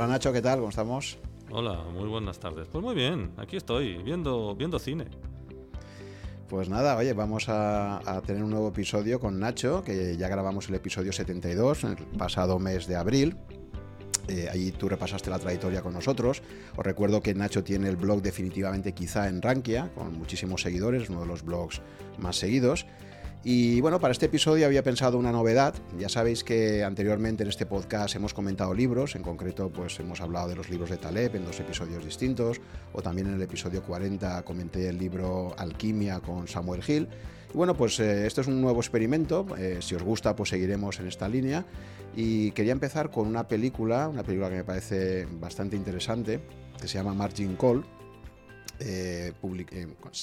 Hola Nacho, ¿qué tal? ¿Cómo estamos? Hola, muy buenas tardes. Pues muy bien, aquí estoy, viendo, viendo cine. Pues nada, oye, vamos a, tener un nuevo episodio con Nacho, que ya grabamos el episodio 72 en el pasado mes de abril. Eh, allí tú repasaste la trayectoria con nosotros. Os recuerdo que Nacho tiene el blog definitivamente quizá en Rankia, con muchísimos seguidores, uno de los blogs más seguidos. Y bueno, para este episodio había pensado una novedad. Ya sabéis que anteriormente en este podcast hemos comentado libros, en concreto pues hemos hablado de los libros de Taleb en dos episodios distintos, o también en el episodio 40 comenté el libro Alquimia con Samuel Hill. Y bueno, pues eh, esto es un nuevo experimento, eh, si os gusta pues seguiremos en esta línea. Y quería empezar con una película, una película que me parece bastante interesante, que se llama Margin Call, eh,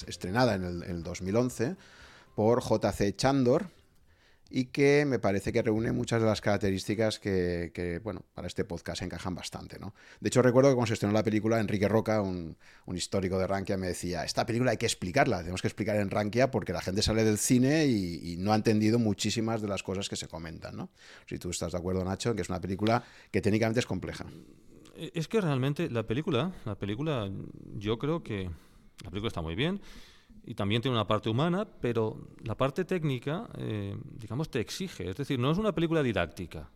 estrenada en el, en el 2011 por JC Chandor y que me parece que reúne muchas de las características que, bueno, para este podcast encajan bastante, ¿no? De hecho, recuerdo que cuando se estrenó la película, Enrique Roca, un, histórico de Rankia, me decía, esta película hay que explicarla, tenemos que explicar en Rankia porque la gente sale del cine y, no ha entendido muchísimas de las cosas que se comentan, ¿no? Si tú estás de acuerdo, Nacho, que es una película que técnicamente es compleja. Es que realmente la película, la película, yo creo que la película está muy bien y también tiene una parte humana, pero la parte técnica, eh, digamos, te exige. Es decir, no es una película didáctica,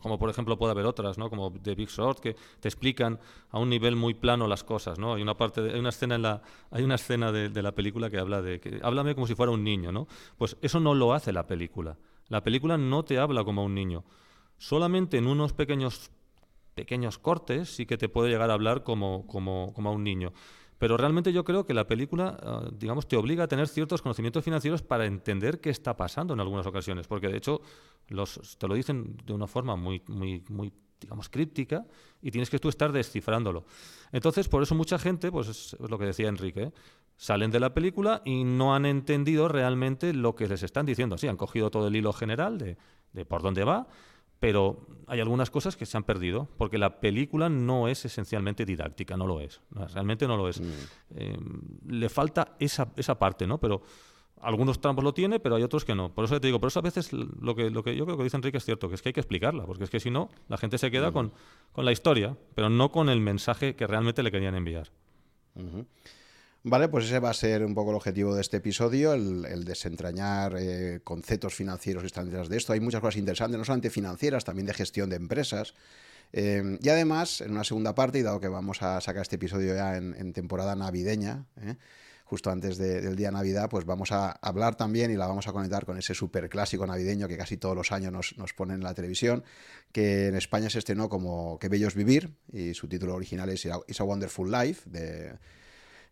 como por ejemplo puede haber otras, ¿no? como The Big Short, que te explican a un nivel muy plano las cosas. ¿no? Hay una parte, hay una escena en la, hay una escena de, la película que habla de que háblame como si fuera un niño, ¿no? Pues eso no lo hace la película. La película no te habla como un niño. Solamente en unos pequeños pequeños cortes sí que te puede llegar a hablar como, como, como a un niño. Pero realmente yo creo que la película, ah, digamos, te obliga a tener ciertos conocimientos financieros para entender qué está pasando en algunas ocasiones, porque de hecho los, te lo dicen de una forma muy, muy, muy digamos, críptica y tienes que tú estar descifrándolo. Entonces, por eso mucha gente, pues es lo que decía Enrique, salen de la película y no han entendido realmente lo que les están diciendo. Sí, han cogido todo el hilo general de, de por dónde va, pero hay algunas cosas que se han perdido, porque la película no es esencialmente didáctica, no lo es, realmente no lo es. Mm. Eh, le falta esa, esa parte, ¿no? Pero algunos tramos lo tiene, pero hay otros que no. Por eso te digo, por eso a veces lo que, lo que yo creo que dice Enrique es cierto, que es que hay que explicarla, porque es que si no, la gente se queda mm. con, con, la historia, pero no con el mensaje que realmente le querían enviar. Vale, pues ese va a ser un poco el objetivo de este episodio, el, desentrañar eh, conceptos financieros y están detrás de esto. Hay muchas cosas interesantes, no solamente financieras, también de gestión de empresas. Eh, y además, en una segunda parte, y dado que vamos a sacar este episodio ya en, temporada navideña, eh, justo antes del día de Navidad, pues vamos a hablar también y la vamos a conectar con ese superclásico navideño que casi todos los años nos, nos ponen en la televisión, que en España se estrenó como Qué bello es vivir, y su título original es It's a Wonderful Life,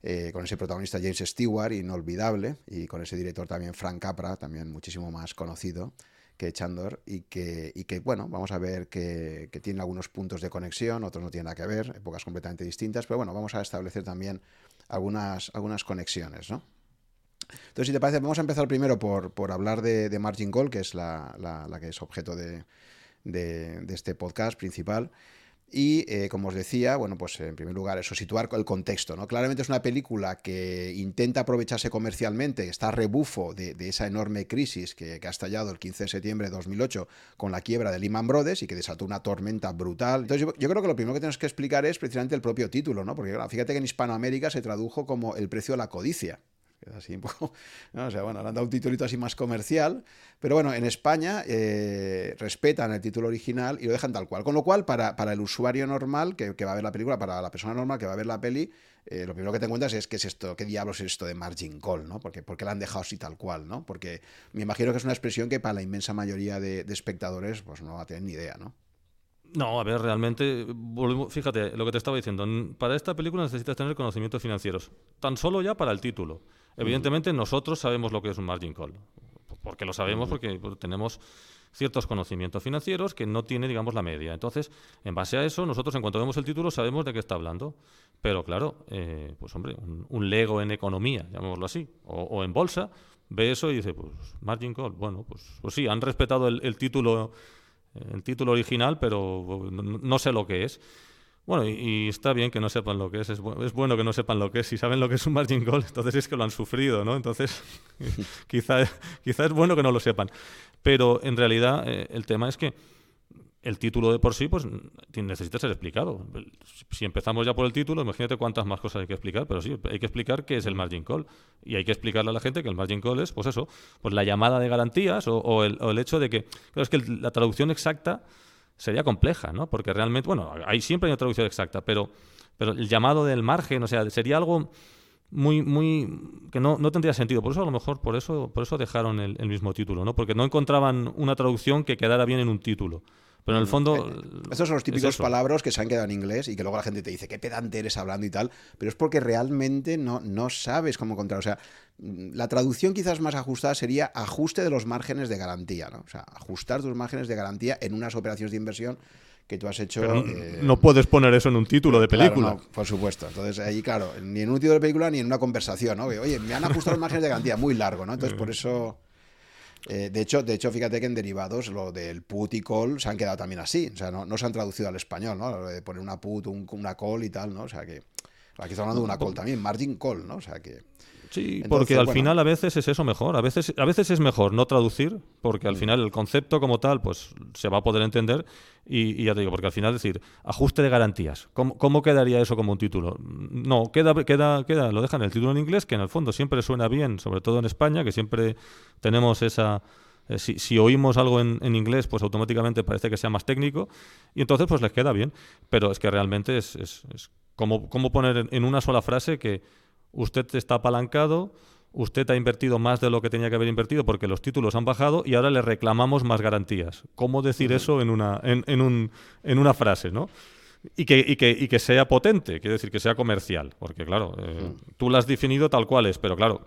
eh, con ese protagonista James Stewart, inolvidable, y con ese director también Frank Capra, también muchísimo más conocido que Chandor, y que, y que bueno, vamos a ver que, que, tiene algunos puntos de conexión, otros no tienen nada que ver, épocas completamente distintas, pero bueno, vamos a establecer también algunas, algunas conexiones, ¿no? Entonces, si te parece, vamos a empezar primero por, por hablar de, de, Margin Call, que es la, la, que es objeto de, de este podcast principal. Y eh, como os decía, bueno, pues en primer lugar, eso, situar el contexto, ¿no? Claramente es una película que intenta aprovecharse comercialmente, está rebufo de, esa enorme crisis que, ha estallado el 15 de septiembre de 2008 con la quiebra de Lehman Brothers y que desató una tormenta brutal. Entonces, yo, yo creo que lo primero que tenemos que explicar es precisamente el propio título, ¿no? Porque fíjate que en Hispanoamérica se tradujo como el precio de la codicia así un poco, o sea, bueno, le han dado un titulito así más comercial, pero bueno, en España eh, respetan el título original y lo dejan tal cual. Con lo cual, para, para el usuario normal que, que, va a ver la película, para la persona normal que va a ver la peli, eh, lo primero que te encuentras es qué es esto, qué diablos es esto de margin call, ¿no? Porque, porque la han dejado así tal cual, ¿no? Porque me imagino que es una expresión que para la inmensa mayoría de, de espectadores, pues no va a tener ni idea, ¿no? No, a ver, realmente, fíjate lo que te estaba diciendo. Para esta película necesitas tener conocimientos financieros, tan solo ya para el título. Evidentemente nosotros sabemos lo que es un margin call, porque lo sabemos porque tenemos ciertos conocimientos financieros que no tiene, digamos, la media. Entonces, en base a eso, nosotros en cuanto vemos el título sabemos de qué está hablando. Pero claro, eh, pues hombre, un, lego en economía, llamémoslo así, o, en bolsa, ve eso y dice, pues margin call, bueno, pues, pues sí, han respetado el, título el título original, pero no sé lo que es. Bueno, y, está bien que no sepan lo que es. es. bueno que no sepan lo que es. Si saben lo que es un margin call, entonces es que lo han sufrido, ¿no? Entonces, quizá, quizá es bueno que no lo sepan. Pero en realidad eh, el tema es que el título de por sí pues necesita ser explicado. Si empezamos ya por el título, imagínate cuántas más cosas hay que explicar, pero sí, hay que explicar qué es el margin call. Y hay que explicarle a la gente que el margin call es, pues eso, pues la llamada de garantías o, el, hecho de que, claro, es que la traducción exacta sería compleja, ¿no? Porque realmente, bueno, hay siempre hay una traducción exacta, pero, pero el llamado del margen, o sea, sería algo muy, muy que no, no, tendría sentido. Por eso a lo mejor por eso, por eso dejaron el, el, mismo título, ¿no? Porque no encontraban una traducción que quedara bien en un título. Pero en el fondo. Eh, estos son los típicos palabras que se han quedado en inglés y que luego la gente te dice qué pedante eres hablando y tal. Pero es porque realmente no, no sabes cómo encontrar. O sea, la traducción quizás más ajustada sería ajuste de los márgenes de garantía, ¿no? O sea, ajustar tus márgenes de garantía en unas operaciones de inversión que tú has hecho. Eh, no puedes poner eso en un título de película. por supuesto. Entonces, ahí, claro, ni en un título de película ni en una conversación, ¿no? Oye, me han ajustado los márgenes de garantía, muy largo, ¿no? Entonces, por eso. Eh, de, hecho, de hecho, fíjate que en derivados lo del put y call se han quedado también así. O sea, no, se han traducido al español, ¿no? Lo de poner una put, una call y tal, ¿no? O sea que. Aquí estamos hablando de una call también, margin call, ¿no? O sea que. Sí, porque al final a veces es eso mejor. A veces, a veces es mejor no traducir, porque al mm. final el concepto como tal, pues se va a poder entender. Y, ya te digo, porque al final decir, ajuste de garantías. ¿Cómo, quedaría eso como un título? No, queda, queda, queda, lo dejan el título en inglés, que en el fondo siempre suena bien, sobre todo en España, que siempre tenemos esa. Eh, si, oímos algo en, inglés, pues automáticamente parece que sea más técnico, y entonces pues les queda bien. Pero es que realmente es, es, es como, como poner en una sola frase que usted está apalancado, usted ha invertido más de lo que tenía que haber invertido porque los títulos han bajado y ahora le reclamamos más garantías. ¿Cómo decir eso en una, en, un, en una frase, no? Y que, y, que, y que, sea potente, quiere decir que sea comercial, porque claro, eh, tú lo has definido tal cual es, pero claro,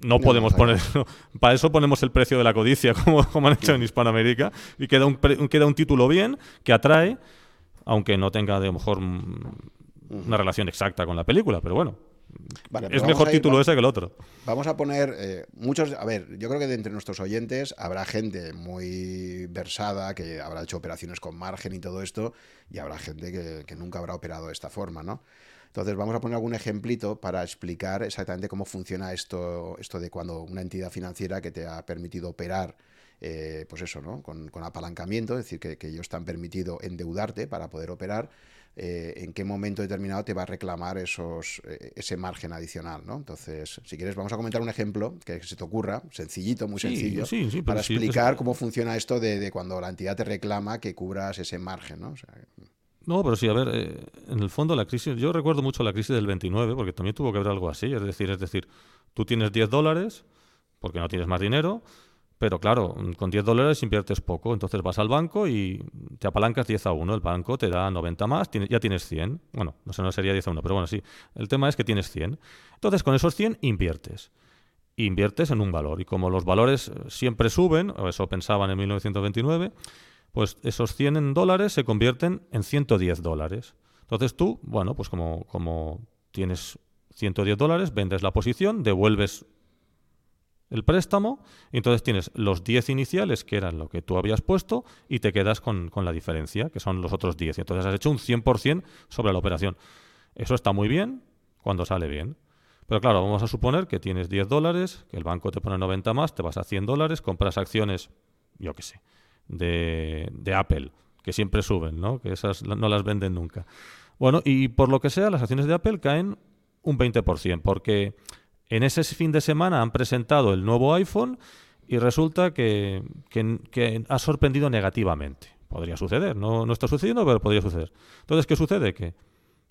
no, podemos poner. para eso ponemos el precio de la codicia, como, como han hecho en Hispanoamérica, y queda un, queda un título bien que atrae, aunque no tenga de lo mejor una relación exacta con la película, pero bueno. es mejor título ese que el otro. Vamos a poner eh, muchos. A ver, yo creo que de entre nuestros oyentes habrá gente muy versada que habrá hecho operaciones con margen y todo esto, y habrá gente que, que nunca habrá operado de esta forma, ¿no? Entonces, vamos a poner algún ejemplito para explicar exactamente cómo funciona esto, esto de cuando una entidad financiera que te ha permitido operar eh, pues eso, ¿no? Con, con, apalancamiento, es decir, que, que ellos te han permitido endeudarte para poder operar, eh, en qué momento determinado te va a reclamar esos, eh, ese margen adicional. ¿no? Entonces, si quieres, vamos a comentar un ejemplo que se te ocurra, sencillito, muy sencillo, para explicar cómo funciona esto de, cuando la entidad te reclama que cubras ese margen. ¿no? no, pero sí, a ver, eh, en el fondo la crisis, yo recuerdo mucho la crisis del 29, porque también tuvo que haber algo así, es decir, es decir, tú tienes 10 dólares porque no tienes más dinero, pero claro, con 10 dólares inviertes poco, entonces vas al banco y te apalancas 10 a 1, el banco te da 90 más, ya tienes 100. Bueno, no sé, no sería 10 a 1, pero bueno, sí. El tema es que tienes 100. Entonces, con esos 100 inviertes. Inviertes en un valor. Y como los valores siempre suben, o eso pensaban en 1929, pues esos 100 en dólares se convierten en 110 dólares. Entonces tú, bueno, pues como, como tienes 110 dólares, vendes la posición, devuelves el préstamo, y entonces tienes los 10 iniciales, que eran lo que tú habías puesto, y te quedas con, la diferencia, que son los otros 10. Entonces has hecho un 100% sobre la operación. Eso está muy bien cuando sale bien. Pero claro, vamos a suponer que tienes 10 dólares, que el banco te pone 90 más, te vas a 100 dólares, compras acciones, yo qué sé, de, de Apple, que siempre suben, ¿no? Que esas no las venden nunca. Bueno, y por lo que sea, las acciones de Apple caen un 20%, porque en ese fin de semana han presentado el nuevo iPhone y resulta que, ha sorprendido negativamente. Podría suceder, no, no, está sucediendo, pero podría suceder. Entonces, ¿qué sucede? Que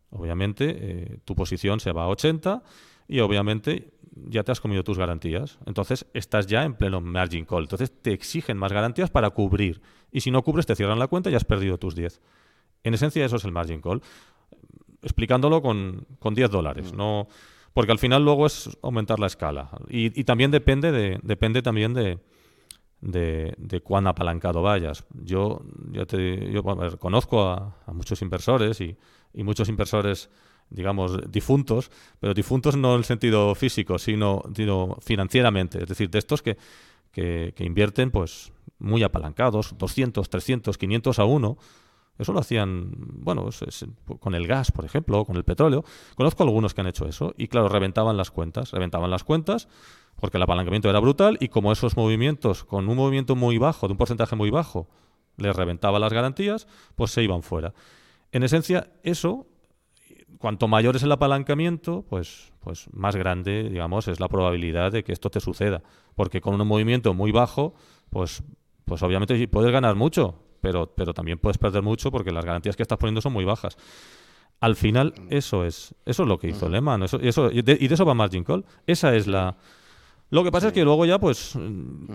obviamente eh, tu posición se va a 80 y obviamente ya te has comido tus garantías. Entonces estás ya en pleno margin call. Entonces te exigen más garantías para cubrir. Y si no cubres, te cierran la cuenta y has perdido tus 10. En esencia, eso es el margin call. Explicándolo con, con 10 dólares. Mm. No porque al final luego es aumentar la escala. Y, también depende, de, depende también de, cuán apalancado vayas. Yo, yo, te, yo conozco a, muchos inversores y, muchos inversores, digamos, difuntos, pero difuntos no en el sentido físico, sino, sino financieramente. Es decir, de estos que, que, invierten pues muy apalancados, 200, 300, 500 a uno, eso lo hacían, bueno, con el gas, por ejemplo, o con el petróleo. Conozco algunos que han hecho eso y, claro, reventaban las cuentas. Reventaban las cuentas porque el apalancamiento era brutal y como esos movimientos, con un movimiento muy bajo, de un porcentaje muy bajo, les reventaba las garantías, pues se iban fuera. En esencia, eso, cuanto mayor es el apalancamiento, pues, pues más grande, digamos, es la probabilidad de que esto te suceda. Porque con un movimiento muy bajo, pues, pues obviamente puedes ganar mucho, pero, pero también puedes perder mucho porque las garantías que estás poniendo son muy bajas. Al final, eso es, eso es lo que hizo Lehman. Eso, y, de, eso va Margin Call. Esa es la. Lo que pasa es que luego ya, pues,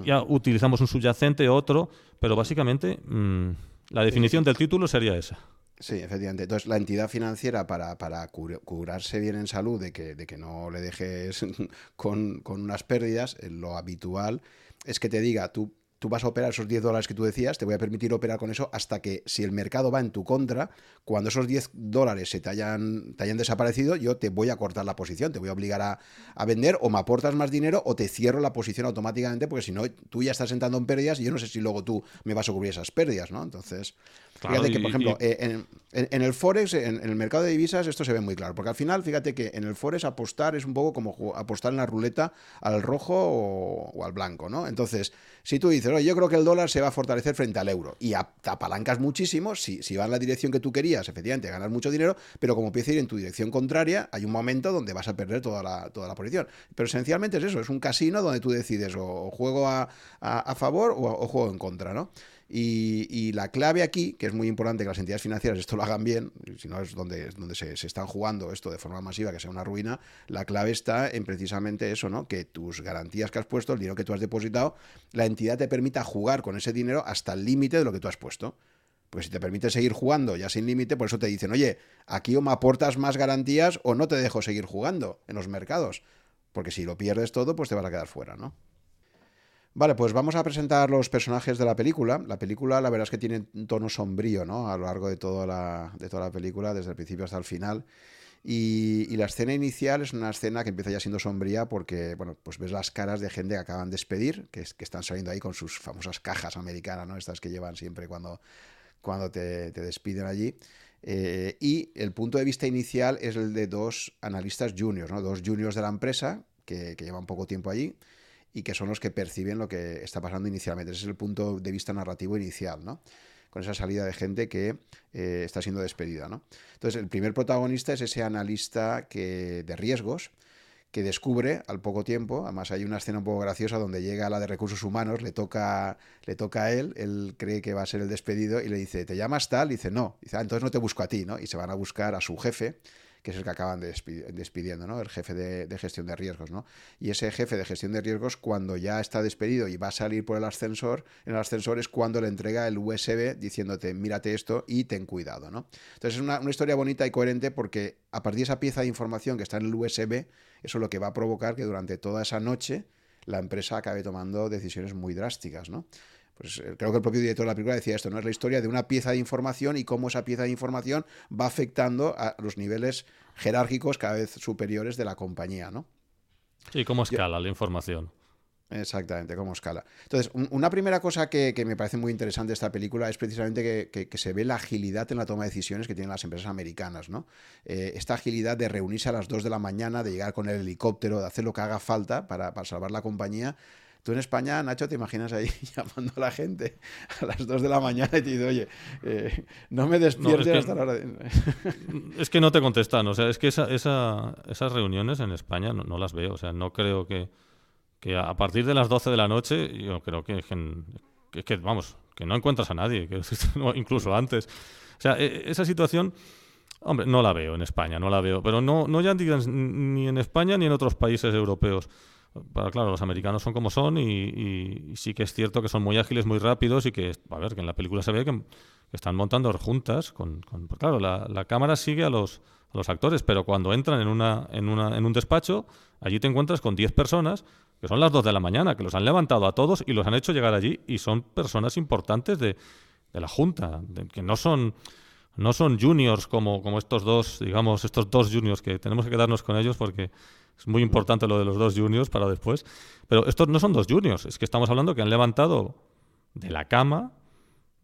ya utilizamos un subyacente, otro, pero básicamente mm, la definición del título sería esa. Sí, efectivamente. Entonces, la entidad financiera para, para curarse bien en salud, de que, de que no le dejes con, con unas pérdidas, eh, lo habitual es que te diga, tú tú vas a operar esos 10 dólares que tú decías, te voy a permitir operar con eso hasta que si el mercado va en tu contra, cuando esos 10 dólares se te hayan, te hayan desaparecido, yo te voy a cortar la posición, te voy a obligar a, vender o me aportas más dinero o te cierro la posición automáticamente porque si no, tú ya estás entrando en pérdidas y yo no sé si luego tú me vas a cubrir esas pérdidas, ¿no? Entonces, fíjate que, por ejemplo, eh, en, el Forex, en, el mercado de divisas, esto se ve muy claro, porque al final, fíjate que en el Forex apostar es un poco como apostar en la ruleta al rojo o, o al blanco, ¿no? Entonces, si tú dices, oye, yo creo que el dólar se va a fortalecer frente al euro y apalancas muchísimo, si, si va en la dirección que tú querías, efectivamente, ganas mucho dinero, pero como empieza a ir en tu dirección contraria, hay un momento donde vas a perder toda la, toda la posición. Pero esencialmente es eso, es un casino donde tú decides o, juego a, favor o, o juego en contra, ¿no? Y, la clave aquí, que es muy importante que las entidades financieras esto lo hagan bien, si no es donde, donde se, están jugando esto de forma masiva, que sea una ruina, la clave está en precisamente eso, ¿no? Que tus garantías que has puesto, el dinero que tú has depositado, la entidad te permita jugar con ese dinero hasta el límite de lo que tú has puesto. Pues si te permite seguir jugando ya sin límite, por eso te dicen, oye, aquí o me aportas más garantías o no te dejo seguir jugando en los mercados. Porque si lo pierdes todo, pues te vas a quedar fuera, ¿no? Vale, pues vamos a presentar los personajes de la película. La película, la verdad es que tiene un tono sombrío, ¿no? A lo largo de toda la, de toda la película, desde el principio hasta el final. Y, la escena inicial es una escena que empieza ya siendo sombría porque, bueno, pues ves las caras de gente que acaban de despedir, que, están saliendo ahí con sus famosas cajas americanas, ¿no? Estas que llevan siempre cuando, cuando te, despiden allí. Eh, y el punto de vista inicial es el de dos analistas juniors, ¿no? Dos juniors de la empresa que, que llevan poco tiempo allí y que son los que perciben lo que está pasando inicialmente. Ese es el punto de vista narrativo inicial, ¿no? Con esa salida de gente que eh, está siendo despedida, ¿no? Entonces, el primer protagonista es ese analista que, de riesgos que descubre al poco tiempo, además hay una escena un poco graciosa donde llega la de recursos humanos, le toca, le toca a él, él cree que va a ser el despedido y le dice, ¿te llamas tal? Y dice, no. dice, ah, entonces no te busco a ti, ¿no? Y se van a buscar a su jefe, que es el que acaban despidiendo, ¿no? El jefe de, gestión de riesgos, ¿no? Y ese jefe de gestión de riesgos, cuando ya está despedido y va a salir por el ascensor, en el ascensor es cuando le entrega el USB diciéndote, mírate esto y ten cuidado, ¿no? Entonces es una, historia bonita y coherente porque a partir de esa pieza de información que está en el USB, eso es lo que va a provocar que durante toda esa noche la empresa acabe tomando decisiones muy drásticas, ¿no? Pues eh, creo que el propio director de la película decía esto, ¿no? Es la historia de una pieza de información y cómo esa pieza de información va afectando a los niveles jerárquicos cada vez superiores de la compañía, ¿no? Sí, cómo escala la información. Exactamente, cómo escala. Entonces, una primera cosa que, me parece muy interesante de esta película es precisamente que, se ve la agilidad en la toma de decisiones que tienen las empresas americanas, ¿no? Eh, esta agilidad de reunirse a las 2 de la mañana, de llegar con el helicóptero, de hacer lo que haga falta para, para salvar la compañía, Tú en España, Nacho, te imaginas ahí llamando a la gente a las 2 de la mañana y te dice, oye, eh, no me despiertes hasta la hora de... es que no te contestan, o sea, es que esa, esas reuniones en España no, las veo, o sea, no creo que, que a partir de las 12 de la noche, yo creo que, que, que vamos, que no encuentras a nadie, que, incluso antes. O sea, e, esa situación... Hombre, no la veo en España, no la veo, pero no, no ya ni en España ni en otros países europeos claro, los americanos son como son y, sí que es cierto que son muy ágiles, muy rápidos y que, a ver, que en la película se ve que, están montando juntas. Con, pues claro, la, cámara sigue a los, los actores, pero cuando entran en, una, en, una, en un despacho, allí te encuentras con 10 personas, que son las 2 de la mañana, que los han levantado a todos y los han hecho llegar allí y son personas importantes de, de la Junta, que no son no son juniors como, como estos dos, digamos, estos dos juniors que tenemos que quedarnos con ellos porque es muy importante lo de los dos juniors para después. Pero estos no son dos juniors, es que estamos hablando que han levantado de la cama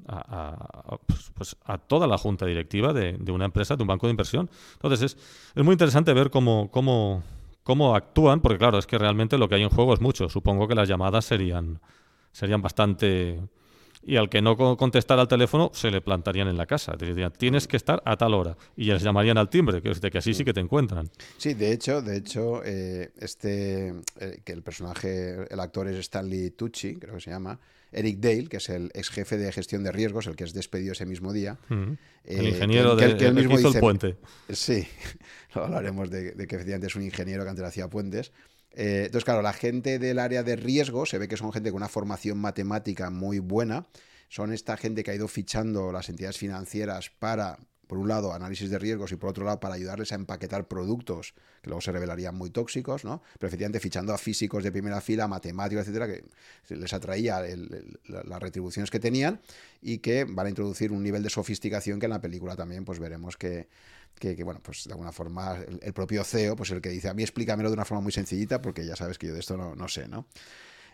a, pues, pues, a toda la junta directiva de, una empresa, de un banco de inversión. Entonces es, es muy interesante ver cómo, cómo, cómo actúan, porque claro, es que realmente lo que hay en juego es mucho. Supongo que las llamadas serían, serían bastante y al que no contestara al teléfono se le plantarían en la casa. Dirían, tienes que estar a tal hora. Y ya les llamarían al timbre, que, que así sí que te encuentran. Sí, de hecho, de hecho eh, este, eh, que el personaje, el actor es Stanley Tucci, creo que se llama, Eric Dale, que es el ex jefe de gestión de riesgos, el que es despedido ese mismo día. El ingeniero de, que, mismo hizo el puente. Sí, hablaremos de, de, que efectivamente es un ingeniero que antes hacía puentes. Eh, entonces, claro, la gente del área de riesgo se ve que son gente con una formación matemática muy buena. Son esta gente que ha ido fichando las entidades financieras para, por un lado, análisis de riesgos y por otro lado, para ayudarles a empaquetar productos que luego se revelarían muy tóxicos, ¿no? Pero efectivamente fichando a físicos de primera fila, matemáticos, etcétera, que les atraía las retribuciones que tenían y que van a introducir un nivel de sofisticación que en la película también pues veremos que, bueno, pues de alguna forma el, propio CEO, pues el que dice, a mí explícamelo de una forma muy sencillita porque ya sabes que yo de esto no, no sé, ¿no?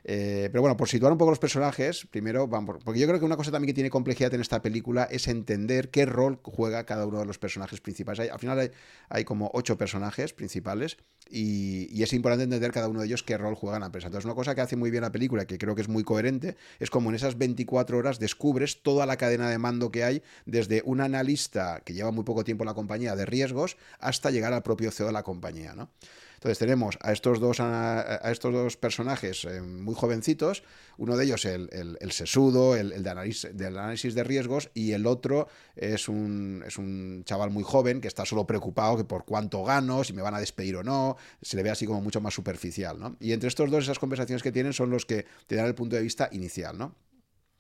Eh, pero bueno, por situar un poco los personajes, primero, vamos, porque yo creo que una cosa también que tiene complejidad en esta película es entender qué rol juega cada uno de los personajes principales. al final hay, como ocho personajes principales y, es importante entender cada uno de ellos qué rol juega en la empresa. Entonces, una cosa que hace muy bien la película, que creo que es muy coherente, es como en esas 24 horas descubres toda la cadena de mando que hay, desde un analista que lleva muy poco tiempo en la compañía de riesgos hasta llegar al propio CEO de la compañía, ¿no? Entonces tenemos a estos dos, a, estos dos personajes eh, muy jovencitos, uno de ellos el, el, sesudo, el, de análisis, del análisis de riesgos, y el otro es un, es un chaval muy joven que está solo preocupado que por cuánto gano, si me van a despedir o no, se le ve así como mucho más superficial. ¿no? Y entre estos dos, esas conversaciones que tienen son los que te dan el punto de vista inicial. ¿no?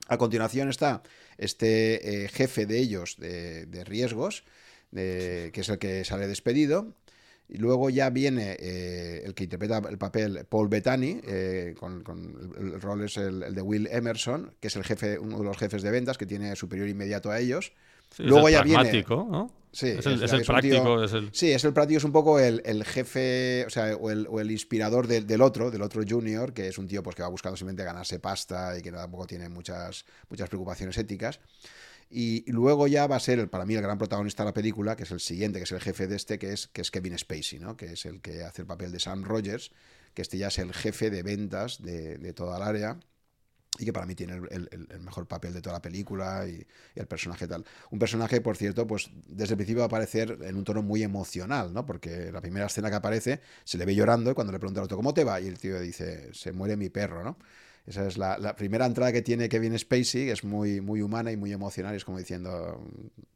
A continuación está este eh, jefe de ellos de, riesgos, que es el que sale despedido, y luego ya viene eh, el que interpreta el papel Paul Bettany, eh, con, el, rol es el, de Will Emerson, que es el jefe, uno de los jefes de ventas que tiene superior inmediato a ellos. luego ya viene. ¿no? Sí, es el, práctico. Sí, es el práctico, es un poco el, jefe, o sea, o el, inspirador del, otro, del otro junior, que es un tío pues, que va buscando simplemente ganarse pasta y que tampoco tiene muchas, muchas preocupaciones éticas. Y luego ya va a ser para mí el gran protagonista de la película, que es el siguiente, que es el jefe de este, que es, que es Kevin Spacey, ¿no? que es el que hace el papel de Sam Rogers, que este ya es el jefe de ventas de, de toda el área y que para mí tiene el, el, mejor papel de toda la película y, el personaje tal. Un personaje, por cierto, pues desde el principio va a aparecer en un tono muy emocional, ¿no? Porque la primera escena que aparece se le ve llorando y cuando le pregunta al otro, ¿cómo te va? Y el tío dice, se muere mi perro, ¿no? Esa es la, primera entrada que tiene Kevin Spacey, es muy, muy humana y muy emocional, es como diciendo,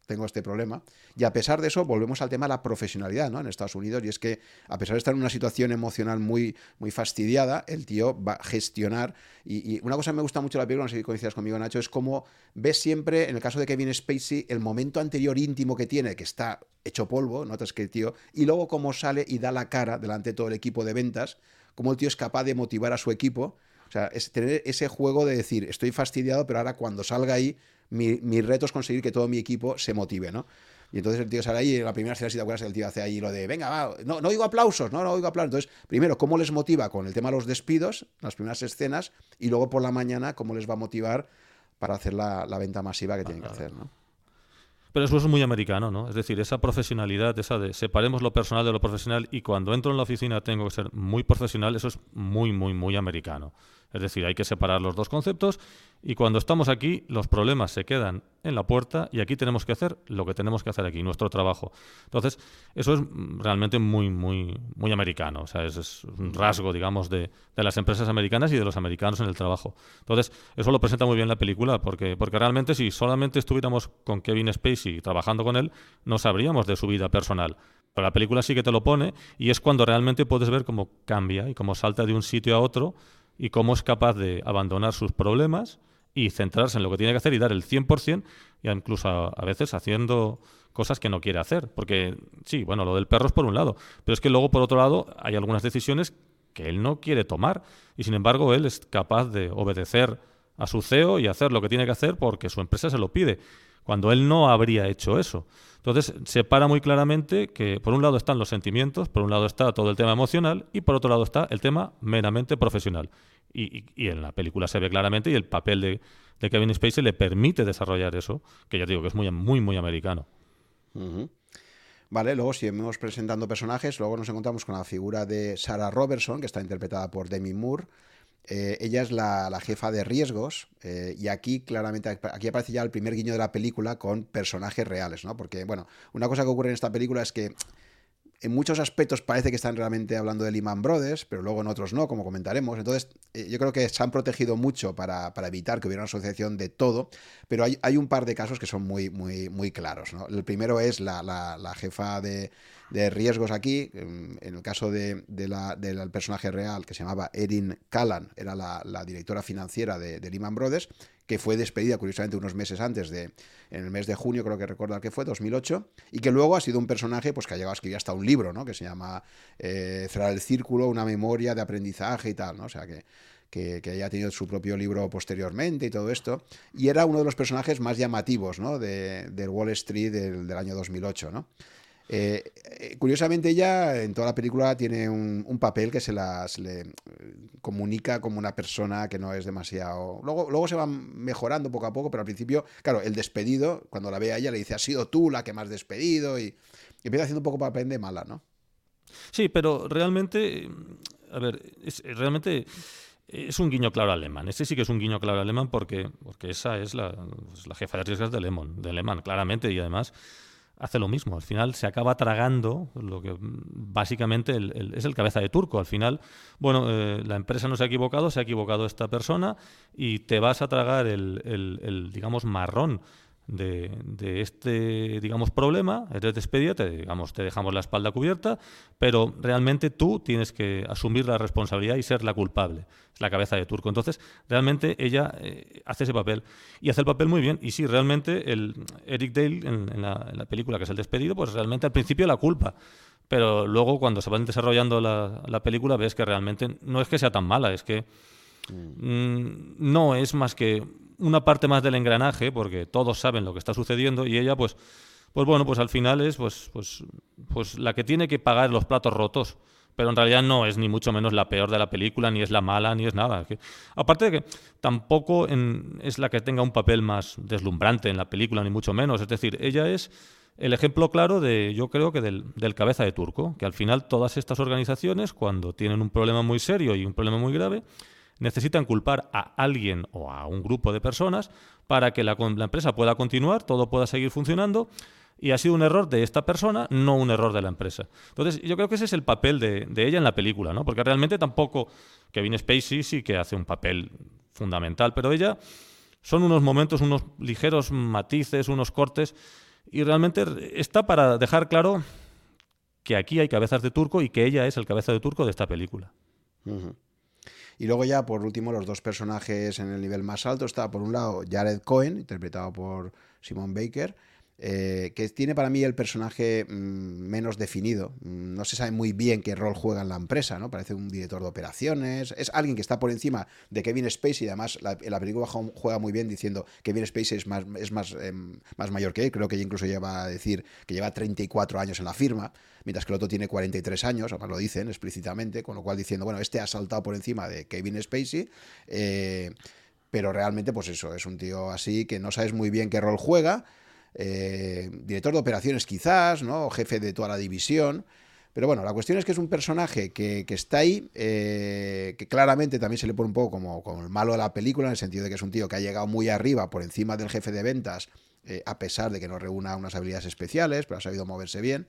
tengo este problema. Y a pesar de eso, volvemos al tema de la profesionalidad ¿no? en Estados Unidos, y es que a pesar de estar en una situación emocional muy, muy fastidiada, el tío va a gestionar. Y, una cosa que me gusta mucho de la película, no sé si coincidas conmigo, Nacho, es como ves siempre, en el caso de Kevin Spacey, el momento anterior íntimo que tiene, que está hecho polvo, notas que el tío, y luego cómo sale y da la cara delante de todo el equipo de ventas, cómo el tío es capaz de motivar a su equipo o sea, es tener ese juego de decir, estoy fastidiado, pero ahora cuando salga ahí, mi, reto es conseguir que todo mi equipo se motive, ¿no? Y entonces el tío sale ahí, en la primera escena, si te acuerdas, el tío hace ahí lo de, venga, va, no, no oigo aplausos, no, no oigo aplausos. Entonces, primero, ¿cómo les motiva con el tema de los despidos, las primeras escenas, y luego por la mañana, cómo les va a motivar para hacer la, venta masiva que tienen que hacer, ¿no? Pero eso es muy americano, ¿no? Es decir, esa profesionalidad, esa de separemos lo personal de lo profesional y cuando entro en la oficina tengo que ser muy profesional, eso es muy, muy, muy americano. Es decir, hay que separar los dos conceptos y cuando estamos aquí los problemas se quedan en la puerta y aquí tenemos que hacer lo que tenemos que hacer aquí, nuestro trabajo. Entonces, eso es realmente muy, muy, muy americano. O sea, es, un rasgo, digamos, de, de, las empresas americanas y de los americanos en el trabajo. Entonces, eso lo presenta muy bien la película porque, porque realmente si solamente estuviéramos con Kevin Spacey trabajando con él, no sabríamos de su vida personal. Pero la película sí que te lo pone y es cuando realmente puedes ver cómo cambia y cómo salta de un sitio a otro y cómo es capaz de abandonar sus problemas y centrarse en lo que tiene que hacer y dar el 100% y incluso a, veces haciendo cosas que no quiere hacer. Porque sí, bueno, lo del perro es por un lado, pero es que luego por otro lado hay algunas decisiones que él no quiere tomar y sin embargo él es capaz de obedecer a su CEO y hacer lo que tiene que hacer porque su empresa se lo pide, cuando él no habría hecho eso. Entonces, separa muy claramente que por un lado están los sentimientos, por un lado está todo el tema emocional y por otro lado está el tema meramente profesional. Y, en la película se ve claramente y el papel de, Kevin Spacey le permite desarrollar eso, que ya digo que es muy, muy, muy americano. Vale, luego seguimos presentando personajes, luego nos encontramos con la figura de Sarah Robertson, que está interpretada por Demi Moore, Eh, ella es la, jefa de riesgos eh, y aquí claramente, aquí aparece ya el primer guiño de la película con personajes reales, ¿no? Porque, bueno, una cosa que ocurre en esta película es que en muchos aspectos parece que están realmente hablando de Lehman Brothers, pero luego en otros no, como comentaremos. Entonces, eh, yo creo que se han protegido mucho para, evitar que hubiera una asociación de todo, pero hay, hay, un par de casos que son muy, muy, muy claros. ¿no? El primero es la, la, jefa de, de, riesgos aquí, en el caso del personaje real que se llamaba Erin Callan, era la, directora financiera de, de Lehman Brothers, que fue despedida curiosamente unos meses antes de, en el mes de junio, creo que recordar que fue, 2008, y que luego ha sido un personaje pues, que ha llegado a escribir hasta un libro, ¿no? Que se llama eh, Cerrar el Círculo, una memoria de aprendizaje y tal, ¿no? O sea, que, que, haya tenido su propio libro posteriormente y todo esto. Y era uno de los personajes más llamativos, ¿no? De, del Wall Street del, del año 2008, ¿no? Eh, eh, curiosamente ella en toda la película tiene un, papel que se las le eh, comunica como una persona que no es demasiado... Luego, luego se va mejorando poco a poco, pero al principio, claro, el despedido, cuando la ve a ella le dice, has sido tú la que me has despedido y, empieza haciendo un poco papel de mala, ¿no? Sí, pero realmente, a ver, es, realmente es un guiño claro alemán. Este sí que es un guiño claro alemán porque, porque esa es la, la jefa de riesgos de Lemon, de claramente, y además hace lo mismo. Al final se acaba tragando lo que básicamente es el cabeza de turco. Al final, bueno, eh, la empresa no se ha equivocado, se ha equivocado esta persona y te vas a tragar el, el digamos, marrón de, este, digamos, problema, eres despedida, te, digamos, te dejamos la espalda cubierta, pero realmente tú tienes que asumir la responsabilidad y ser la culpable. Es la cabeza de turco. Entonces, realmente ella eh, hace ese papel y hace el papel muy bien. Y sí, realmente el Eric Dale en, la, película, que es el despedido, pues realmente al principio la culpa. Pero luego cuando se va desarrollando la, la película ves que realmente no es que sea tan mala, es que mm, no es más que una parte más del engranaje, porque todos saben lo que está sucediendo, y ella, pues, pues bueno, pues al final es pues, pues, pues la que tiene que pagar los platos rotos. Pero en realidad no es ni mucho menos la peor de la película, ni es la mala, ni es nada. aparte de que tampoco es la que tenga un papel más deslumbrante en la película, ni mucho menos. Es decir, ella es el ejemplo claro de, yo creo que del, del, cabeza de turco, que al final todas estas organizaciones, cuando tienen un problema muy serio y un problema muy grave, necesitan culpar a alguien o a un grupo de personas para que la, empresa pueda continuar, todo pueda seguir funcionando y ha sido un error de esta persona, no un error de la empresa. Entonces, yo creo que ese es el papel de, ella en la película, ¿no? Porque realmente tampoco Kevin Spacey sí que hace un papel fundamental, pero ella son unos momentos, unos ligeros matices, unos cortes, y realmente está para dejar claro que aquí hay cabezas de turco y que ella es el cabeza de turco de esta película. Y luego ya, por último, los dos personajes en el nivel más alto. Está, por un lado, Jared Cohen, interpretado por Simon Baker, eh, que tiene para mí el personaje mm, menos definido. Mm, no se sabe muy bien qué rol juega en la empresa, ¿no? Parece un director de operaciones. Es alguien que está por encima de Kevin Spacey y además la, la película juega muy bien diciendo que Kevin Spacey es más, es más, em, más mayor que él. Creo que incluso lleva a decir que lleva 34 años en la firma, mientras que el otro tiene 43 años, además lo dicen explícitamente, con lo cual diciendo, bueno, este ha saltado por encima de Kevin Spacey. Eh, pero realmente, pues eso, es un tío así que no sabes muy bien qué rol juega eh, director de operaciones quizás, ¿no? Jefe de toda la división. Pero bueno, la cuestión es que es un personaje que, está ahí, eh, que claramente también se le pone un poco como, el malo de la película, en el sentido de que es un tío que ha llegado muy arriba, por encima del jefe de ventas, eh, a pesar de que no reúna unas habilidades especiales, pero ha sabido moverse bien.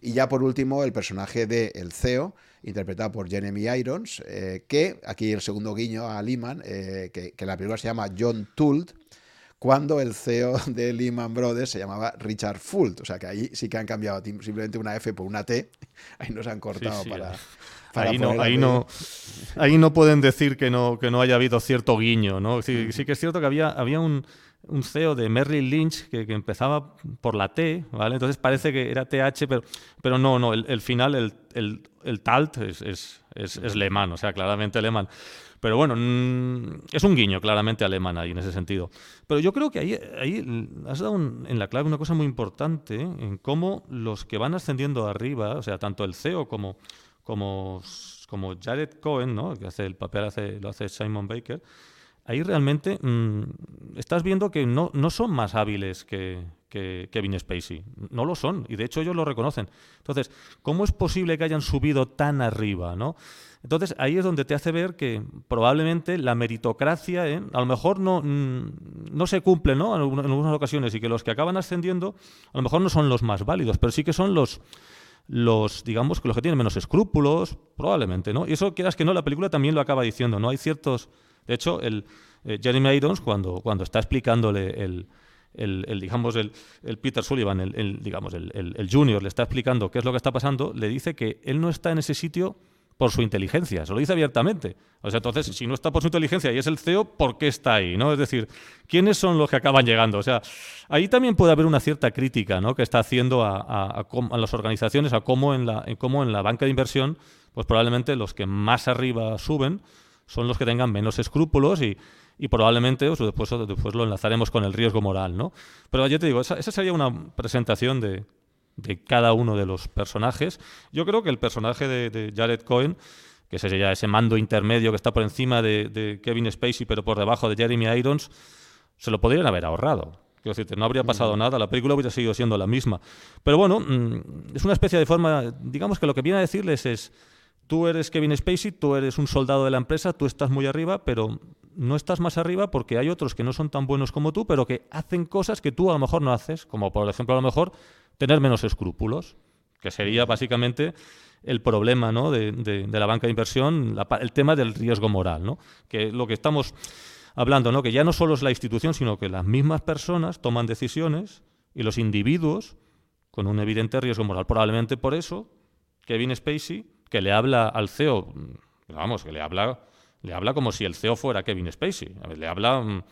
Y ya por último, el personaje de El CEO, interpretado por Jeremy Irons, que aquí el segundo guiño a Lehman, que, que, la película se llama John Tult, cuando el CEO de Lehman Brothers se llamaba Richard Fult. O sea que ahí sí que han cambiado simplemente una F por una T. Ahí nos han cortado para... ahí, no, ahí, no, ahí no pueden decir que no, que no haya habido cierto guiño, ¿no? Sí, sí que es cierto que había, había un, un CEO de Merrill Lynch que, empezaba por la T, ¿vale? Entonces parece que era TH, pero, pero no, no, el, final, el, el, el TALT es, es, es, es, o sea, claramente alemán. Pero bueno, mm, es un guiño claramente alemán ahí en ese sentido. Pero yo creo que ahí, ahí has dado en la clave una cosa muy importante ¿eh? en cómo los que van ascendiendo arriba, o sea, tanto el CEO como, como, como Jared Cohen, ¿no? que hace el papel hace, lo hace Simon Baker, ahí realmente mm, estás viendo que no, no son más hábiles que, que Kevin Spacey. No lo son, y de hecho ellos lo reconocen. Entonces, ¿cómo es posible que hayan subido tan arriba? ¿no? Entonces, ahí es donde te hace ver que probablemente la meritocracia, ¿eh? a lo mejor no, mm, no se cumple ¿no? En, algunas ocasiones, y que los que acaban ascendiendo, a lo mejor no son los más válidos, pero sí que son los los, digamos, que los que tienen menos escrúpulos, probablemente, ¿no? Y eso, quieras que no, la película también lo acaba diciendo, ¿no? Hay ciertos... De hecho, el eh, Jeremy Irons, cuando, cuando está explicándole el, el, digamos, el, el, Peter Sullivan, el, digamos, el, junior, le está explicando qué es lo que está pasando, le dice que él no está en ese sitio por su inteligencia, se lo dice abiertamente. O sea, entonces, si no está por su inteligencia y es el CEO, ¿por qué está ahí? ¿no? Es decir, ¿quiénes son los que acaban llegando? O sea, ahí también puede haber una cierta crítica ¿no? que está haciendo a, las organizaciones, a cómo en, la, en cómo en la banca de inversión, pues probablemente los que más arriba suben son los que tengan menos escrúpulos y, probablemente pues, después lo enlazaremos con el riesgo moral, ¿no? Pero yo te digo, esa, sería una presentación de, de, cada uno de los personajes. Yo creo que el personaje de, Jared Cohen, que sería ese mando intermedio que está por encima de, Kevin Spacey, pero por debajo de Jeremy Irons, se lo podrían haber ahorrado. Quiero decirte, no habría pasado mm. nada, la película hubiera seguido siendo la misma. Pero bueno, mm, es una especie de forma, digamos que lo que viene a decirles es, tú eres Kevin Spacey, tú eres un soldado de la empresa, tú estás muy arriba, pero no estás más arriba porque hay otros que no son tan buenos como tú, pero que hacen cosas que tú a lo mejor no haces, como por ejemplo a lo mejor tener menos escrúpulos, que sería básicamente el problema ¿no? de, la banca de inversión, el tema del riesgo moral, ¿no? que lo que estamos hablando, ¿no? que ya no solo es la institución, sino que las mismas personas toman decisiones y los individuos con un evidente riesgo moral. Probablemente por eso Kevin Spacey, que le habla al CEO, vamos, que le habla le habla como si el CEO fuera Kevin Spacey. le habla mm,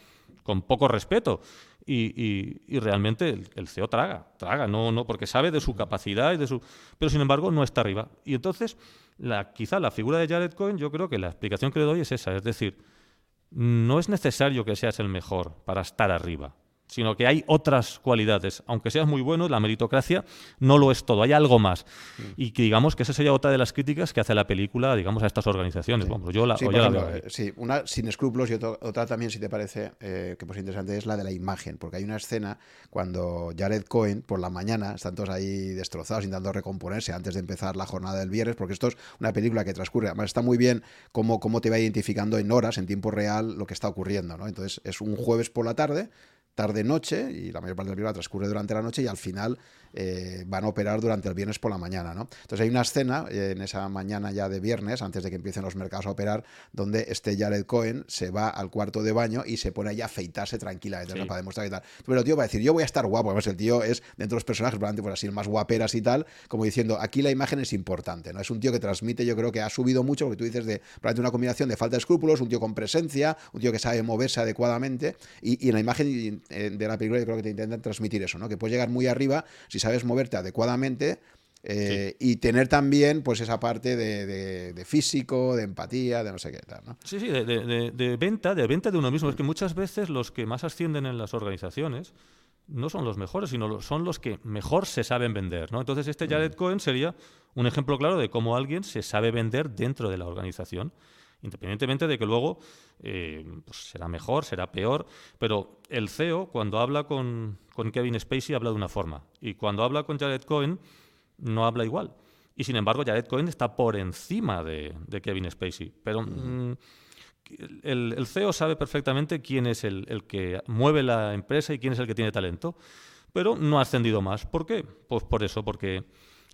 con poco respeto. Y, realmente el, CEO traga, traga, no, no, porque sabe de su capacidad y de su. Pero sin embargo no está arriba. Y entonces, la, quizá la figura de Jared Cohen, yo creo que la explicación que le doy es esa. Es decir, no es necesario que seas el mejor para estar arriba sino que hay otras cualidades. Aunque seas muy bueno, la meritocracia no lo es todo, hay algo más. Mm. Y que digamos que esa sería otra de las críticas que hace la película, digamos, a estas organizaciones. Sí. yo la, sí, sí, una sin escrúpulos y otra también, si te parece, eh, que pues interesante, es la de la imagen, porque hay una escena cuando Jared Cohen, por la mañana, están todos ahí destrozados, intentando recomponerse antes de empezar la jornada del viernes, porque esto es una película que transcurre, además está muy bien cómo, cómo te va identificando en horas, en tiempo real, lo que está ocurriendo, ¿no? Entonces es un jueves por la tarde, tarde-noche y la mayor parte de la transcurre durante la noche y al final eh, van a operar durante el viernes por la mañana. ¿no? Entonces hay una escena eh, en esa mañana ya de viernes, antes de que empiecen los mercados a operar, donde este Jared Cohen se va al cuarto de baño y se pone ahí a afeitarse tranquila para demostrar que tal. Pero el tío va a decir, yo voy a estar guapo, además el tío es, dentro de los personajes, probablemente pues así, el más guaperas y tal, como diciendo, aquí la imagen es importante, ¿no? Es un tío que transmite, yo creo que ha subido mucho, lo que tú dices de probablemente una combinación de falta de escrúpulos, un tío con presencia, un tío que sabe moverse adecuadamente, y, en la imagen eh, de la película yo creo que te intentan transmitir eso, ¿no? Que puedes llegar muy arriba si sabes moverte adecuadamente eh, y tener también pues esa parte de, físico, de empatía, de no sé qué tal. ¿no? Sí, sí, de, venta, de venta de uno mismo. Es que muchas veces los que más ascienden en las organizaciones no son los mejores, sino son los que mejor se saben vender. ¿no? Entonces este Jared mm. Cohen sería un ejemplo claro de cómo alguien se sabe vender dentro de la organización independientemente de que luego eh, pues será mejor, será peor, pero el CEO cuando habla con, Kevin Spacey habla de una forma y cuando habla con Jared Cohen no habla igual. Y sin embargo Jared Cohen está por encima de, Kevin Spacey. Pero mm, el, CEO sabe perfectamente quién es el, el que mueve la empresa y quién es el que tiene talento, pero no ha ascendido más. ¿Por qué? Pues por eso, porque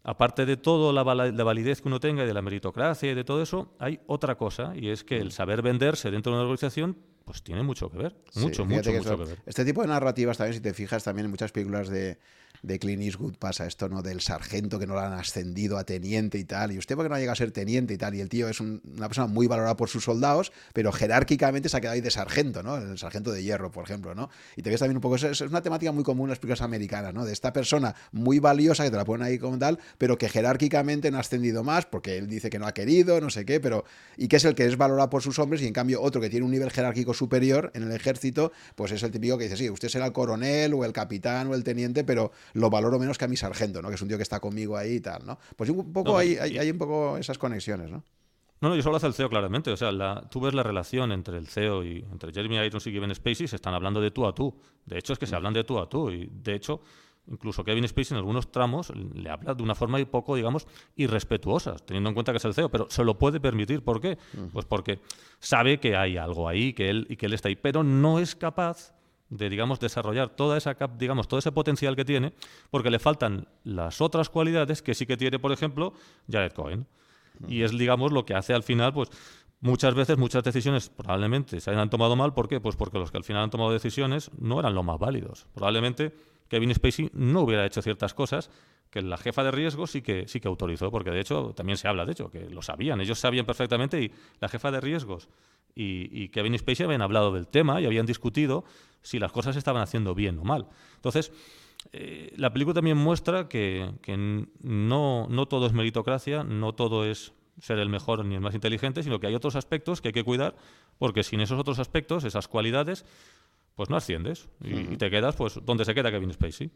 aparte de todo la, validez que uno tenga y de la meritocracia y de todo eso, hay otra cosa, y es que el saber venderse dentro de una organización pues tiene mucho que ver, mucho, mucho, mucho que ver. Este tipo de narrativas también, si te fijas, también en muchas películas de, de Clint Eastwood pasa esto, ¿no? Del sargento que no lo han ascendido a teniente y tal. Y usted, porque no llega a ser teniente y tal? Y el tío es una persona muy valorada por sus soldados, pero jerárquicamente se ha quedado ahí de sargento, ¿no? El sargento de hierro, por ejemplo, ¿no? Y te ves también un poco. Es, una temática muy común en las películas americanas, ¿no? De esta persona muy valiosa que te la ponen ahí como tal, pero que jerárquicamente no ha ascendido más porque él dice que no ha querido, no sé qué, pero. Y que es el que es valorado por sus hombres y en cambio otro que tiene un nivel jerárquico superior en el ejército, pues es el típico que dice, sí, usted será el coronel o el capitán o el teniente, pero lo valoro menos que a mi sargento, ¿no? Que es un tío que está conmigo ahí y tal, ¿no? Pues un poco hay, hay, un poco esas conexiones, ¿no? No, no, yo solo hace el CEO claramente. O sea, la, tú ves la relación entre el CEO y entre Jeremy Irons y Kevin Spacey, se están hablando de tú a tú. De hecho, es que se hablan de tú a tú. Y de hecho, incluso Kevin Spacey en algunos tramos le habla de una forma un poco, digamos, irrespetuosa, teniendo en cuenta que es el CEO, pero se lo puede permitir. ¿Por qué? Pues porque sabe que hay algo ahí que él, y que él está ahí, pero no es capaz de digamos desarrollar toda esa digamos todo ese potencial que tiene porque le faltan las otras cualidades que sí que tiene por ejemplo Jared Cohen y es, digamos, lo que hace al final, pues muchas veces, muchas decisiones probablemente se hayan tomado mal. ¿Por qué? Pues porque los que al final han tomado decisiones no eran los más válidos. Probablemente Kevin Spacey no hubiera hecho ciertas cosas que la jefa de riesgo sí que, sí que autorizó, porque de hecho también se habla, de hecho, que lo sabían, ellos sabían perfectamente y la jefa de riesgos y, Kevin Spacey habían hablado del tema y habían discutido si las cosas estaban haciendo bien o mal. Entonces, eh, la película también muestra que, no, no todo es meritocracia, no todo es ser el mejor ni el más inteligente, sino que hay otros aspectos que hay que cuidar, porque sin esos otros aspectos, esas cualidades, pues no asciendes y, te quedas pues donde se queda Kevin Spacey.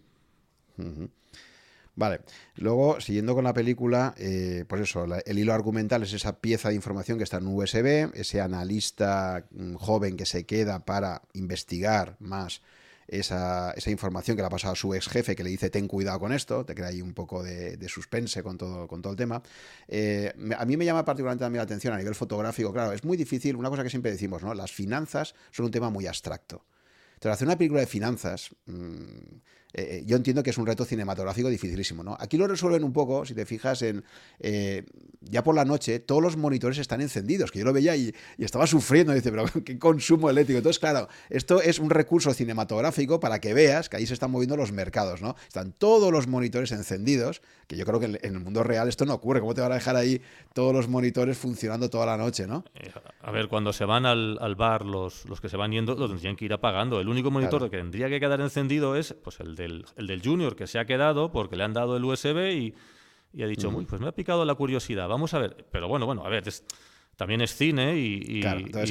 Vale, luego siguiendo con la película, eh, pues eso, el hilo argumental es esa pieza de información que está en USB, ese analista mm, joven que se queda para investigar más esa, esa, información que le ha pasado a su ex jefe, que le dice ten cuidado con esto, te crea ahí un poco de, suspense con todo, con todo el tema. Eh, a mí me llama particularmente también la atención a nivel fotográfico, claro, es muy difícil, una cosa que siempre decimos, ¿no? Las finanzas son un tema muy abstracto. Entonces, hacer una película de finanzas, mm, eh, yo entiendo que es un reto cinematográfico dificilísimo, ¿no? Aquí lo resuelven un poco, si te fijas en, eh, ya por la noche, todos los monitores están encendidos, que yo lo veía y, estaba sufriendo, y dice, pero qué consumo eléctrico. Entonces, claro, esto es un recurso cinematográfico para que veas que ahí se están moviendo los mercados, ¿no? Están todos los monitores encendidos, que yo creo que en el mundo real esto no ocurre. ¿Cómo te van a dejar ahí todos los monitores funcionando toda la noche, no? Eh, a ver, cuando se van al, bar, los, los que se van yendo, lo tendrían que ir apagando. El único monitor que tendría que quedar encendido es pues el de el, del Junior que se ha quedado porque le han dado el USB y, ha dicho, uy, pues me ha picado la curiosidad, vamos a ver. Pero bueno, bueno, a ver, también es cine y,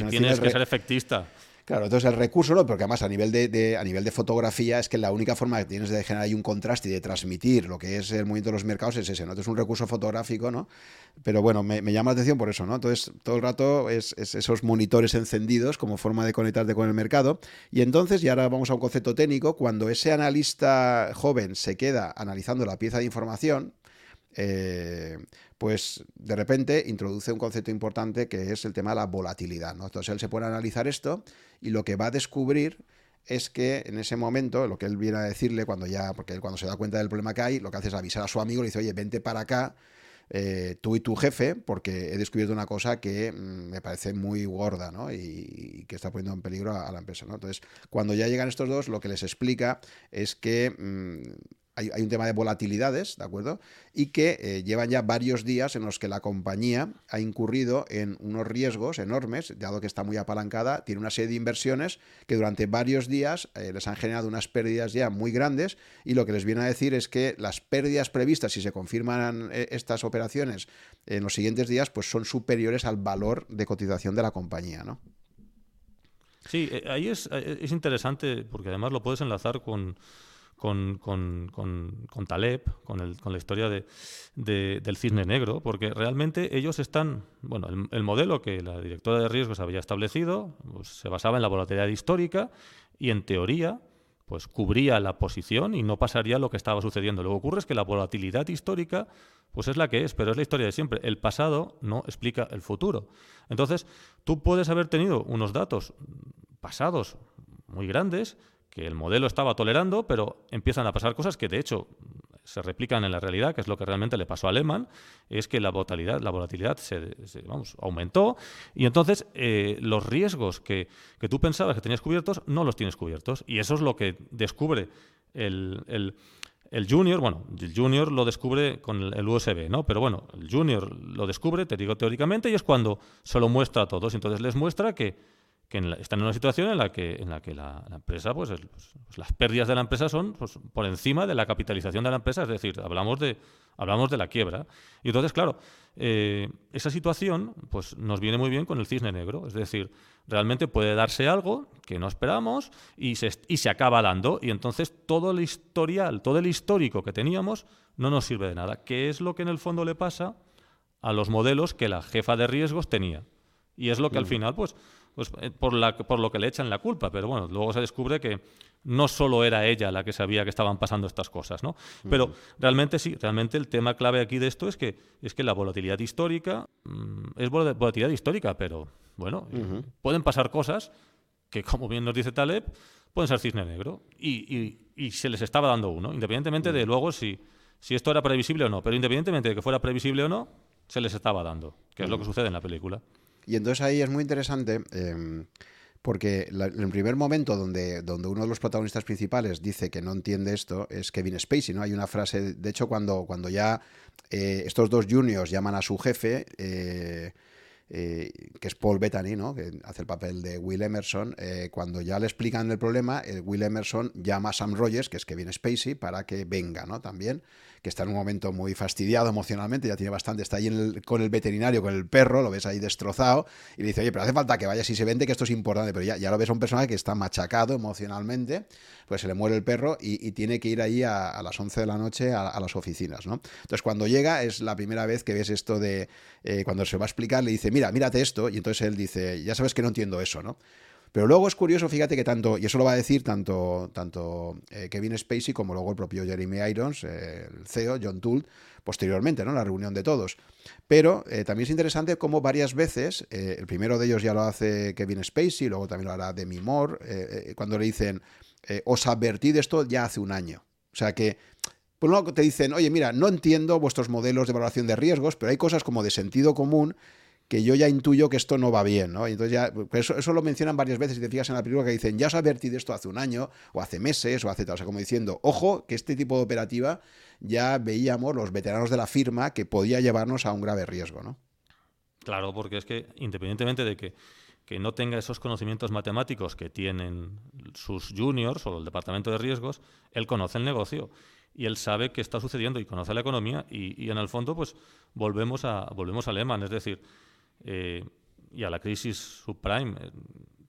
tienes que ser efectista. Claro, entonces el recurso, ¿no? porque además a nivel de, a nivel de fotografía es que la única forma que tienes de generar ahí un contraste y de transmitir lo que es el movimiento de los mercados es ese, ¿no? Entonces es un recurso fotográfico, ¿no? Pero bueno, me, llama la atención por eso, ¿no? Entonces todo el rato es, esos monitores encendidos como forma de conectarte con el mercado. Y entonces, y ahora vamos a un concepto técnico, cuando ese analista joven se queda analizando la pieza de información, eh, pues de repente introduce un concepto importante que es el tema de la volatilidad. Entonces él se puede analizar esto y lo que va a descubrir es que en ese momento, lo que él viene a decirle cuando ya, porque él cuando se da cuenta del problema que hay, lo que hace es avisar a su amigo, le dice, oye, vente para acá, eh, tú y tu jefe, porque he descubierto una cosa que mm, me parece muy gorda, ¿no? Y, que está poniendo en peligro a, la empresa, ¿no? Entonces, cuando ya llegan estos dos, lo que les explica es que mm, hay, un tema de volatilidades, ¿de acuerdo? Y que eh, llevan ya varios días en los que la compañía ha incurrido en unos riesgos enormes, dado que está muy apalancada, tiene una serie de inversiones que durante varios días eh, les han generado unas pérdidas ya muy grandes y lo que les viene a decir es que las pérdidas previstas, si se confirman eh, estas operaciones en los siguientes días, pues son superiores al valor de cotización de la compañía, ¿no? Sí, ahí es, es interesante porque además lo puedes enlazar con con, con, con, Taleb, con, el, con la historia de, del cisne negro, porque realmente ellos están, bueno, el, modelo que la directora de riesgos había establecido pues, se basaba en la volatilidad histórica y en teoría pues cubría la posición y no pasaría lo que estaba sucediendo. Lo que ocurre es que la volatilidad histórica pues es la que es, pero es la historia de siempre. El pasado no explica el futuro. Entonces, tú puedes haber tenido unos datos pasados muy grandes que el modelo estaba tolerando, pero empiezan a pasar cosas que de hecho se replican en la realidad, que es lo que realmente le pasó a Lehman, es que la volatilidad, la volatilidad se, vamos, aumentó y entonces eh, los riesgos que, tú pensabas que tenías cubiertos no los tienes cubiertos. Y eso es lo que descubre el, el, junior, bueno, el junior lo descubre con el USB, ¿no? Pero bueno, el junior lo descubre, te digo teóricamente, y es cuando se lo muestra a todos. Entonces les muestra que que están en una situación en la que, en la, que la, empresa, pues, pues, pues, las pérdidas de la empresa son pues, por encima de la capitalización de la empresa, es decir, hablamos de, hablamos de la quiebra. Y entonces, claro, eh, esa situación pues, nos viene muy bien con el cisne negro, es decir, realmente puede darse algo que no esperamos y se, y se acaba dando, y entonces todo el historial, todo el histórico que teníamos no nos sirve de nada, ¿Qué es lo que en el fondo le pasa a los modelos que la jefa de riesgos tenía. Y es lo que al final, pues, pues eh, por, la, por lo que le echan la culpa. Pero bueno, luego se descubre que no solo era ella la que sabía que estaban pasando estas cosas, ¿no? Pero realmente sí, realmente el tema clave aquí de esto es que, es que la volatilidad histórica mm, es volatilidad histórica, pero bueno, pueden pasar cosas que, como bien nos dice Taleb, pueden ser cisne negro. Y, y, se les estaba dando uno, independientemente de luego si, si esto era previsible o no. Pero independientemente de que fuera previsible o no, se les estaba dando, que es lo que sucede en la película. Y entonces ahí es muy interesante. Em, porque en el primer momento donde, donde uno de los protagonistas principales dice que no entiende esto es Kevin Spacey, ¿no? Hay una frase, de hecho, cuando, cuando ya eh, estos dos juniors llaman a su jefe, eh, eh, que es Paul Bettany, ¿no? que hace el papel de Will Emerson, cuando ya le explican el problema, Will Emerson llama a Sam Rogers, que es Kevin Spacey, para que venga ¿no? también que está en un momento muy fastidiado emocionalmente, ya tiene bastante, está ahí con el veterinario, con el perro, lo ves ahí destrozado, y le dice, oye, pero hace falta que vayas y se vende que esto es importante, pero ya, ya lo ves a un personaje que está machacado emocionalmente, pues se le muere el perro y, tiene que ir ahí a, las 11 de la noche a, las oficinas, ¿no? Entonces cuando llega es la primera vez que ves esto de, eh, cuando se va a explicar, le dice, mira, mírate esto, y entonces él dice, ya sabes que no entiendo eso, ¿no? Pero luego es curioso, fíjate que tanto, y eso lo va a decir tanto, tanto eh, Kevin Spacey como luego el propio Jeremy Irons, eh, el CEO, John Toole, posteriormente, ¿no? La reunión de todos. Pero eh, también es interesante cómo varias veces, el primero de ellos ya lo hace Kevin Spacey, luego también lo hará Demi Moore, cuando le dicen, os advertí de esto ya hace un año. O sea que por un lado te dicen, oye, mira, no entiendo vuestros modelos de evaluación de riesgos, pero hay cosas como de sentido común que yo ya intuyo que esto no va bien, ¿no? Entonces ya, pues eso, lo mencionan varias veces, y te fijas en la película que dicen, ya os advertí de esto hace un año, o hace meses, o hace tal, o sea, como diciendo, ojo, que este tipo de operativa ya veíamos los veteranos de la firma que podía llevarnos a un grave riesgo, ¿no? Claro, porque es que independientemente de que, que no tenga esos conocimientos matemáticos que tienen sus juniors o el departamento de riesgos, él conoce el negocio y él sabe qué está sucediendo y conoce la economía y, en el fondo pues volvemos a volvemos a es decir, eh, y a la crisis subprime. Eh,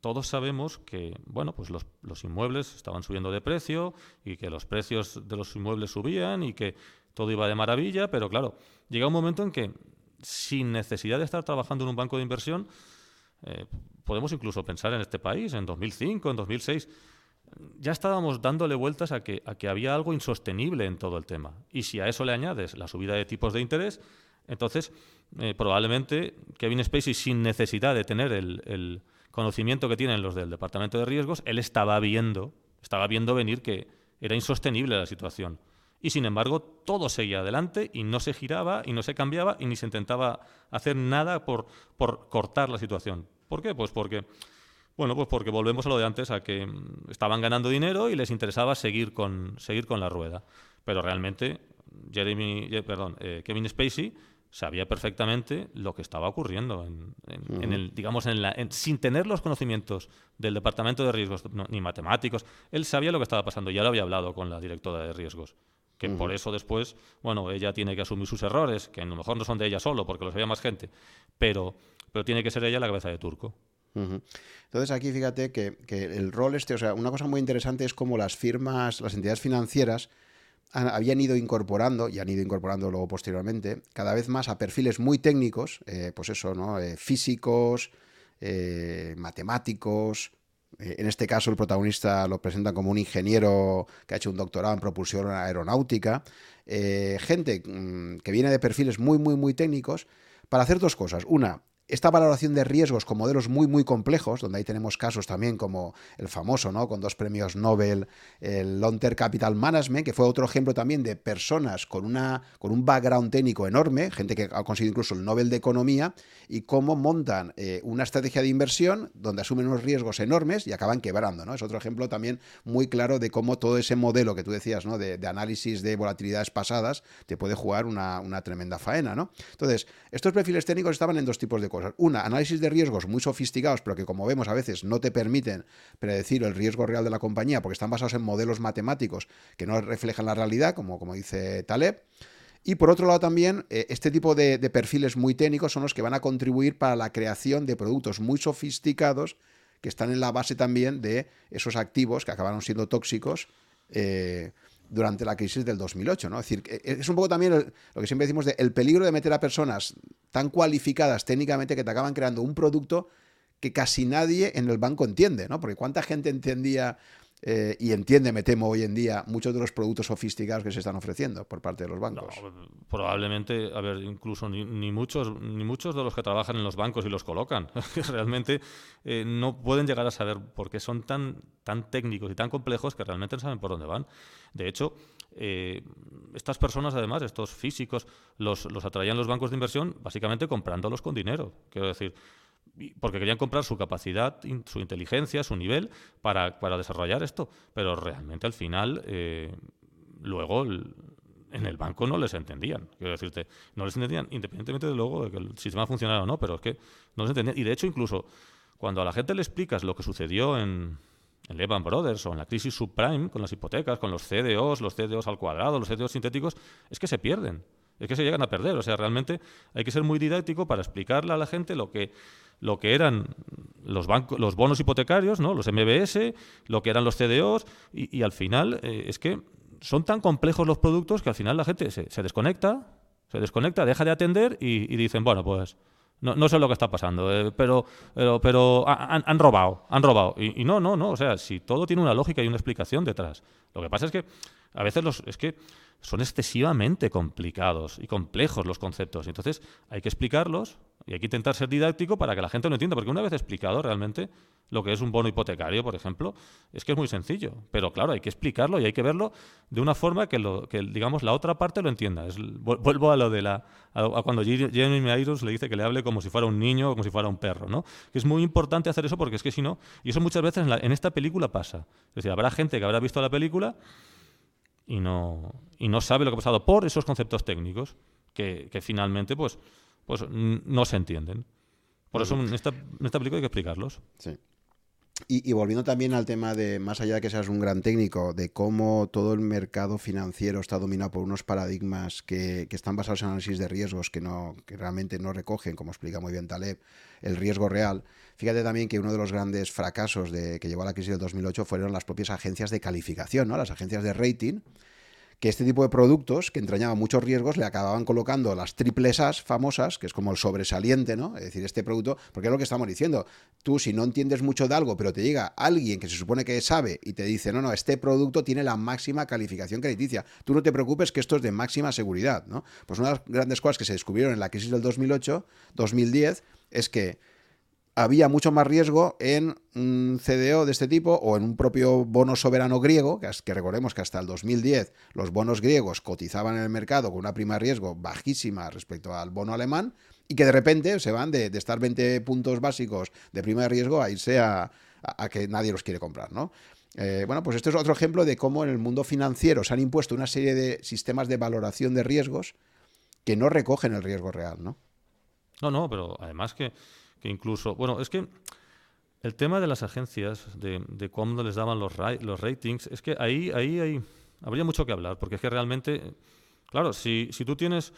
todos sabemos que bueno, pues los, los, inmuebles estaban subiendo de precio y que los precios de los inmuebles subían y que todo iba de maravilla, pero claro, llega un momento en que sin necesidad de estar trabajando en un banco de inversión, eh, podemos incluso pensar en este país, en 2005, en 2006, ya estábamos dándole vueltas a que, a que había algo insostenible en todo el tema. Y si a eso le añades la subida de tipos de interés, entonces, eh, probablemente Kevin Spacey, sin necesidad de tener el, conocimiento que tienen los del Departamento de Riesgos, él estaba viendo, estaba viendo venir que era insostenible la situación. Y sin embargo, todo seguía adelante y no se giraba y no se cambiaba y ni se intentaba hacer nada por, por cortar la situación. ¿Por qué? Pues porque, bueno, pues porque volvemos a lo de antes, a que estaban ganando dinero y les interesaba seguir con, seguir con la rueda. Pero realmente, Jeremy, perdón, eh, Kevin Spacey sabía perfectamente lo que estaba ocurriendo en, el, digamos, en la, sin tener los conocimientos del departamento de riesgos ni matemáticos. Él sabía lo que estaba pasando. Ya lo había hablado con la directora de riesgos. Que por eso después, bueno, ella tiene que asumir sus errores, que a lo mejor no son de ella solo, porque los había más gente, pero, pero tiene que ser ella la cabeza de turco. Entonces aquí fíjate que, que, el rol este, o sea, una cosa muy interesante es como las firmas, las entidades financieras habían ido incorporando, y han ido incorporando luego posteriormente, cada vez más a perfiles muy técnicos, eh, pues eso, ¿no? Eh, físicos, eh, matemáticos. en este caso, el protagonista lo presentan como un ingeniero que ha hecho un doctorado en propulsión aeronáutica. gente mm, que viene de perfiles muy, muy, muy técnicos para hacer dos cosas. Una, esta valoración de riesgos con modelos muy, muy complejos, donde ahí tenemos casos también como el famoso, ¿no? Con dos premios Nobel, el Long Term Capital Management, que fue otro ejemplo también de personas con, una, con un background técnico enorme, gente que ha conseguido incluso el Nobel de Economía, y cómo montan eh, una estrategia de inversión donde asumen unos riesgos enormes y acaban quebrando, ¿no? Es otro ejemplo también muy claro de cómo todo ese modelo que tú decías, ¿no? De, análisis de volatilidades pasadas te puede jugar una, una tremenda faena, ¿no? Entonces, estos perfiles técnicos estaban en dos tipos de una, análisis de riesgos muy sofisticados, pero que como vemos a veces no te permiten predecir el riesgo real de la compañía porque están basados en modelos matemáticos que no reflejan la realidad, como, como dice Taleb. Y por otro lado también, eh, este tipo de, perfiles muy técnicos son los que van a contribuir para la creación de productos muy sofisticados que están en la base también de esos activos que acabaron siendo tóxicos. Eh, durante la crisis del 2008. ¿no? Es decir, es un poco también lo que siempre decimos de el peligro de meter a personas tan cualificadas técnicamente que te acaban creando un producto que casi nadie en el banco entiende, ¿no? Porque cuánta gente entendía eh, y entiende, me temo hoy en día, muchos de los productos sofisticados que se están ofreciendo por parte de los bancos. probablemente, a ver, incluso ni, muchos, ni muchos de los que trabajan en los bancos y los colocan, realmente eh, no pueden llegar a saber por qué son tan, tan técnicos y tan complejos que realmente no saben por dónde van. De hecho, eh, estas personas, además, estos físicos, los, los atraían los bancos de inversión básicamente comprándolos con dinero. Quiero decir, porque querían comprar su capacidad, su inteligencia, su nivel para, desarrollar esto. Pero realmente al final, eh, luego en el banco no les entendían. Quiero decirte, no les entendían, independientemente de luego de que el sistema funcionara o no, pero es que no les entendían. Y de hecho, incluso cuando a la gente le explicas lo que sucedió en, en Lehman Brothers o en la crisis subprime, con las hipotecas, con los CDOs, los CDOs al cuadrado, los CDOs sintéticos, es que se pierden. Es que se llegan a perder. O sea, realmente hay que ser muy didáctico para explicarle a la gente lo que lo que eran los, bancos, los bonos hipotecarios, ¿no? los MBS, lo que eran los CDOs, y, al final eh, es que son tan complejos los productos que al final la gente se, desconecta, se desconecta, deja de atender y, dicen, bueno, pues no, sé lo que está pasando, eh, pero, pero, pero han, robado, han robado. Y, y, no, no, no, o sea, si todo tiene una lógica y una explicación detrás. Lo que pasa es que a veces los, es que son excesivamente complicados y complejos los conceptos. Entonces hay que explicarlos y hay que intentar ser didáctico para que la gente lo entienda. Porque una vez explicado realmente lo que es un bono hipotecario, por ejemplo, es que es muy sencillo. Pero claro, hay que explicarlo y hay que verlo de una forma que, lo, que digamos, la otra parte lo entienda. Es, vuelvo a lo de la. A, cuando Jeremy Irons le dice que le hable como si fuera un niño o como si fuera un perro, ¿no? Que es muy importante hacer eso porque es que si no. Y eso muchas veces en, en esta película pasa. Es decir, habrá gente que habrá visto la película y no, y no sabe lo que ha pasado por esos conceptos técnicos que, finalmente pues, pues no se entienden. Por eso en esta, en esta película hay que explicarlos. Sí. Y, volviendo también al tema de, más allá de que seas un gran técnico, de cómo todo el mercado financiero está dominado por unos paradigmas que, que, están basados en análisis de riesgos que, no, que realmente no recogen, como explica muy bien Taleb, el riesgo real. Fíjate también que uno de los grandes fracasos de, que llevó a la crisis del 2008 fueron las propias agencias de calificación, ¿no? las agencias de rating, que este tipo de productos, que entrañaban muchos riesgos, le acababan colocando las triples As famosas, que es como el sobresaliente, ¿no? Es decir, este producto, porque es lo que estamos diciendo. Tú, si no entiendes mucho de algo, pero te llega alguien que se supone que sabe y te dice, no, no, este producto tiene la máxima calificación crediticia, tú no te preocupes que esto es de máxima seguridad, ¿no? Pues una de las grandes cosas que se descubrieron en la crisis del 2008, 2010, es que había mucho más riesgo en un CDO de este tipo o en un propio bono soberano griego, que, recordemos que hasta el 2010 los bonos griegos cotizaban en el mercado con una prima de riesgo bajísima respecto al bono alemán y que de repente se van de, estar 20 puntos básicos de prima de riesgo a irse a, que nadie los quiere comprar, ¿no? Eh, bueno, pues esto es otro ejemplo de cómo en el mundo financiero se han impuesto una serie de sistemas de valoración de riesgos que no recogen el riesgo real, ¿no? No, no, pero además que que incluso, bueno, es que el tema de las agencias, de, de les daban los, los ratings, es que ahí, ahí, ahí habría mucho que hablar, porque es que realmente, claro, si, si tú tienes,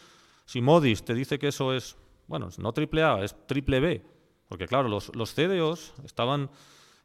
si Modis te dice que eso es, bueno, no triple A, es triple B, porque claro, los, los CDOs estaban,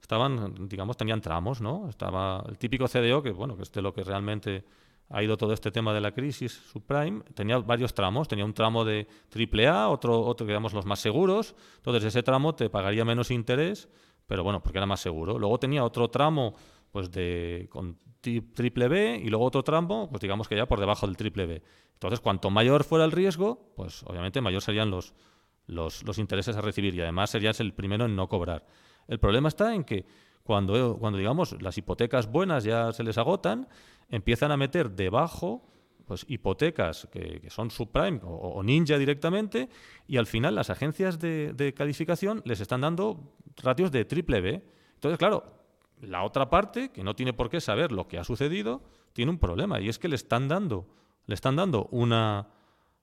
estaban, digamos, tenían tramos, ¿no? Estaba el típico CDO, que bueno, que es de lo que realmente ha ido todo este tema de la crisis subprime, tenía varios tramos, tenía un tramo de AAA, otro, otro digamos los más seguros, entonces ese tramo te pagaría menos interés, pero bueno, porque era más seguro. Luego tenía otro tramo pues de con triple B y luego otro tramo, pues digamos que ya por debajo del triple B. Entonces, cuanto mayor fuera el riesgo, pues obviamente mayor serían los, los, los intereses a recibir y además serías el primero en no cobrar. El problema está en que cuando, cuando digamos las hipotecas buenas ya se les agotan, empiezan a meter debajo pues, hipotecas que, son subprime o, ninja directamente y al final las agencias de, calificación les están dando ratios de triple B. Entonces, claro, la otra parte, que no tiene por qué saber lo que ha sucedido, tiene un problema y es que le están dando, le están dando una,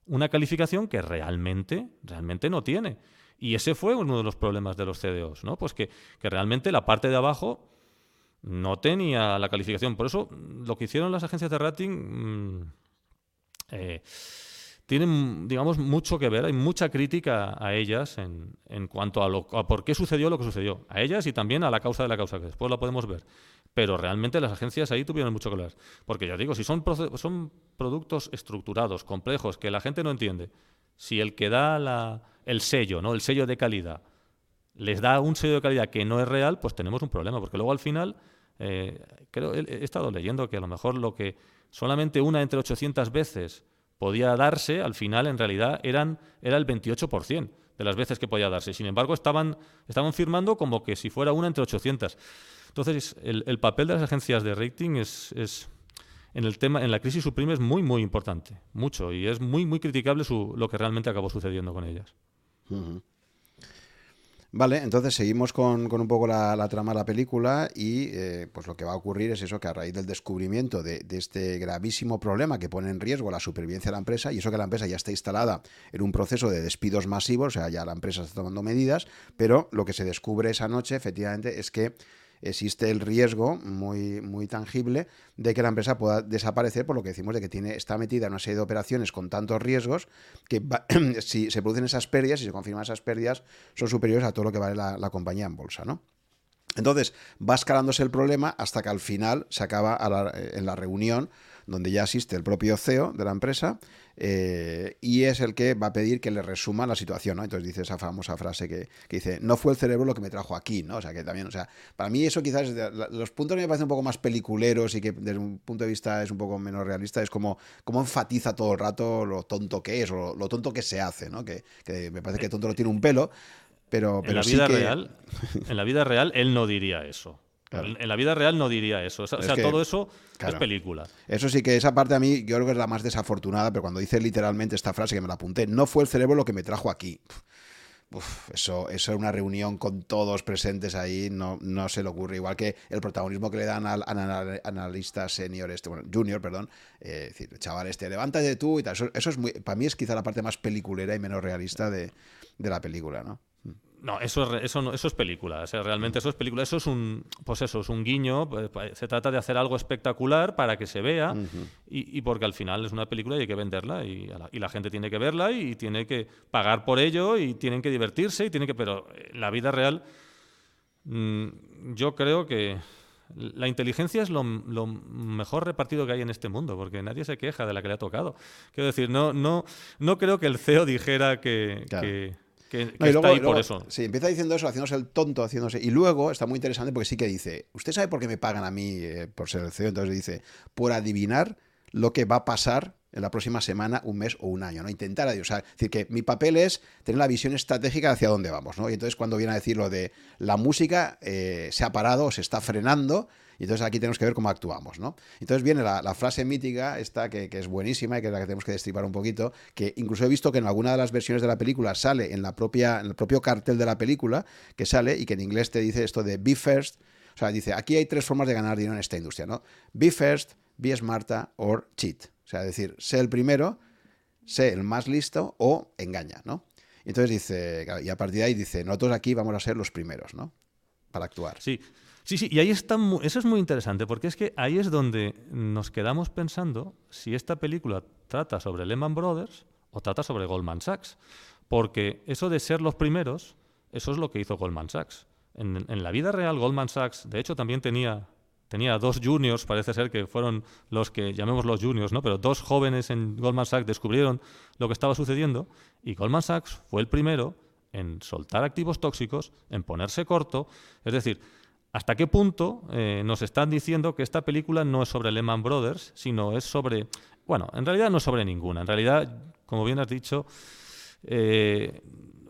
una calificación que realmente, realmente no tiene. Y ese fue uno de los problemas de los CDOs, ¿no? Pues que, que realmente la parte de abajo no tenía la calificación. Por eso lo que hicieron las agencias de rating mm, eh, tienen, digamos, mucho que ver. Hay mucha crítica a ellas en, en cuanto a, lo, a por qué sucedió lo que sucedió. A ellas y también a la causa de la causa, que después la podemos ver. Pero realmente las agencias ahí tuvieron mucho que ver. Porque ya digo, si son, son productos estructurados, complejos, que la gente no entiende, si el que da la, el sello, ¿no? el sello de calidad, les da un sello de calidad que no es real, pues tenemos un problema. Porque luego al final, eh, creo, he, estado leyendo que a lo mejor lo que solamente una entre 800 veces podía darse, al final en realidad eran, era el 28% de las veces que podía darse. Sin embargo, estaban, estaban firmando como que si fuera una entre 800. Entonces, el, papel de las agencias de rating es, es, en el tema, en la crisis supreme es muy, muy importante, mucho, y es muy, muy criticable su, lo que realmente acabó sucediendo con ellas. Vale, entonces seguimos con, un poco la, trama de la película y eh, pues lo que va a ocurrir es eso, que a raíz del descubrimiento de, este gravísimo problema que pone en riesgo la supervivencia de la empresa y eso que la empresa ya está instalada en un proceso de despidos masivos, o sea, ya la empresa está tomando medidas, pero lo que se descubre esa noche efectivamente es que existe el riesgo muy, muy tangible de que la empresa pueda desaparecer por lo que decimos de que tiene, está metida en una serie de operaciones con tantos riesgos que si se producen esas pérdidas, si se confirman esas pérdidas, son superiores a todo lo que vale la, la compañía en bolsa, ¿no? Entonces, va escalándose el problema hasta que al final se acaba en la reunión donde ya asiste el propio CEO de la empresa eh, y es el que va a pedir que le resuma la situación, ¿no? Entonces dice esa famosa frase que, dice, no fue el cerebro lo que me trajo aquí, ¿no? O sea, que también, o sea, para mí eso quizás, los puntos que me parecen un poco más peliculeros y que desde un punto de vista es un poco menos realista, es como, como enfatiza todo el rato lo tonto que es o lo, tonto que se hace, ¿no? Que, me parece que tonto no tiene un pelo, pero, pero en la vida real, en la vida real él no diría eso. En la vida real no diría eso. O sea, todo eso es película. Eso sí que esa parte a mí yo creo que es la más desafortunada, pero cuando dice literalmente esta frase que me la apunté, no fue el cerebro lo que me trajo aquí. eso, eso una reunión con todos presentes ahí, no, no se le ocurre. Igual que el protagonismo que le dan al, analista senior, este, bueno, junior, perdón, eh, decir, chaval, este, levántate tú y tal. Eso, es muy, para mí es quizá la parte más peliculera y menos realista de, de la película, ¿no? No, eso es, eso, eso es película. realmente eso es película. Eso es un, pues eso, es un guiño. Pues, se trata de hacer algo espectacular para que se vea y, porque al final es una película y hay que venderla y, la, gente tiene que verla y tiene que pagar por ello y tienen que divertirse y tienen que... Pero la vida real, mm, yo creo que la inteligencia es lo, mejor repartido que hay en este mundo, porque nadie se queja de la que le ha tocado. Quiero decir, no, no, no creo que el CEO dijera que que, está ahí por eso. Sí, empieza diciendo eso, haciéndose el tonto, haciéndose. Y luego está muy interesante porque sí que dice: ¿Usted sabe por qué me pagan a mí eh, por ser el CEO? Entonces dice: por adivinar lo que va a pasar en la próxima semana, un mes o un año, ¿no? Intentar, o sea, decir que mi papel es tener la visión estratégica hacia dónde vamos, ¿no? Y entonces cuando viene a decir lo de la música eh, se ha parado o se está frenando, y entonces aquí tenemos que ver cómo actuamos, ¿no? Entonces viene la, frase mítica, esta que, es buenísima y que es la que tenemos que destripar un poquito, que incluso he visto que en alguna de las versiones de la película sale en, la propia, en el propio cartel de la película, que sale y que en inglés te dice esto de be first, o sea, dice, aquí hay tres formas de ganar dinero en esta industria, ¿no? Be first, be smarta or cheat. O sea, decir, sé el primero, sé el más listo o engaña, ¿no? Entonces dice, y a partir de ahí dice, nosotros aquí vamos a ser los primeros, ¿no? Para actuar. Sí, Sí, sí, y ahí está, eso es muy interesante, porque es que ahí es donde nos quedamos pensando si esta película trata sobre Lehman Brothers o trata sobre Goldman Sachs. Porque eso de ser los primeros, eso es lo que hizo Goldman Sachs. En, la vida real, Goldman Sachs, de hecho, también tenía, tenía dos juniors, parece ser que fueron los que llamemos los juniors, ¿no? Pero dos jóvenes en Goldman Sachs descubrieron lo que estaba sucediendo y Goldman Sachs fue el primero en soltar activos tóxicos, en ponerse corto. Es decir, ¿Hasta qué punto eh, nos están diciendo que esta película no es sobre Lehman Brothers, sino es sobre... Bueno, en realidad no es sobre ninguna. En realidad, como bien has dicho, eh,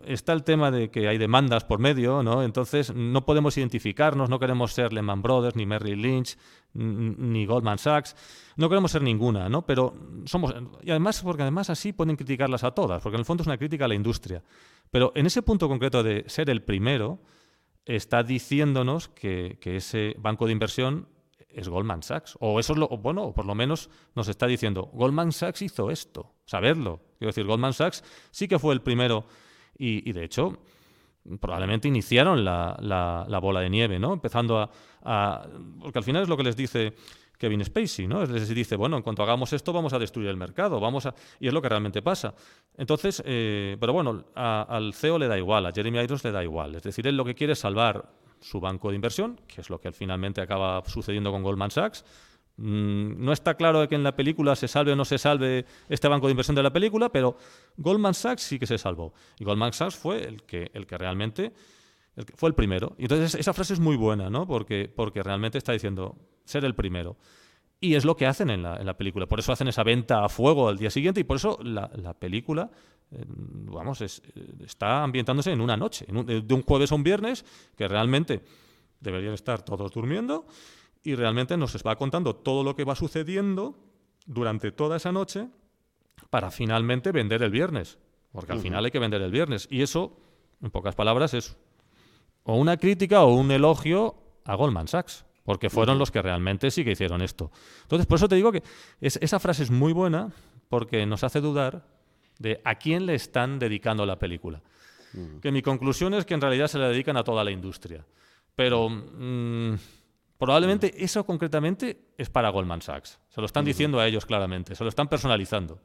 está el tema de que hay demandas por medio, ¿no? Entonces no podemos identificarnos, no queremos ser Lehman Brothers, ni Merrill Lynch, ni Goldman Sachs, no queremos ser ninguna, ¿no? Pero somos y además porque además así pueden criticarlas a todas, porque en el fondo es una crítica a la industria. Pero en ese punto concreto de ser el primero, está diciéndonos que, ese banco de inversión es Goldman Sachs. O eso es lo, bueno, por lo menos nos está diciendo, Goldman Sachs hizo esto, saberlo. Quiero decir, Goldman Sachs sí que fue el primero y, de hecho probablemente iniciaron la, bola de nieve, ¿no? Empezando a, Porque al final es lo que les dice Kevin Spacey, ¿no? Es decir, dice, bueno, en cuanto hagamos esto vamos a destruir el mercado, vamos a... Y es lo que realmente pasa. Entonces, eh, pero bueno, al CEO le da igual, a Jeremy Irons le da igual. Es decir, él lo que quiere es salvar su banco de inversión, que es lo que finalmente acaba sucediendo con Goldman Sachs. Mm, no está claro de que en la película se salve o no se salve este banco de inversión de la película, pero Goldman Sachs sí que se salvó. Y Goldman Sachs fue el que, el que realmente fue el primero. Y entonces esa frase es muy buena, ¿no? Porque, porque realmente está diciendo ser el primero. Y es lo que hacen en la, en la, película. Por eso hacen esa venta a fuego al día siguiente y por eso la, la película, eh, vamos, es, está ambientándose en una noche, de un jueves a un viernes, que realmente deberían estar todos durmiendo y realmente nos va contando todo lo que va sucediendo durante toda esa noche para finalmente vender el viernes. Porque al final hay que vender el viernes. Y eso, en pocas palabras, es o una crítica o un elogio a Goldman Sachs porque fueron los que realmente sí que hicieron esto. Entonces, por eso te digo que esa frase es muy buena porque nos hace dudar de a quién le están dedicando la película. Que mi conclusión es que en realidad se la dedican a toda la industria. Pero mm, probablemente eso concretamente es para Goldman Sachs. Se lo están diciendo a ellos claramente, se lo están personalizando.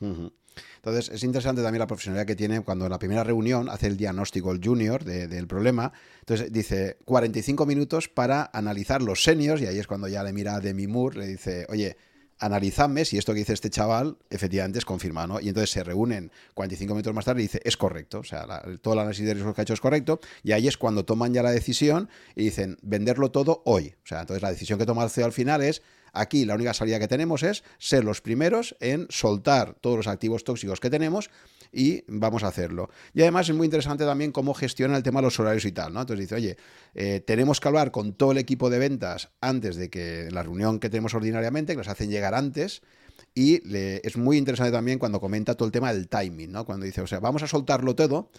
Entonces, es interesante también la profesionalidad que tiene cuando en la primera reunión hace el diagnóstico el junior del problema. Entonces, dice 45 minutos para analizar los seniors, y ahí es cuando ya le mira a Demi Moore, le dice, oye, analizadme si esto que dice este chaval efectivamente es confirmado, ¿no? Y entonces se reúnen 45 minutos más tarde y dice, es correcto, o sea, todo el análisis de riesgos que ha hecho es correcto, y ahí es cuando toman ya la decisión y dicen, venderlo todo hoy. O sea, entonces la decisión que toma el CEO al final es Aquí la única salida que tenemos es ser los primeros en soltar todos los activos tóxicos que tenemos y vamos a hacerlo. Y además es muy interesante también cómo gestiona el tema de los horarios y tal, ¿no? Entonces dice, oye, eh, tenemos que hablar con todo el equipo de ventas antes de que la reunión que tenemos ordinariamente, que nos hacen llegar antes, y es muy interesante también cuando comenta todo el tema del timing, ¿no? Cuando dice, o sea, vamos a soltarlo todo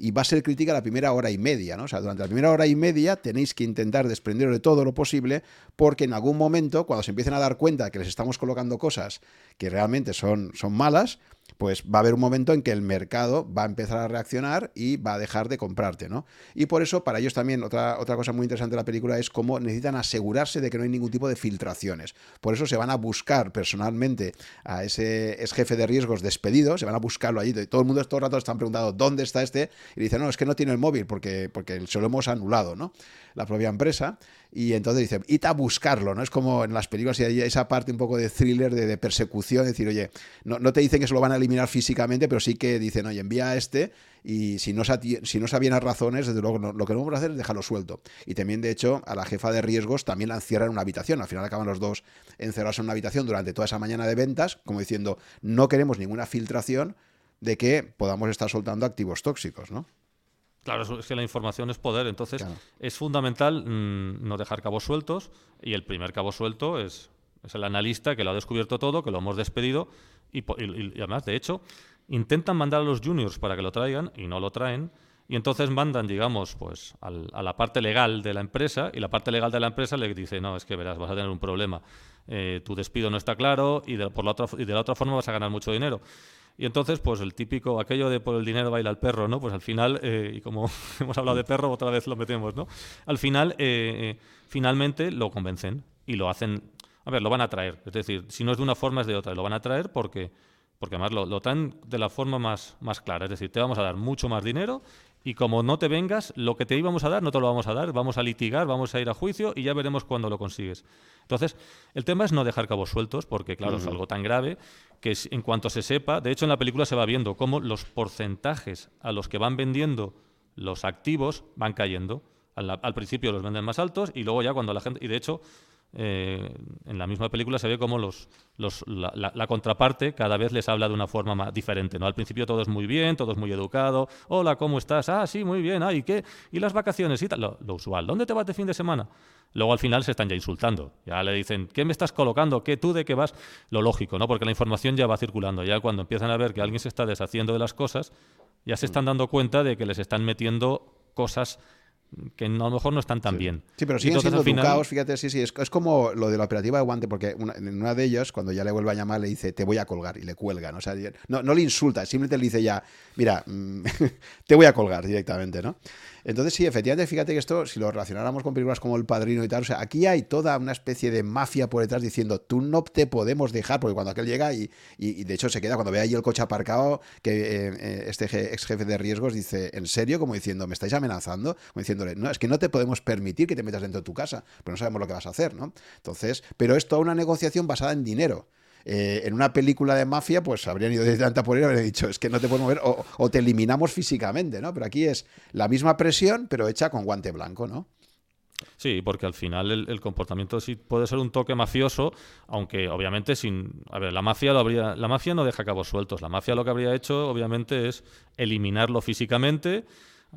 y va a ser crítica la primera hora y media, ¿no? O sea, durante la primera hora y media tenéis que intentar desprenderos de todo lo posible porque en algún momento, cuando se empiecen a dar cuenta que les estamos colocando cosas que realmente son, son malas, pues va a haber un momento en que el mercado va a empezar a reaccionar y va a dejar de comprarte, ¿no? Y por eso, para ellos también, otra, otra cosa muy interesante de la película es cómo necesitan asegurarse de que no hay ningún tipo de filtraciones. Por eso se van a buscar personalmente a ese jefe de riesgos despedido, se van a buscarlo allí. Todo el mundo todo el rato están preguntando dónde está este y dicen, no, es que no tiene el móvil porque, porque se lo hemos anulado, ¿no? La propia empresa. Y entonces dice, id a buscarlo, ¿no? Es como en las películas y hay esa parte un poco de thriller, de, persecución, decir, oye, no, no, te dicen que se lo van a eliminar físicamente, pero sí que dicen, oye, envía a este y si no, si no sabían las razones, desde luego lo que no vamos a hacer es dejarlo suelto. Y también, de hecho, a la jefa de riesgos también la encierran en una habitación. Al final acaban los dos encerrados en una habitación durante toda esa mañana de ventas, como diciendo, no queremos ninguna filtración de que podamos estar soltando activos tóxicos, ¿no? Claro, es que la información es poder, entonces es fundamental mm, no dejar cabos sueltos y el primer cabo suelto es, es, el analista que lo ha descubierto todo, que lo hemos despedido y, además, de hecho, intentan mandar a los juniors para que lo traigan y no lo traen y entonces mandan, digamos, pues a la parte legal de la empresa y la parte legal de la empresa le dice, no, es que verás, vas a tener un problema, eh, tu despido no está claro y de, por la otra, y de la otra forma vas a ganar mucho dinero. Y entonces, pues el típico, aquello de por el dinero baila el perro, ¿no? Pues al final, eh, y como hemos hablado de perro, otra vez lo metemos, ¿no? Al final, eh, eh, finalmente lo convencen y lo hacen, a ver, lo van a traer. Es decir, si no es de una forma, es de otra. Lo van a traer porque, porque además lo, lo traen de la forma más, más clara. Es decir, te vamos a dar mucho más dinero y como no te vengas, lo que te íbamos a dar no te lo vamos a dar, vamos a litigar, vamos a ir a juicio y ya veremos cuándo lo consigues. Entonces, el tema es no dejar cabos sueltos, porque claro, es algo tan grave que en cuanto se sepa, de hecho en la película se va viendo cómo los porcentajes a los que van vendiendo los activos van cayendo. Al, al principio los venden más altos y luego ya cuando la gente... Y de hecho, eh, en la misma película se ve como los, los la, contraparte cada vez les habla de una forma más diferente. ¿no? Al principio todo es muy bien, todo es muy educado. Hola, ¿cómo estás? Ah, sí, muy bien. Ah, ¿y qué? ¿Y las vacaciones? y tal? Lo, usual. ¿Dónde te vas de fin de semana? Luego al final se están ya insultando. Ya le dicen, ¿qué me estás colocando? ¿Qué tú de qué vas? Lo lógico, ¿no? Porque la información ya va circulando. Ya cuando empiezan a ver que alguien se está deshaciendo de las cosas, ya se están dando cuenta de que les están metiendo cosas que a lo mejor no están tan bien. Sí, pero siguen siendo caos, fíjate, sí, sí, es, es, como lo de la operativa de guante, porque en una de ellas, cuando ya le vuelve a llamar, le dice, te voy a colgar, y le cuelga, ¿no? O sea, no, no le insulta, simplemente le dice ya, mira, mm, te voy a colgar directamente, ¿no? Entonces, sí, efectivamente, fíjate que esto, si lo relacionáramos con películas como El Padrino y tal, o sea, aquí hay toda una especie de mafia por detrás diciendo, tú no te podemos dejar, porque cuando aquel llega y, y, de hecho se queda, cuando ve ahí el coche aparcado, que eh, eh, este ex jefe de riesgos dice, ¿en serio? Como diciendo, ¿me estáis amenazando? Como diciéndole, no, es que no te podemos permitir que te metas dentro de tu casa, pero no sabemos lo que vas a hacer, ¿no? Entonces, pero es toda una negociación basada en dinero. Eh, en una película de mafia, pues habrían ido directamente por él y habrían dicho, es que no te puedes mover o, te eliminamos físicamente, ¿no? Pero aquí es la misma presión, pero hecha con guante blanco, ¿no? Sí, porque al final el, comportamiento sí puede ser un toque mafioso, aunque obviamente sin... A ver, la mafia, lo habría, la mafia no deja cabos sueltos. La mafia lo que habría hecho, obviamente, es eliminarlo físicamente,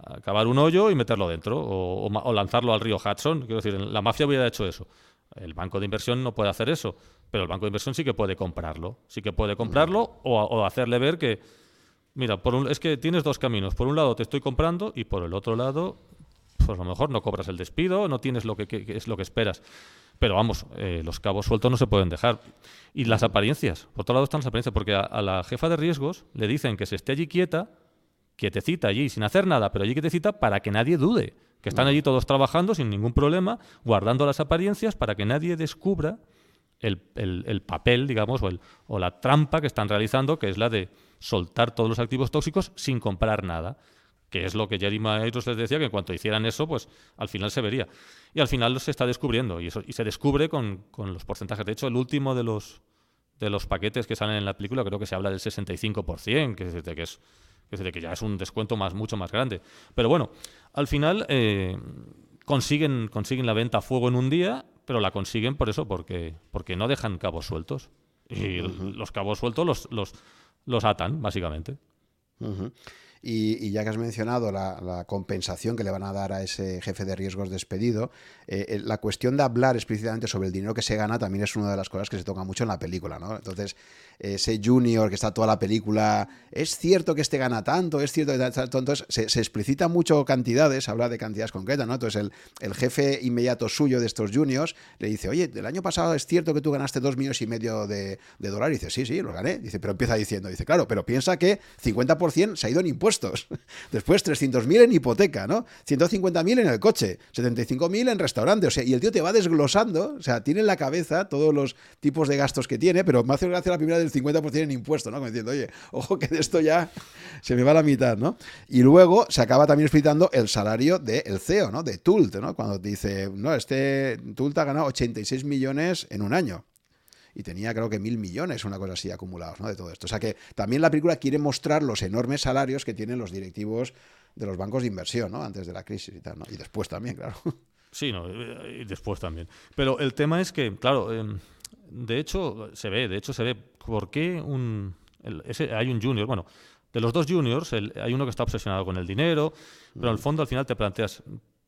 acabar un hoyo y meterlo dentro, o, o lanzarlo al río Hudson. Quiero decir, la mafia hubiera hecho eso. El banco de inversión no puede hacer eso, pero el banco de inversión sí que puede comprarlo. Sí que puede comprarlo o, hacerle ver que, mira, por un, es que tienes dos caminos. Por un lado te estoy comprando y por el otro lado, pues a lo mejor no cobras el despido, no tienes lo que, es lo que esperas. Pero vamos, eh, los cabos sueltos no se pueden dejar. Y las apariencias, por otro lado están las apariencias, porque a, la jefa de riesgos le dicen que se esté allí quieta, quietecita allí, sin hacer nada, pero allí quietecita para que nadie dude que están allí todos trabajando sin ningún problema, guardando las apariencias para que nadie descubra el, papel, digamos, o, o, la trampa que están realizando, que es la de soltar todos los activos tóxicos sin comprar nada, que es lo que Jerry Mayros les decía, que en cuanto hicieran eso, pues al final se vería. Y al final se está descubriendo, y, eso, y se descubre con, con los porcentajes. De hecho, el último de los, de los paquetes que salen en la película, creo que se habla del 65%, que que es que, que ya es un descuento más, mucho más grande. Pero bueno, al final eh, consiguen, consiguen la venta a fuego en un día, pero la consiguen por eso, porque, porque no dejan cabos sueltos. Y los cabos sueltos los, los, los atan, básicamente. Y, ya que has mencionado la, compensación que le van a dar a ese jefe de riesgos despedido, eh, eh, la cuestión de hablar explícitamente sobre el dinero que se gana también es una de las cosas que se toca mucho en la película, ¿no? Entonces, ese junior que está toda la película, es cierto que este gana tanto, es cierto que entonces se, se explicitan mucho cantidades, habla de cantidades concretas, ¿no? Entonces el, jefe inmediato suyo de estos juniors le dice, oye, el año pasado es cierto que tú ganaste dos millones y medio de, dólares, y dice, sí, sí, lo gané, dice, pero empieza diciendo, dice, claro, pero piensa que 50% se ha ido en impuestos, después 300.000 en hipoteca, ¿no? 150.000 en el coche, 75.000 en restaurante, o sea, y el tío te va desglosando, o sea, tiene en la cabeza todos los tipos de gastos que tiene, pero me hace gracia la primera del 50% en impuesto, ¿no? Como diciendo, oye, ojo que de esto ya se me va la mitad, ¿no? Y luego se acaba también explicando el salario del CEO, ¿no? De Tult, ¿no? Cuando dice, no, este Tult ha ganado 86 millones en un año y tenía creo que mil millones, una cosa así acumulados, ¿no? De todo esto. O sea que también la película quiere mostrar los enormes salarios que tienen los directivos de los bancos de inversión, ¿no? Antes de la crisis y tal, ¿no? Y después también, claro. Sí, no, y después también. Pero el tema es que, claro, em, de hecho, se ve, de hecho se ve por qué un, ese, hay un junior, bueno, de los dos juniors hay uno que está obsesionado con el dinero, pero al fondo al final te planteas,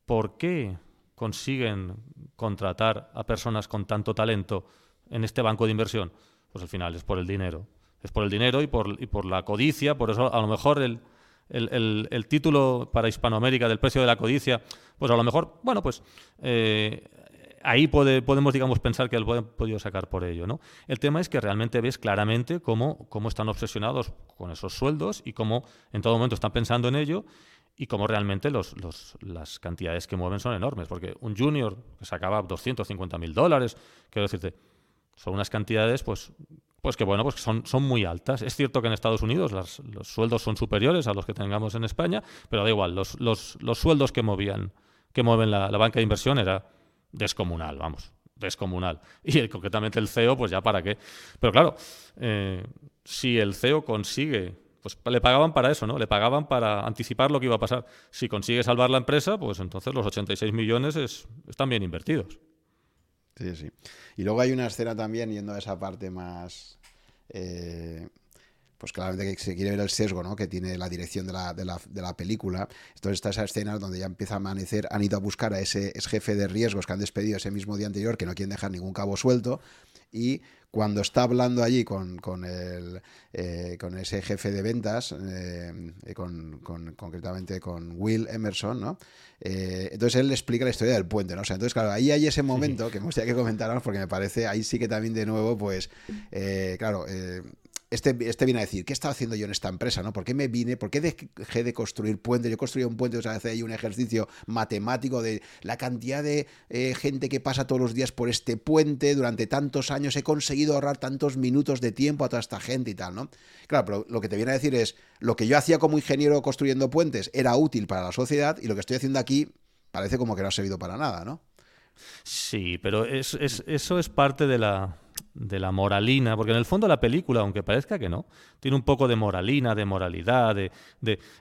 ¿por qué consiguen contratar a personas con tanto talento en este banco de inversión? Pues al final es por el dinero. Es por el dinero y por, y por la codicia, por eso a lo mejor el, el, el, título para Hispanoamérica del precio de la codicia, pues a lo mejor, bueno, pues eh, ahí podemos, digamos, pensar que lo han podido sacar por ello, ¿no? El tema es que realmente ves claramente cómo, cómo están obsesionados con esos sueldos y cómo en todo momento están pensando en ello y cómo realmente los, las cantidades que mueven son enormes, porque un junior que sacaba 250 mil dólares, quiero decirte, son unas cantidades, pues, pues que bueno, pues son, son muy altas. Es cierto que en Estados Unidos los sueldos son superiores a los que tengamos en España, pero da igual, los, los, los sueldos que movían, que mueven la, la banca de inversión era descomunal, vamos, descomunal. Y concretamente el CEO, pues ya para qué. Pero claro, eh, si el CEO consigue, pues le pagaban para eso, ¿no? Le pagaban para anticipar lo que iba a pasar. Si consigue salvar la empresa, pues entonces los 86 millones es, están bien invertidos. Sí, sí. Y luego hay una escena también, yendo a esa parte más... Eh, pues claramente que se quiere ver el sesgo ¿no? que tiene la dirección de la, de, la, de la, película. Entonces está esa escena donde ya empieza a amanecer, han ido a buscar a ese jefe de riesgos que han despedido ese mismo día anterior, que no quieren dejar ningún cabo suelto, y cuando está hablando allí con, con, el, eh, con ese jefe de ventas, eh, con, concretamente con Will Emerson, ¿no? Eh, entonces él le explica la historia del puente, ¿no? O sea, entonces, claro, ahí hay ese momento que me gustaría que comentáramos, porque me parece, ahí sí que también de nuevo, pues, claro, este, este viene a decir, ¿qué estaba haciendo yo en esta empresa? ¿no? ¿Por qué me vine? ¿Por qué dejé de construir puentes? Yo construí un puente, o sea, hace ahí un ejercicio matemático de la cantidad de eh, gente que pasa todos los días por este puente durante tantos años, he conseguido ahorrar tantos minutos de tiempo a toda esta gente y tal, ¿no? Claro, pero lo que te viene a decir es, lo que yo hacía como ingeniero construyendo puentes era útil para la sociedad y lo que estoy haciendo aquí parece como que no ha servido para nada, ¿no? Sí, pero es, eso es parte de la, de la moralina, porque en el fondo la película, aunque parezca que no, tiene un poco de moralina, de moralidad, de,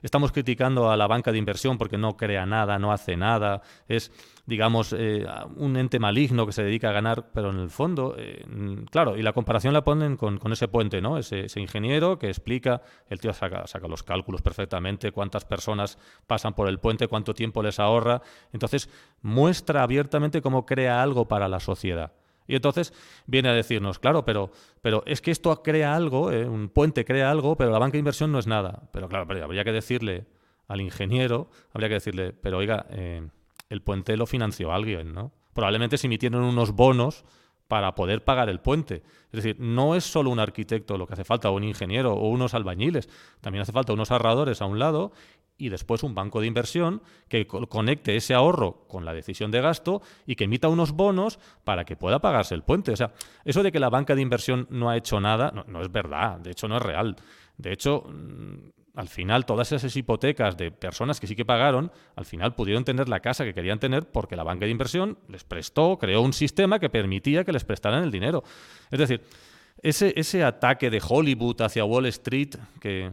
estamos criticando a la banca de inversión porque no crea nada, no hace nada, es, digamos, eh, un ente maligno que se dedica a ganar, pero en el fondo, eh, claro, y la comparación la ponen con, con ese puente, ¿no? Ese, ese, ingeniero que explica, el tío saca, saca los cálculos perfectamente, cuántas personas pasan por el puente, cuánto tiempo les ahorra, entonces muestra abiertamente cómo crea algo para la sociedad. Y entonces viene a decirnos, claro, pero, pero es que esto crea algo, eh, un puente crea algo, pero la banca de inversión no es nada. Pero claro, habría que decirle al ingeniero, habría que decirle, pero oiga, eh, el puente lo financió alguien, ¿no? Probablemente se emitieron unos bonos para poder pagar el puente. Es decir, no es solo un arquitecto lo que hace falta, o un ingeniero, o unos albañiles. También hace falta unos ahorradores a un lado y después un banco de inversión que conecte ese ahorro con la decisión de gasto y que emita unos bonos para que pueda pagarse el puente. O sea, eso de que la banca de inversión no ha hecho nada, no, es verdad, de hecho no es real. De hecho, mm, al final todas esas hipotecas de personas que sí que pagaron, al final pudieron tener la casa que querían tener porque la banca de inversión les prestó, creó un sistema que permitía que les prestaran el dinero. Es decir, ese, ese ataque de Hollywood hacia Wall Street, que,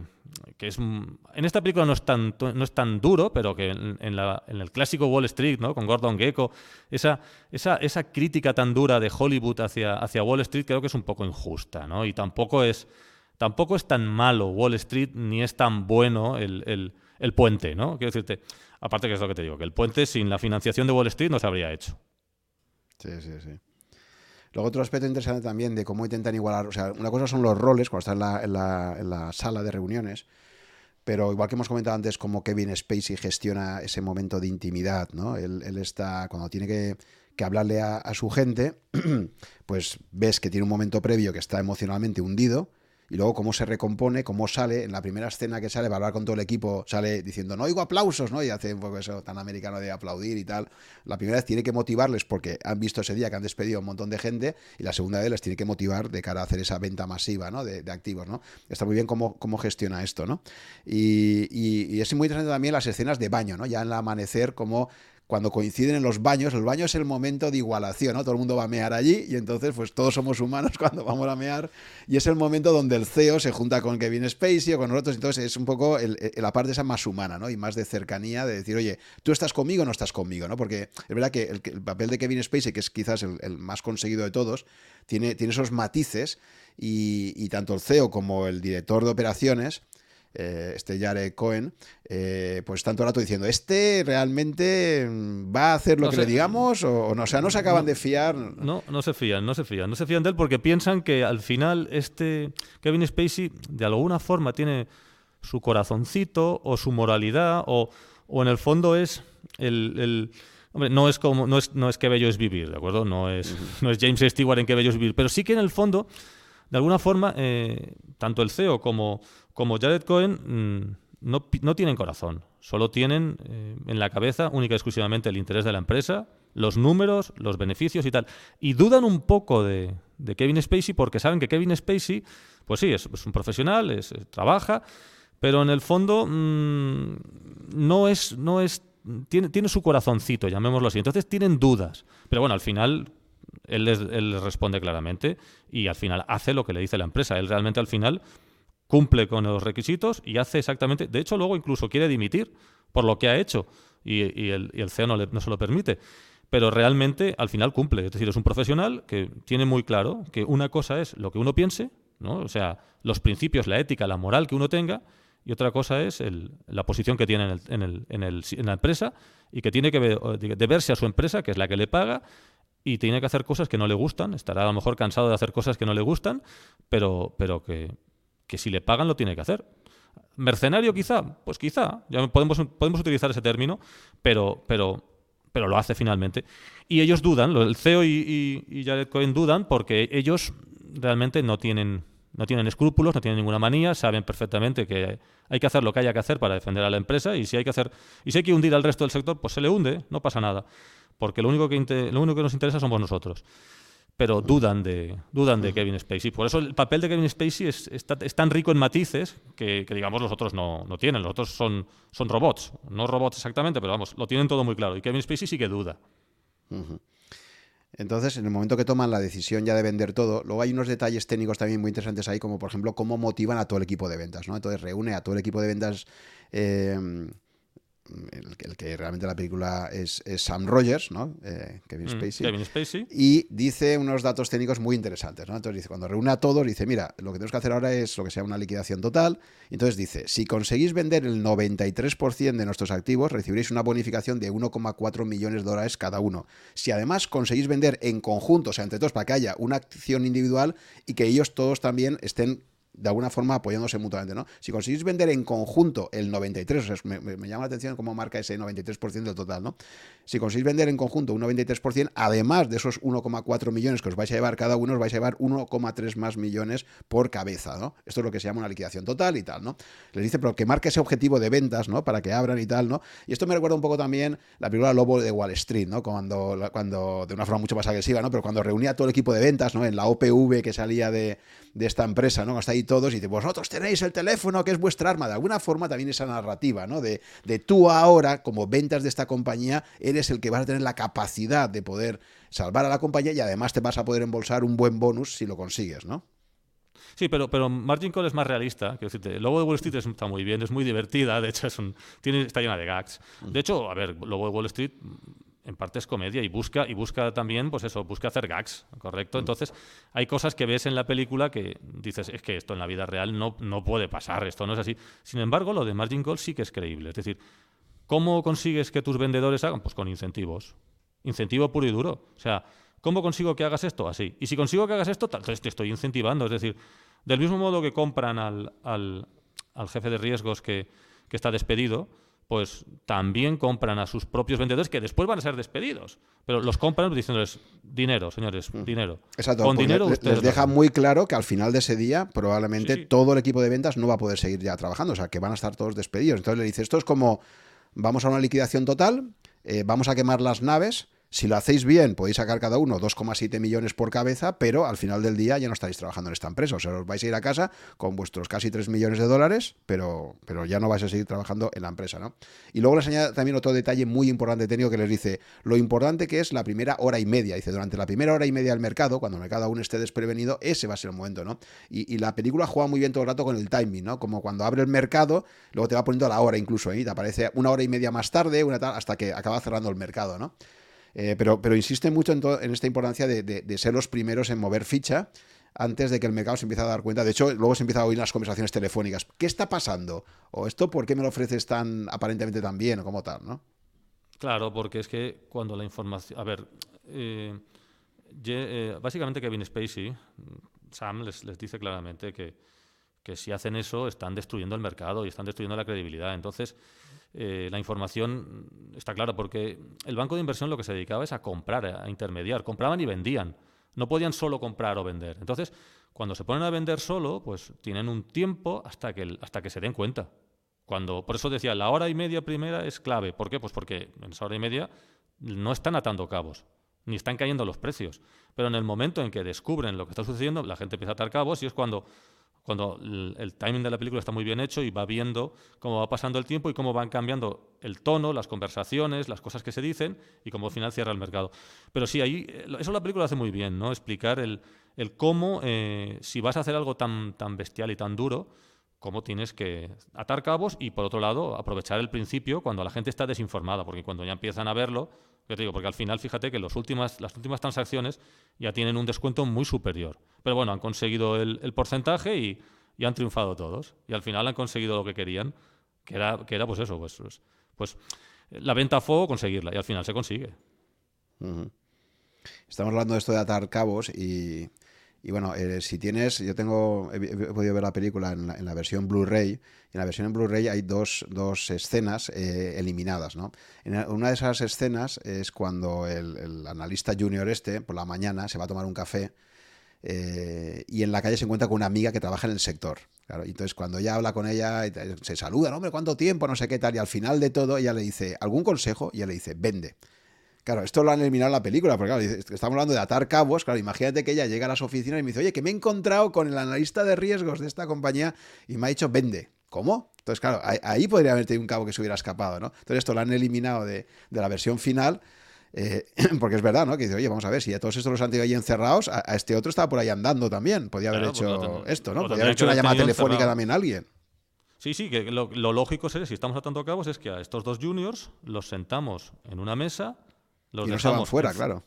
es en esta película no es tan, no es tan duro, pero que en, el clásico Wall Street, ¿no? con Gordon Gecko, esa, esa, esa crítica tan dura de Hollywood hacia, hacia Wall Street creo que es un poco injusta, ¿no? Y tampoco es, tampoco es tan malo Wall Street ni es tan bueno el, el puente, ¿no? Quiero decirte, aparte que es lo que te digo, que el puente sin la financiación de Wall Street no se habría hecho. Sí, sí, sí. Luego otro aspecto interesante también de cómo intentan igualar, o sea, una cosa son los roles cuando estás en la, sala de reuniones, pero igual que hemos comentado antes cómo Kevin Spacey gestiona ese momento de intimidad, ¿no? Él, está, cuando tiene que, hablarle a, su gente, pues ves que tiene un momento previo que está emocionalmente hundido, y luego cómo se recompone, cómo sale, en la primera escena que sale, va hablar con todo el equipo, sale diciendo, no oigo aplausos, ¿no? Y hace un poco eso tan americano de aplaudir y tal. La primera vez tiene que motivarles porque han visto ese día que han despedido a un montón de gente y la segunda vez les tiene que motivar de cara a hacer esa venta masiva, ¿no? De, activos, ¿no? Está muy bien cómo, cómo gestiona esto, ¿no? Y, y, y, es muy interesante también las escenas de baño, ¿no? Ya en el amanecer, como cuando coinciden en los baños, el baño es el momento de igualación, ¿no? Todo el mundo va a mear allí y entonces pues todos somos humanos cuando vamos a mear y es el momento donde el CEO se junta con Kevin Spacey o con nosotros, entonces es un poco la parte esa más humana, ¿no? Y más de cercanía, de decir, oye, tú estás conmigo o no estás conmigo, ¿no? Porque es verdad que el, papel de Kevin Spacey, que es quizás el, más conseguido de todos, tiene, tiene esos matices y, y tanto el CEO como el director de operaciones eh, este Jared Cohen, eh, pues tanto rato diciendo, ¿este realmente va a hacer lo que le digamos o, no? O sea, no se acaban de fiar. No, no se fían, no se fían. No se fían de él porque piensan que al final este Kevin Spacey de alguna forma tiene su corazoncito o su moralidad o, en el fondo es el, Hombre, no es como no es, no es que bello es vivir, ¿de acuerdo? No es, no es James Stewart en que bello es vivir, pero sí que en el fondo, de alguna forma, eh, tanto el CEO como, como Jared Cohen mm, no, tienen corazón, solo tienen eh, en la cabeza única y exclusivamente el interés de la empresa, los números, los beneficios y tal. Y dudan un poco de, Kevin Spacey porque saben que Kevin Spacey, pues sí, es, un profesional, es, trabaja, pero en el fondo mm, no es, no es tiene, tiene, su corazoncito, llamémoslo así. Entonces tienen dudas. Pero bueno, al final él él les, responde claramente y al final hace lo que le dice la empresa. Él realmente al final cumple con los requisitos y hace exactamente, de hecho luego incluso quiere dimitir por lo que ha hecho y, el, CEO no, no se lo permite. Pero realmente al final cumple, es decir, es un profesional que tiene muy claro que una cosa es lo que uno piense, ¿no? o sea, los principios, la ética, la moral que uno tenga, y otra cosa es la posición que tiene en, en, la empresa y que tiene que deberse a su empresa, que es la que le paga, y tiene que hacer cosas que no le gustan, estará a lo mejor cansado de hacer cosas que no le gustan, pero, pero que, que si le pagan lo tiene que hacer. ¿Mercenario quizá? Pues quizá, ya podemos, podemos utilizar ese término, pero, pero, pero lo hace finalmente. Y ellos dudan, el CEO y, y, Jared Cohen dudan porque ellos realmente no tienen, no tienen escrúpulos, no tienen ninguna manía, saben perfectamente que hay que hacer lo que haya que hacer para defender a la empresa y si hay que hacer y si que hundir al resto del sector, pues se le hunde, no pasa nada, porque lo único que lo único que nos interesa somos nosotros. Pero dudan de dudan de Kevin Spacey. Por eso el papel de Kevin Spacey es, tan rico en matices que, digamos los otros no, no, tienen. Los otros son, son robots, no robots exactamente, pero vamos, lo tienen todo muy claro. Y Kevin Spacey sí que duda. Entonces, en el momento que toman la decisión ya de vender todo, luego hay unos detalles técnicos también muy interesantes ahí, como por ejemplo cómo motivan a todo el equipo de ventas, ¿no? Entonces reúne a todo el equipo de ventas eh, el, que realmente la película es, Sam Rogers, ¿no? Eh, Kevin, mm, Spacey, Kevin, Spacey, Y dice unos datos técnicos muy interesantes, ¿no? Entonces dice, cuando reúne a todos, dice, mira, lo que tenemos que hacer ahora es lo que se llama una liquidación total. Entonces dice, si conseguís vender el 93% de nuestros activos, recibiréis una bonificación de 1,4 millones de dólares cada uno. Si además conseguís vender en conjunto, o sea, entre todos, para que haya una acción individual y que ellos todos también estén de alguna forma apoyándose mutuamente, ¿no? Si conseguís vender en conjunto el 93, o sea, me, llama la atención cómo marca ese 93% del total, ¿no? Si conseguís vender en conjunto un 93%, además de esos 1,4 millones que os vais a llevar cada uno, os vais a llevar 1,3 más millones por cabeza, ¿no? Esto es lo que se llama una liquidación total y tal, ¿no? Les dice, pero que marque ese objetivo de ventas, ¿no? Para que abran y tal, ¿no? Y esto me recuerda un poco también la película Lobo de Wall Street, ¿no? Cuando, cuando de una forma mucho más agresiva, ¿no? Pero cuando reunía todo el equipo de ventas, ¿no? En la OPV que salía de, de esta empresa, ¿no? Hasta ahí todos y dice, vosotros tenéis el teléfono que es vuestra arma. De alguna forma también esa narrativa, ¿no? De, de tú ahora, como ventas de esta compañía, eres el que vas a tener la capacidad de poder salvar a la compañía y además te vas a poder embolsar un buen bonus si lo consigues, ¿no? Sí, pero, pero Margin Call es más realista. Quiero de Wall Street está muy bien, es muy divertida, de hecho es un, tiene, está llena de gags. De hecho, a ver, Lobo de Wall Street en parte es comedia y busca y busca también pues eso busca hacer gags correcto mm. entonces hay cosas que ves en la película que dices es que esto en la vida real no, no puede pasar esto no es así sin embargo lo de margin call sí que es creíble. Es decir cómo consigues que tus vendedores hagan pues con incentivos. Incentivo puro y duro. O sea cómo consigo que hagas esto así. Y si consigo que hagas esto tal, entonces te estoy incentivando. Es decir del mismo modo que compran al, al, al jefe de riesgos que, que está despedido pues también compran a sus propios vendedores que después van a ser despedidos. Pero los compran diciéndoles dinero, señores, mm. dinero. Exacto. Con dinero les, deja muy claro que al final de ese día probablemente todo el equipo de ventas no va a poder seguir ya trabajando, o sea, que van a estar todos despedidos. Entonces le dice, esto es como, vamos a una liquidación total, eh, vamos a quemar las naves, si lo hacéis bien, podéis sacar cada uno 2,7 millones por cabeza, pero al final del día ya no estáis trabajando en esta empresa. O sea, os vais a ir a casa con vuestros casi 3 millones de dólares, pero, pero ya no vais a seguir trabajando en la empresa, ¿no? Y luego les añade también otro detalle muy importante técnico que les dice lo importante que es la primera hora y media. Dice, durante la primera hora y media del mercado, cuando el mercado aún esté desprevenido, ese va a ser el momento, ¿no? Y, la película juega muy bien todo el rato con el timing, ¿no? Como cuando abre el mercado, luego te va poniendo a la hora incluso, ahí te aparece una hora y media más tarde, una tal, hasta que acaba cerrando el mercado, ¿no? Eh, pero, pero insiste mucho en, esta importancia de, ser los primeros en mover ficha antes de que el mercado se empiece a dar cuenta. De hecho, luego se empieza a oír las conversaciones telefónicas. ¿Qué está pasando? ¿O esto por qué me lo ofreces tan aparentemente tan bien o como tal? ¿no? Claro, porque es que cuando la información... A ver, eh, eh, básicamente Kevin Spacey, Sam les, dice claramente que si hacen eso están destruyendo el mercado y están destruyendo la credibilidad. Entonces, eh, la información está clara, porque el banco de inversión lo que se dedicaba es a comprar, a intermediar. Compraban y vendían. No podían solo comprar o vender. Entonces, cuando se ponen a vender solo, pues tienen un tiempo hasta que, hasta que se den cuenta. Cuando, por eso decía, la hora y media primera es clave. ¿Por qué? Pues porque en esa hora y media no están atando cabos, ni están cayendo los precios. Pero en el momento en que descubren lo que está sucediendo, la gente empieza a atar cabos y es cuando cuando el, timing de la película está muy bien hecho y va viendo cómo va pasando el tiempo y cómo van cambiando el tono, las conversaciones, las cosas que se dicen y cómo al final cierra el mercado. Pero sí, ahí eso la película hace muy bien, ¿no? Explicar el, el cómo, eh, si vas a hacer algo tan, tan bestial y tan duro, cómo tienes que atar cabos y, por otro lado, aprovechar el principio cuando la gente está desinformada, porque cuando ya empiezan a verlo, yo te digo, porque al final fíjate que los últimas, las últimas transacciones ya tienen un descuento muy superior. Pero bueno, han conseguido el, porcentaje y, han triunfado todos. Y al final han conseguido lo que querían, que era, que era pues eso, pues, pues, pues la venta a fuego, conseguirla. Y al final se consigue. Estamos hablando de esto de atar cabos y y bueno, eh, si tienes, yo tengo, he, podido ver la película en la, versión Blu-ray. En la versión en Blu-ray hay dos, dos escenas eh, eliminadas, ¿no? En una de esas escenas es cuando el, analista junior este, por la mañana, se va a tomar un café eh, y en la calle se encuentra con una amiga que trabaja en el sector. Claro, y entonces cuando ella habla con ella, se saluda, hombre, ¿cuánto tiempo? No sé qué tal. Y al final de todo, ella le dice, ¿algún consejo? Y ella le dice, vende. Claro, esto lo han eliminado en la película, porque claro, estamos hablando de atar cabos. Claro, imagínate que ella llega a las oficinas y me dice, oye, que me he encontrado con el analista de riesgos de esta compañía y me ha dicho, vende. ¿Cómo? Entonces, claro, ahí podría haber tenido un cabo que se hubiera escapado, ¿no? Entonces, esto lo han eliminado de, la versión final. Eh, porque es verdad, ¿no? Que dice, oye, vamos a ver, si a todos estos los han tenido ahí encerrados, a, este otro estaba por ahí andando también. Podía haber pues hecho esto, ¿no? Podía haber hecho una llamada telefónica también a alguien. Sí, sí, que lo, lógico sería, si estamos atando cabos, es que a estos dos juniors los sentamos en una mesa, los y no dejamos fuera, claro.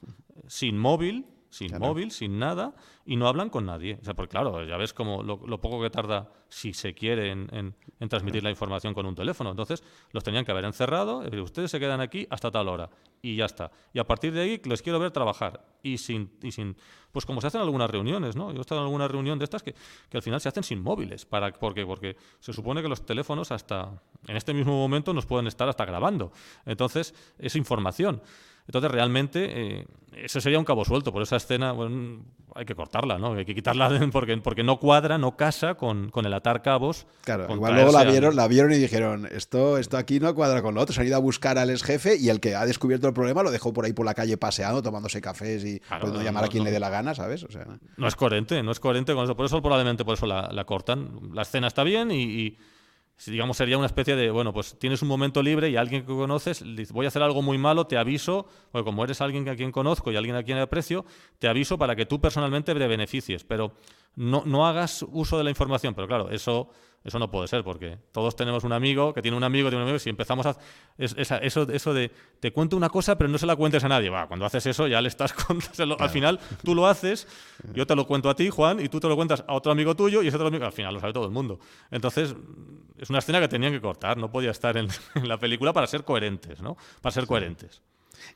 Sin móvil, sin móvil, sin nada, y no hablan con nadie. O sea, porque claro, ya ves como lo, poco que tarda, si se quiere, en, transmitir la información con un teléfono. Entonces, los tenían que haber encerrado, ustedes se quedan aquí hasta tal hora, y ya está. Y a partir de ahí les quiero ver trabajar. Y sin, y sin pues como se hacen algunas reuniones, ¿no? Yo he estado en alguna reunión de estas que, que al final se hacen sin móviles. Para, porque, porque se supone que los teléfonos hasta, en este mismo momento, nos pueden estar hasta grabando. Entonces, es información. Entonces, realmente, eh, eso sería un cabo suelto. Por esa escena, bueno, hay que cortarla, ¿no? Hay que quitarla porque, porque no cuadra, no casa con, con el atar cabos. Claro, igual luego la vieron, la vieron y dijeron, esto, esto aquí no cuadra con lo otro. Se han ido a buscar al ex jefe y el que ha descubierto el problema lo dejó por ahí por la calle paseando, tomándose cafés y pudiendo llamar a quien le dé la gana, ¿sabes? O sea, no es coherente, no es coherente con eso. Por eso probablemente por eso la, cortan. La escena está bien y digamos, sería una especie de, bueno, pues tienes un momento libre y alguien que conoces, voy a hacer algo muy malo, te aviso, porque como eres alguien a quien conozco y alguien a quien aprecio, te aviso para que tú personalmente te beneficies, pero no, no hagas uso de la información. Pero claro, eso eso no puede ser, porque todos tenemos un amigo que tiene un amigo, tiene un amigo, y si empezamos a... eso, eso de, te cuento una cosa, pero no se la cuentes a nadie. Va, cuando haces eso ya le estás contando... Al final tú lo haces, yo te lo cuento a ti, Juan, y tú te lo cuentas a otro amigo tuyo, y ese otro amigo... Al final lo sabe todo el mundo. Entonces, es una escena que tenían que cortar, no podía estar en, en la película para ser coherentes, ¿no? Para ser coherentes.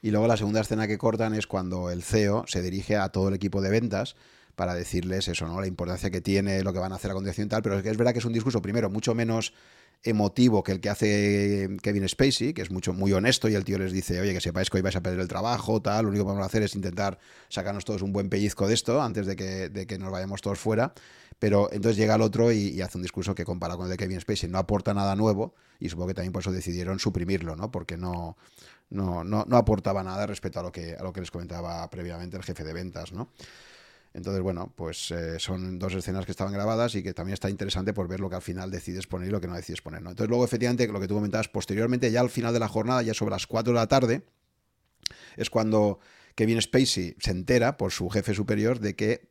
Y luego la segunda escena que cortan es cuando el CEO se dirige a todo el equipo de ventas para decirles eso, ¿no? La importancia que tiene, lo que van a hacer a continuación y tal, pero es verdad que es un discurso, primero, mucho menos emotivo que el que hace Kevin Spacey, que es mucho muy honesto y el tío les dice, oye, que sepáis que hoy vais a perder el trabajo, tal, lo único que vamos a hacer es intentar sacarnos todos un buen pellizco de esto antes de que, de que nos vayamos todos fuera. Pero entonces llega el otro y, hace un discurso que compara con el de Kevin Spacey, no aporta nada nuevo y supongo que también por eso decidieron suprimirlo, ¿no? Porque no, no, no, no aportaba nada respecto a lo, que, a lo que les comentaba previamente el jefe de ventas, ¿no? Entonces, bueno, pues eh, son dos escenas que estaban grabadas y que también está interesante por ver lo que al final decides poner y lo que no decides poner. Entonces, luego, efectivamente, lo que tú comentabas, posteriormente, ya al final de la jornada, ya sobre las 4 de la tarde, es cuando Kevin Spacey se entera por su jefe superior de que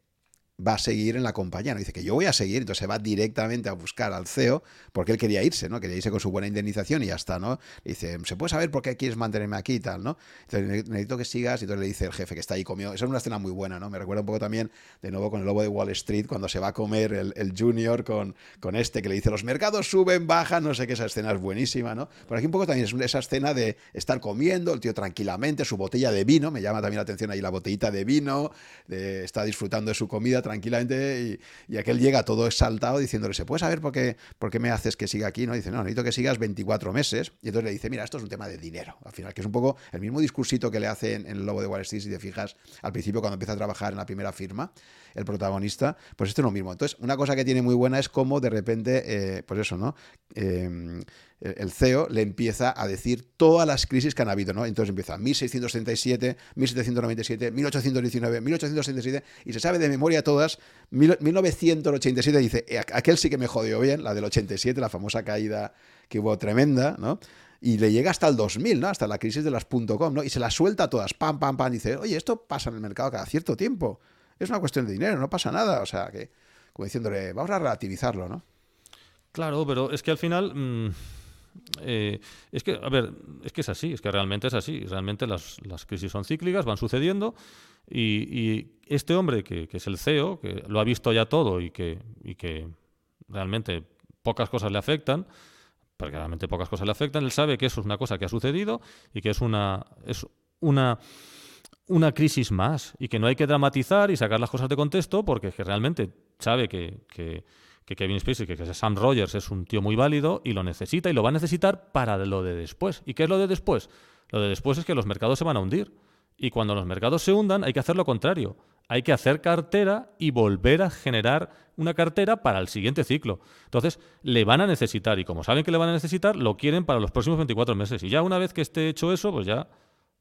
va a seguir en la compañía. ¿no? Dice que yo voy a seguir, entonces va directamente a buscar al CEO porque él quería irse, ¿no? Quería irse con su buena indemnización y ya está, ¿no? dice, ¿se puede saber por qué quieres mantenerme aquí y tal, ¿no? Entonces necesito que sigas y entonces le dice el jefe que está ahí comió. Esa es una escena muy buena, ¿no? Me recuerda un poco también de nuevo con el lobo de Wall Street cuando se va a comer el, junior con, con este que le dice, los mercados suben, bajan, no sé qué, esa escena es buenísima, ¿no? Por aquí un poco también es esa escena de estar comiendo, el tío tranquilamente, su botella de vino, me llama también la atención ahí la botellita de vino, está disfrutando de su comida tranquilamente y, aquel llega todo exaltado diciéndole, ¿se puede saber por qué, me haces que siga aquí? ¿no? dice, no, necesito que sigas 24 meses. Y entonces le dice, mira, esto es un tema de dinero. Al final, que es un poco el mismo discursito que le hace en, el Lobo de Wall Street, si te fijas, al principio cuando empieza a trabajar en la primera firma, el protagonista, pues esto es lo mismo. Entonces, una cosa que tiene muy buena es cómo de repente, eh, pues eso, ¿no? Em, el CEO le empieza a decir todas las crisis que han habido, ¿no? Entonces empieza 1667, 1797, 1819, 1867 y se sabe de memoria todas. 1987 dice, eh, aquel sí que me jodió bien, la del 87, la famosa caída que hubo tremenda, ¿no? Y le llega hasta el 2000, ¿no? Hasta la crisis de las .com, ¿no? Y se las suelta todas, pam, pam, pam, dice, oye, esto pasa en el mercado cada cierto tiempo. Es una cuestión de dinero, no pasa nada. O sea, que, como diciéndole, vamos a relativizarlo, ¿no? Claro, pero es que al final... Mm, eh, es que, a ver, es que es así, es que realmente es así. Realmente las, crisis son cíclicas, van sucediendo. Y, este hombre, que, es el CEO, que lo ha visto ya todo y que, y que realmente pocas cosas le afectan, porque realmente pocas cosas le afectan, él sabe que eso es una cosa que ha sucedido y que es una, es una, una crisis más y que no hay que dramatizar y sacar las cosas de contexto porque que realmente sabe que, que que Kevin Spacey, que, que Sam Rogers es un tío muy válido y lo necesita y lo va a necesitar para lo de después. ¿Y qué es lo de después? Lo de después es que los mercados se van a hundir. Y cuando los mercados se hundan hay que hacer lo contrario. hay que hacer cartera y volver a generar una cartera para el siguiente ciclo. Entonces, le van a necesitar y como saben que le van a necesitar, lo quieren para los próximos 24 meses. Y ya una vez que esté hecho eso, pues ya,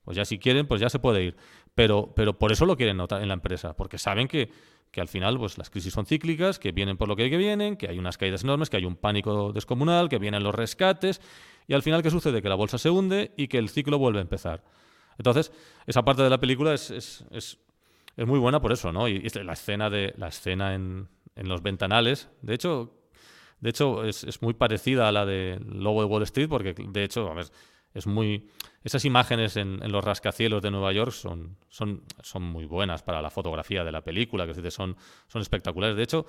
pues ya si quieren, pues ya se puede ir. Pero, pero por eso lo quieren notar en la empresa, porque saben que, que al final pues, las crisis son cíclicas, que vienen por lo que, vienen, que hay unas caídas enormes, que hay un pánico descomunal, que vienen los rescates. Y al final, ¿qué sucede? Que la bolsa se hunde y que el ciclo vuelve a empezar. Entonces, esa parte de la película es, es es muy buena por eso, ¿no? Y, la escena de la escena en, en los ventanales, de hecho, de hecho es, es, muy parecida a la de Lobo de Wall Street, porque de hecho, a ver, es muy esas imágenes en, los rascacielos de Nueva York son, son, son muy buenas para la fotografía de la película, que son, son espectaculares. De hecho,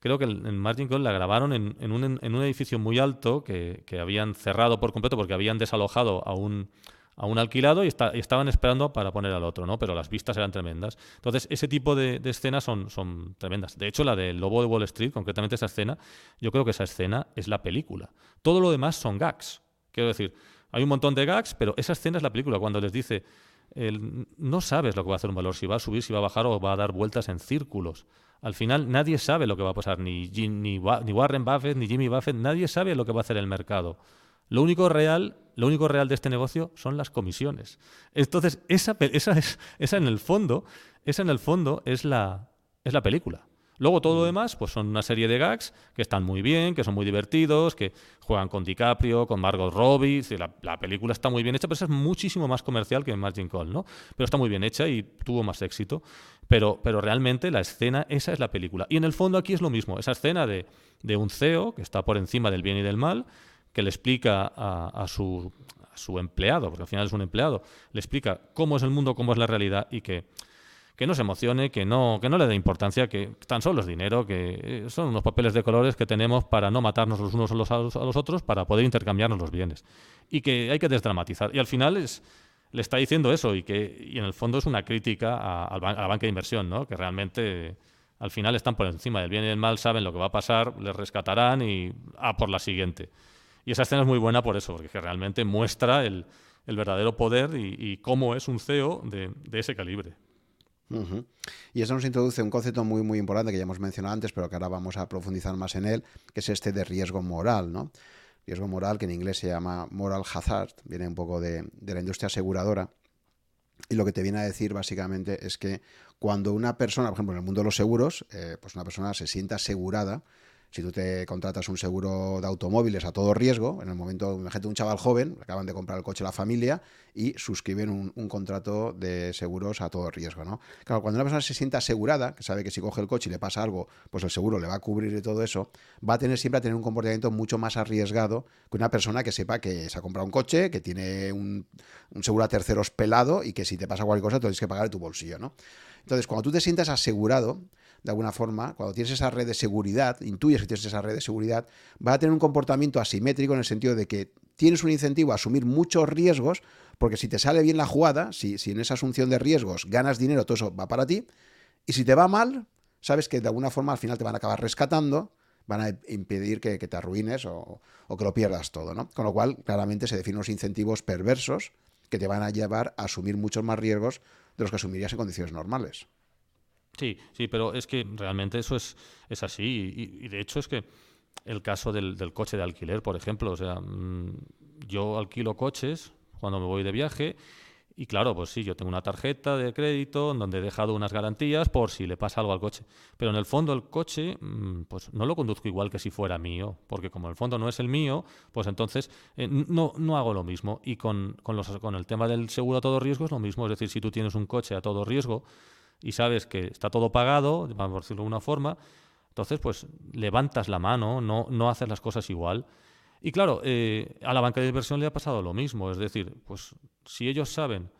creo que en Martin Cole la grabaron en, en, un, en un edificio muy alto que, que habían cerrado por completo porque habían desalojado a un a un alquilado y, estaban esperando para poner al otro, ¿no? Pero las vistas eran tremendas. Entonces, ese tipo de, escenas son, son tremendas. De hecho, la del Lobo de Wall Street, concretamente esa escena, yo creo que esa escena es la película. Todo lo demás son gags. Quiero decir, hay un montón de gags, pero esa escena es la película. Cuando les dice, no sabes lo que va a hacer un valor, si va a subir, si va a bajar o va a dar vueltas en círculos. Al final nadie sabe lo que va a pasar, ni, ni, ni Warren Buffett, ni Jimmy Buffett, nadie sabe lo que va a hacer el mercado. Lo único real, lo único real de este negocio son las comisiones. Entonces, esa, esa, es, esa en el fondo, esa en el fondo es la, es la película. Luego todo lo demás, pues son una serie de gags que están muy bien, que son muy divertidos, que juegan con DiCaprio, con Margot Robbie. La, la, película está muy bien hecha, pero es muchísimo más comercial que Margin Call, ¿no? Pero está muy bien hecha y tuvo más éxito. Pero, pero realmente la escena, esa es la película. Y en el fondo aquí es lo mismo. Esa escena de, de un CEO que está por encima del bien y del mal, que le explica a, su, su, empleado, porque al final es un empleado, le explica cómo es el mundo, cómo es la realidad y que, que no se emocione, que no, que no le dé importancia, que tan solo es dinero, que eh, son unos papeles de colores que tenemos para no matarnos los unos a los, otros, para poder intercambiarnos los bienes. Y que hay que desdramatizar. Y al final es, le está diciendo eso y que y en el fondo es una crítica a, la banca de inversión, ¿no? que realmente al final están por encima del bien y del mal, saben lo que va a pasar, les rescatarán y a por la siguiente. Y esa escena es muy buena por eso, porque realmente muestra el, verdadero poder y, cómo es un CEO de ese calibre. Y eso nos introduce un concepto muy, muy importante que ya hemos mencionado antes, pero que ahora vamos a profundizar más en él, que es este de riesgo moral, ¿no? Riesgo moral, que en inglés se llama moral hazard, viene un poco de, la industria aseguradora. Y lo que te viene a decir básicamente es que cuando una persona, por ejemplo, en el mundo de los seguros, eh, pues una persona se sienta asegurada, si tú te contratas un seguro de automóviles a todo riesgo, en el momento, imagínate un chaval joven, acaban de comprar el coche a la familia y suscriben un, contrato de seguros a todo riesgo, ¿no? Claro, cuando una persona se sienta asegurada, que sabe que si coge el coche y le pasa algo, pues el seguro le va a cubrir y todo eso, va a tener siempre a tener un comportamiento mucho más arriesgado que una persona que sepa que se ha comprado un coche, que tiene un, un seguro a terceros pelado y que si te pasa cualquier cosa, tienes que pagar de tu bolsillo, ¿no? Entonces, cuando tú te sientas asegurado, de alguna forma, cuando tienes esa red de seguridad, intuyes que tienes esa red de seguridad, va a tener un comportamiento asimétrico en el sentido de que tienes un incentivo a asumir muchos riesgos, porque si te sale bien la jugada, si, si en esa asunción de riesgos ganas dinero, todo eso va para ti, y si te va mal, sabes que de alguna forma al final te van a acabar rescatando, van a impedir que, te arruines o, o, que lo pierdas todo, ¿no? Con lo cual, claramente se definen unos incentivos perversos que te van a llevar a asumir muchos más riesgos de los que asumirías en condiciones normales. Sí, sí, pero es que realmente eso es, es así. Y, de hecho es que el caso del, del, coche de alquiler, por ejemplo, o sea, mm, yo alquilo coches cuando me voy de viaje y claro, pues sí, yo tengo una tarjeta de crédito donde he dejado unas garantías por si le pasa algo al coche. Pero en el fondo el coche, mm, pues no lo conduzco igual que si fuera mío, porque como el fondo no es el mío, pues entonces eh, no, no hago lo mismo. Y con, con, los, con el tema del seguro a todo riesgo es lo mismo. Es decir, si tú tienes un coche a todo riesgo, y sabes que está todo pagado, vamos a decirlo de una forma, entonces pues levantas la mano, no, no haces las cosas igual. Y claro, eh, a la banca de inversión le ha pasado lo mismo, es decir, pues si ellos saben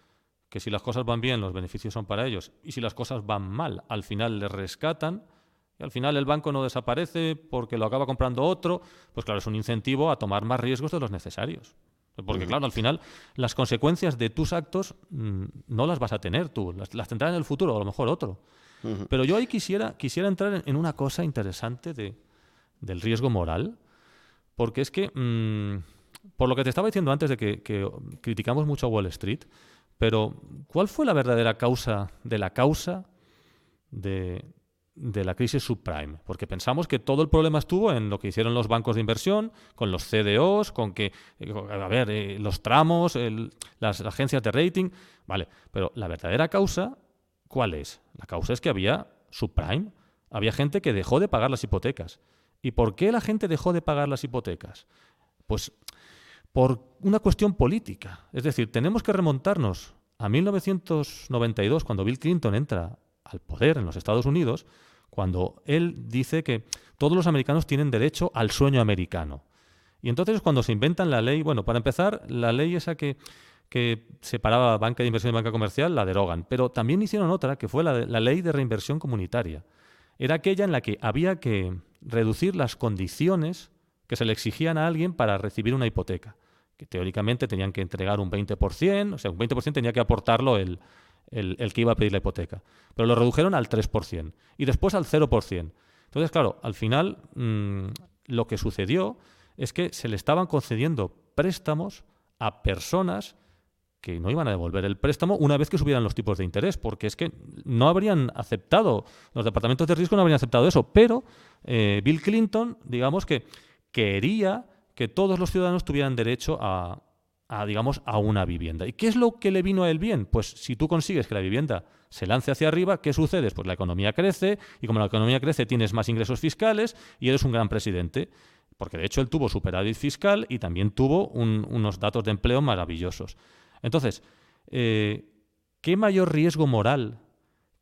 que si las cosas van bien los beneficios son para ellos y si las cosas van mal al final les rescatan y al final el banco no desaparece porque lo acaba comprando otro, pues claro, es un incentivo a tomar más riesgos de los necesarios. Porque, claro, al final las consecuencias de tus actos mm, no las vas a tener tú, las, las tendrá en el futuro, a lo mejor otro. Pero yo ahí quisiera, quisiera entrar en, una cosa interesante de, del riesgo moral, porque es que, mm, por lo que te estaba diciendo antes de que, que, criticamos mucho a Wall Street, pero ¿cuál fue la verdadera causa de la causa de, de la crisis subprime, porque pensamos que todo el problema estuvo en lo que hicieron los bancos de inversión, con los CDOs, con que, eh, a ver, eh, los tramos, las agencias de rating, vale, pero la verdadera causa, ¿cuál es? La causa es que había subprime, había gente que dejó de pagar las hipotecas. ¿Y por qué la gente dejó de pagar las hipotecas? Pues por una cuestión política. Es decir, tenemos que remontarnos a 1992, cuando Bill Clinton entra al poder en los Estados Unidos, cuando él dice que todos los americanos tienen derecho al sueño americano. Y entonces cuando se inventan la ley, bueno, para empezar, la ley esa que, que separaba banca de inversión y banca comercial la derogan, pero también hicieron otra que fue la, la ley de reinversión comunitaria. Era aquella en la que había que reducir las condiciones que se le exigían a alguien para recibir una hipoteca, que teóricamente tenían que entregar un 20%, o sea, un 20% tenía que aportarlo el, el, que iba a pedir la hipoteca. Pero lo redujeron al 3% y después al 0%. Entonces, claro, al final mm, lo que sucedió es que se le estaban concediendo préstamos a personas que no iban a devolver el préstamo una vez que subieran los tipos de interés, porque es que no habrían aceptado, los departamentos de riesgo no habrían aceptado eso, pero eh, Bill Clinton, digamos que quería que todos los ciudadanos tuvieran derecho a, a, digamos, a una vivienda. ¿Y qué es lo que le vino a él bien? Pues si tú consigues que la vivienda se lance hacia arriba, ¿qué sucede? Pues la economía crece y como la economía crece tienes más ingresos fiscales y eres un gran presidente. Porque de hecho él tuvo superávit fiscal y también tuvo unos datos de empleo maravillosos. Entonces, eh, ¿qué mayor riesgo moral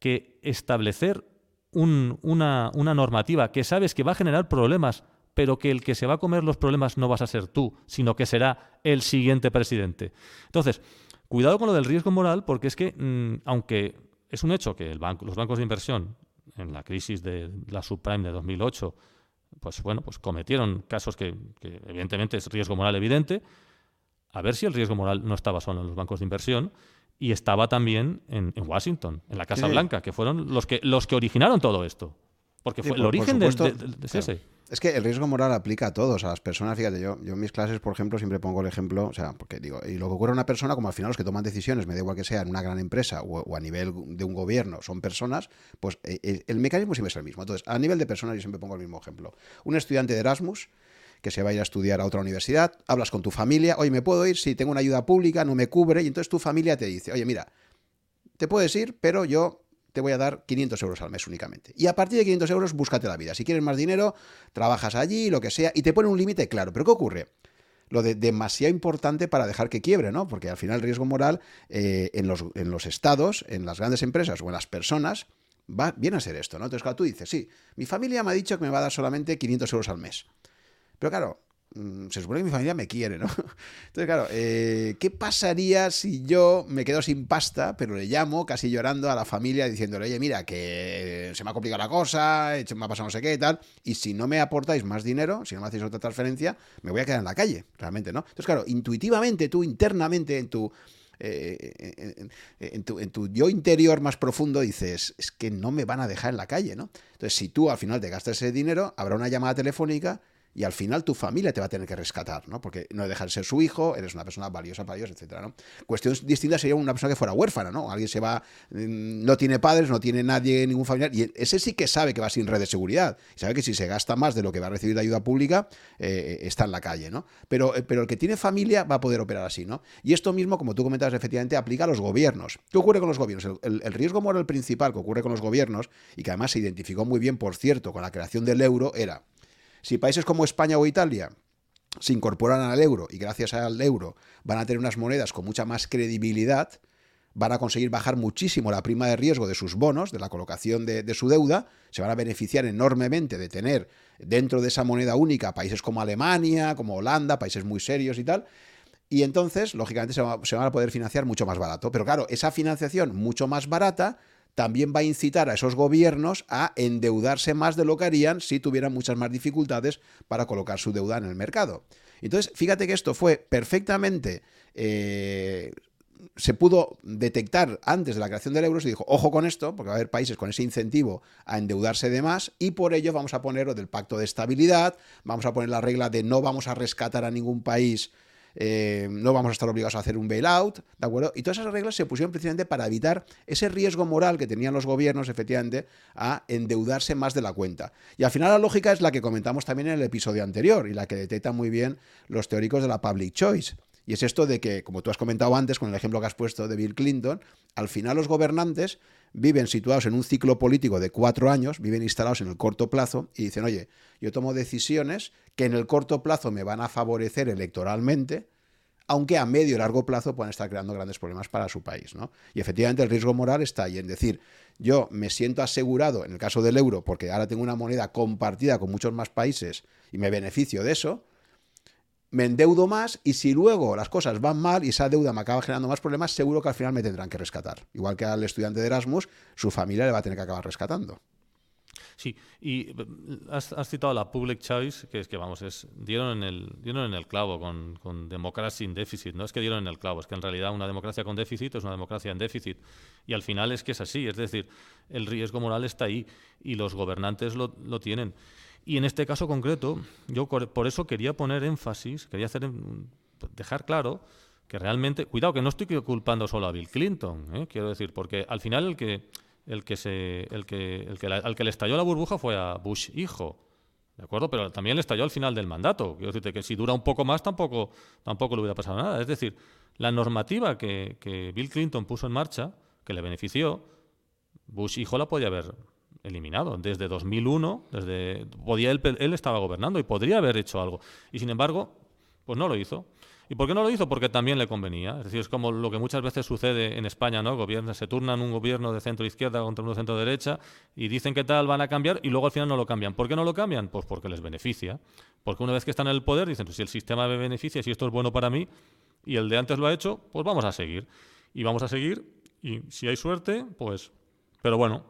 que establecer una, una normativa que sabes que va a generar problemas pero que el que se va a comer los problemas no vas a ser tú, sino que será el siguiente presidente. Entonces, cuidado con lo del riesgo moral, porque es que, mm, aunque es un hecho que el banco, los bancos de inversión en la crisis de la subprime de 2008, pues bueno, pues cometieron casos que, evidentemente es riesgo moral evidente, a ver si el riesgo moral no estaba solo en los bancos de inversión y estaba también en, Washington, en la Casa Blanca, que fueron los que, los que originaron todo esto. Porque fue el origen de, ese. Es que el riesgo moral aplica a todos, a las personas. Fíjate, yo, yo en mis clases, por ejemplo, siempre pongo el ejemplo, o sea, porque digo, y lo que ocurre a una persona, como al final los que toman decisiones, me da igual que sea en una gran empresa o, a nivel de un gobierno, son personas, pues eh, el, mecanismo siempre es el mismo. Entonces, a nivel de personas, yo siempre pongo el mismo ejemplo. Un estudiante de Erasmus que se va a ir a estudiar a otra universidad, hablas con tu familia, oye, ¿me puedo ir? Si tengo una ayuda pública, no me cubre, y entonces tu familia te dice, oye, mira, te puedes ir, pero yo te voy a dar 500 euros al mes únicamente. Y a partir de 500 euros, búscate la vida. Si quieres más dinero, trabajas allí, lo que sea, y te pone un límite claro. Pero ¿qué ocurre? Lo de demasiado importante para dejar que quiebre, ¿no? Porque al final el riesgo moral eh, en, los, en, los, estados, en las grandes empresas o en las personas, va, viene a ser esto, ¿no? Entonces, claro, tú dices, sí, mi familia me ha dicho que me va a dar solamente 500 euros al mes. Pero claro, se supone que mi familia me quiere, ¿no? Entonces, claro, eh, ¿qué pasaría si yo me quedo sin pasta, pero le llamo casi llorando a la familia diciéndole, oye, mira, que se me ha complicado la cosa, me ha pasado no sé qué y tal, y si no me aportáis más dinero, si no me hacéis otra transferencia, me voy a quedar en la calle, realmente, ¿no? Entonces, claro, intuitivamente tú, internamente, en tu... Eh, en, tu, en, tu, yo interior más profundo dices, es que no me van a dejar en la calle, ¿no? Entonces, si tú al final te gastas ese dinero, habrá una llamada telefónica y al final tu familia te va a tener que rescatar, ¿no? Porque no dejas de ser su hijo, eres una persona valiosa para ellos, etcétera, ¿no? Cuestión distinta sería una persona que fuera huérfana, ¿no? Alguien se va, mm, no tiene padres, no tiene nadie, ningún familiar, y ese sí que sabe que va sin red de seguridad, y sabe que si se gasta más de lo que va a recibir de ayuda pública, eh, está en la calle, ¿no? Pero, eh, pero el que tiene familia va a poder operar así, ¿no? Y esto mismo, como tú comentabas, efectivamente, aplica a los gobiernos. ¿Qué ocurre con los gobiernos? El riesgo moral principal que ocurre con los gobiernos, y que además se identificó muy bien, por cierto, con la creación del euro, era si países como España o Italia se incorporan al euro y gracias al euro van a tener unas monedas con mucha más credibilidad, van a conseguir bajar muchísimo la prima de riesgo de sus bonos, de la colocación de, su deuda, se van a beneficiar enormemente de tener dentro de esa moneda única países como Alemania, como Holanda, países muy serios y tal. Y entonces, lógicamente, se, van a poder financiar mucho más barato. Pero claro, esa financiación mucho más barata también va a incitar a esos gobiernos a endeudarse más de lo que harían si tuvieran muchas más dificultades para colocar su deuda en el mercado. Entonces, fíjate que esto fue perfectamente... Eh, se pudo detectar antes de la creación del euro, se dijo, ojo con esto, porque va a haber países con ese incentivo a endeudarse de más, y por ello vamos a poner lo del pacto de estabilidad, vamos a poner la regla de no vamos a rescatar a ningún país eh, no vamos a estar obligados a hacer un bailout, ¿de acuerdo? Y todas esas reglas se pusieron precisamente para evitar ese riesgo moral que tenían los gobiernos, efectivamente, a endeudarse más de la cuenta. Y al final la lógica es la que comentamos también en el episodio anterior y la que detectan muy bien los teóricos de la public choice. Y es esto de que, como tú has comentado antes con el ejemplo que has puesto de Bill Clinton, al final los gobernantes viven situados en un ciclo político de cuatro años, viven instalados en el corto plazo y dicen, oye, yo tomo decisiones que en el corto plazo me van a favorecer electoralmente, aunque a medio y largo plazo puedan estar creando grandes problemas para su país. ¿no? Y efectivamente el riesgo moral está ahí en decir, yo me siento asegurado en el caso del euro porque ahora tengo una moneda compartida con muchos más países y me beneficio de eso, me endeudo más y si luego las cosas van mal y esa deuda me acaba generando más problemas, seguro que al final me tendrán que rescatar. Igual que al estudiante de Erasmus, su familia le va a tener que acabar rescatando. Sí, y eh, has, citado la public choice, que es que, vamos, es, dieron, en el, dieron en el clavo con, con democracia déficit. No es que dieron en el clavo, es que en realidad una democracia con déficit es una democracia en déficit. Y al final es que es así, es decir, el riesgo moral está ahí y los gobernantes lo, lo tienen. Y en este caso concreto, yo por eso quería poner énfasis, quería hacer, dejar claro que realmente, cuidado, que no estoy culpando solo a Bill Clinton, ¿eh? quiero decir, porque al final el que, el que se, el que, el que al que le estalló la burbuja fue a Bush hijo, ¿de acuerdo? Pero también le estalló al final del mandato. Quiero decirte que si dura un poco más tampoco, tampoco le hubiera pasado nada. Es decir, la normativa que, que Bill Clinton puso en marcha, que le benefició, Bush hijo la podía haber eliminado. Desde 2001, desde podía él, él estaba gobernando y podría haber hecho algo. Y sin embargo, pues no lo hizo. ¿Y por qué no lo hizo? Porque también le convenía. Es decir, es como lo que muchas veces sucede en España, ¿no? Gobiernos, se turnan un gobierno de centro izquierda contra uno de centro derecha y dicen que tal van a cambiar y luego al final no lo cambian. ¿Por qué no lo cambian? Pues porque les beneficia. Porque una vez que están en el poder dicen, si el sistema me beneficia, si esto es bueno para mí y el de antes lo ha hecho, pues vamos a seguir. Y vamos a seguir y si hay suerte, pues... Pero bueno,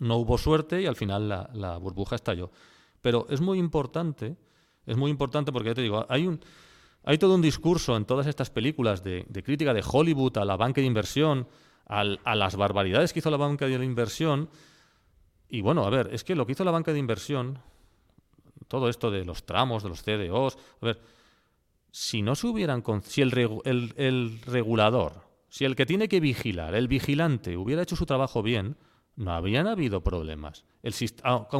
no hubo suerte y al final la, burbuja estalló. Pero es muy importante, es muy importante porque ya te digo, hay un, hay todo un discurso en todas estas películas de, crítica de Hollywood a la banca de inversión, a las barbaridades que hizo la banca de inversión. Y bueno, a ver, es que lo que hizo la banca de inversión, todo esto de los tramos, de los CDOs, a ver, si no se hubieran, si el, el, el regulador, si el que tiene que vigilar, el vigilante, hubiera hecho su trabajo bien, no habrían habido problemas. El,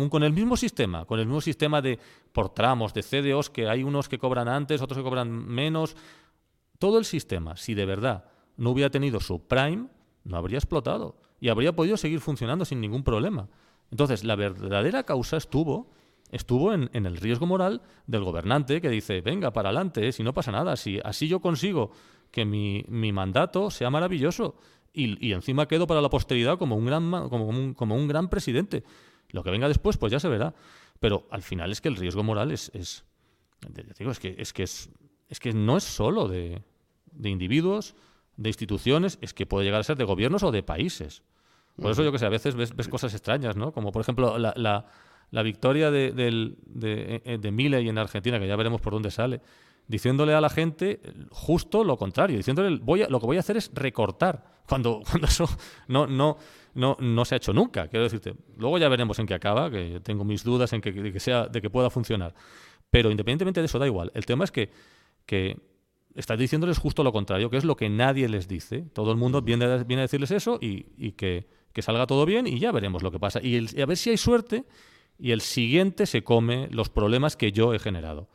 con el mismo sistema, con el mismo sistema de por tramos, de CDOs, que hay unos que cobran antes, otros que cobran menos, todo el sistema, si de verdad no hubiera tenido su prime, no habría explotado y habría podido seguir funcionando sin ningún problema. Entonces, la verdadera causa estuvo estuvo en, el riesgo moral del gobernante que dice, venga, para adelante, si no pasa nada, si así yo consigo que mi, mi mandato sea maravilloso y, encima quedo para la posteridad como un, gran, como, un, como un gran presidente. Lo que venga después, pues ya se verá. Pero al final es que el riesgo moral es, es digo, es que, es que, es, es que no es solo de, de, individuos, de instituciones, es que puede llegar a ser de gobiernos o de países. Por eso yo que sé, a veces ves, ves cosas extrañas, ¿no? Como por ejemplo la, la, la victoria de, de, de, de Milley en Argentina, que ya veremos por dónde sale, diciéndole a la gente justo lo contrario, diciéndole voy a, lo que voy a hacer es recortar, cuando, cuando eso no, no, no, no se ha hecho nunca, quiero decirte. Luego ya veremos en qué acaba, que tengo mis dudas en que, de, que sea, de que pueda funcionar. Pero independientemente de eso, da igual. El tema es que, que estás diciéndoles justo lo contrario, que es lo que nadie les dice. Todo el mundo viene, a, viene a decirles eso y, y que, que, salga todo bien y ya veremos lo que pasa. Y, y a ver si hay suerte y el siguiente se come los problemas que yo he generado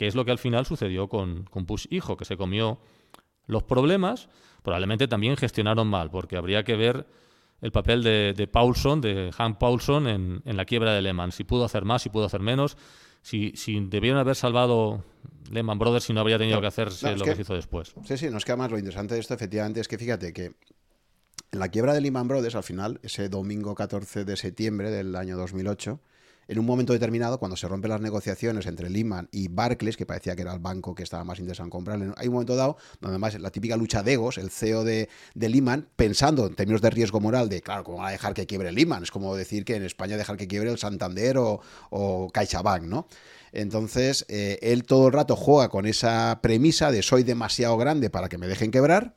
que es lo que al final sucedió con, con Push Hijo, que se comió los problemas, probablemente también gestionaron mal, porque habría que ver el papel de, de Paulson, de Hank Paulson, en, en, la quiebra de Lehman, si pudo hacer más, si pudo hacer menos, si, si debieron haber salvado Lehman Brothers si no habría tenido que hacerse lo que, se hizo después. Sí, sí, no es que además lo interesante de esto efectivamente es que fíjate que en la quiebra de Lehman Brothers al final, ese domingo 14 de septiembre del año 2008, en un momento determinado, cuando se rompen las negociaciones entre Lehman y Barclays, que parecía que era el banco que estaba más interesado en comprar, hay un momento dado donde además la típica lucha de egos, el CEO de, de Lehman, pensando en términos de riesgo moral, de claro, ¿cómo va a dejar que quiebre Lehman? Es como decir que en España dejar que quiebre el Santander o, o CaixaBank, ¿no? Entonces, eh, él todo el rato juega con esa premisa de soy demasiado grande para que me dejen quebrar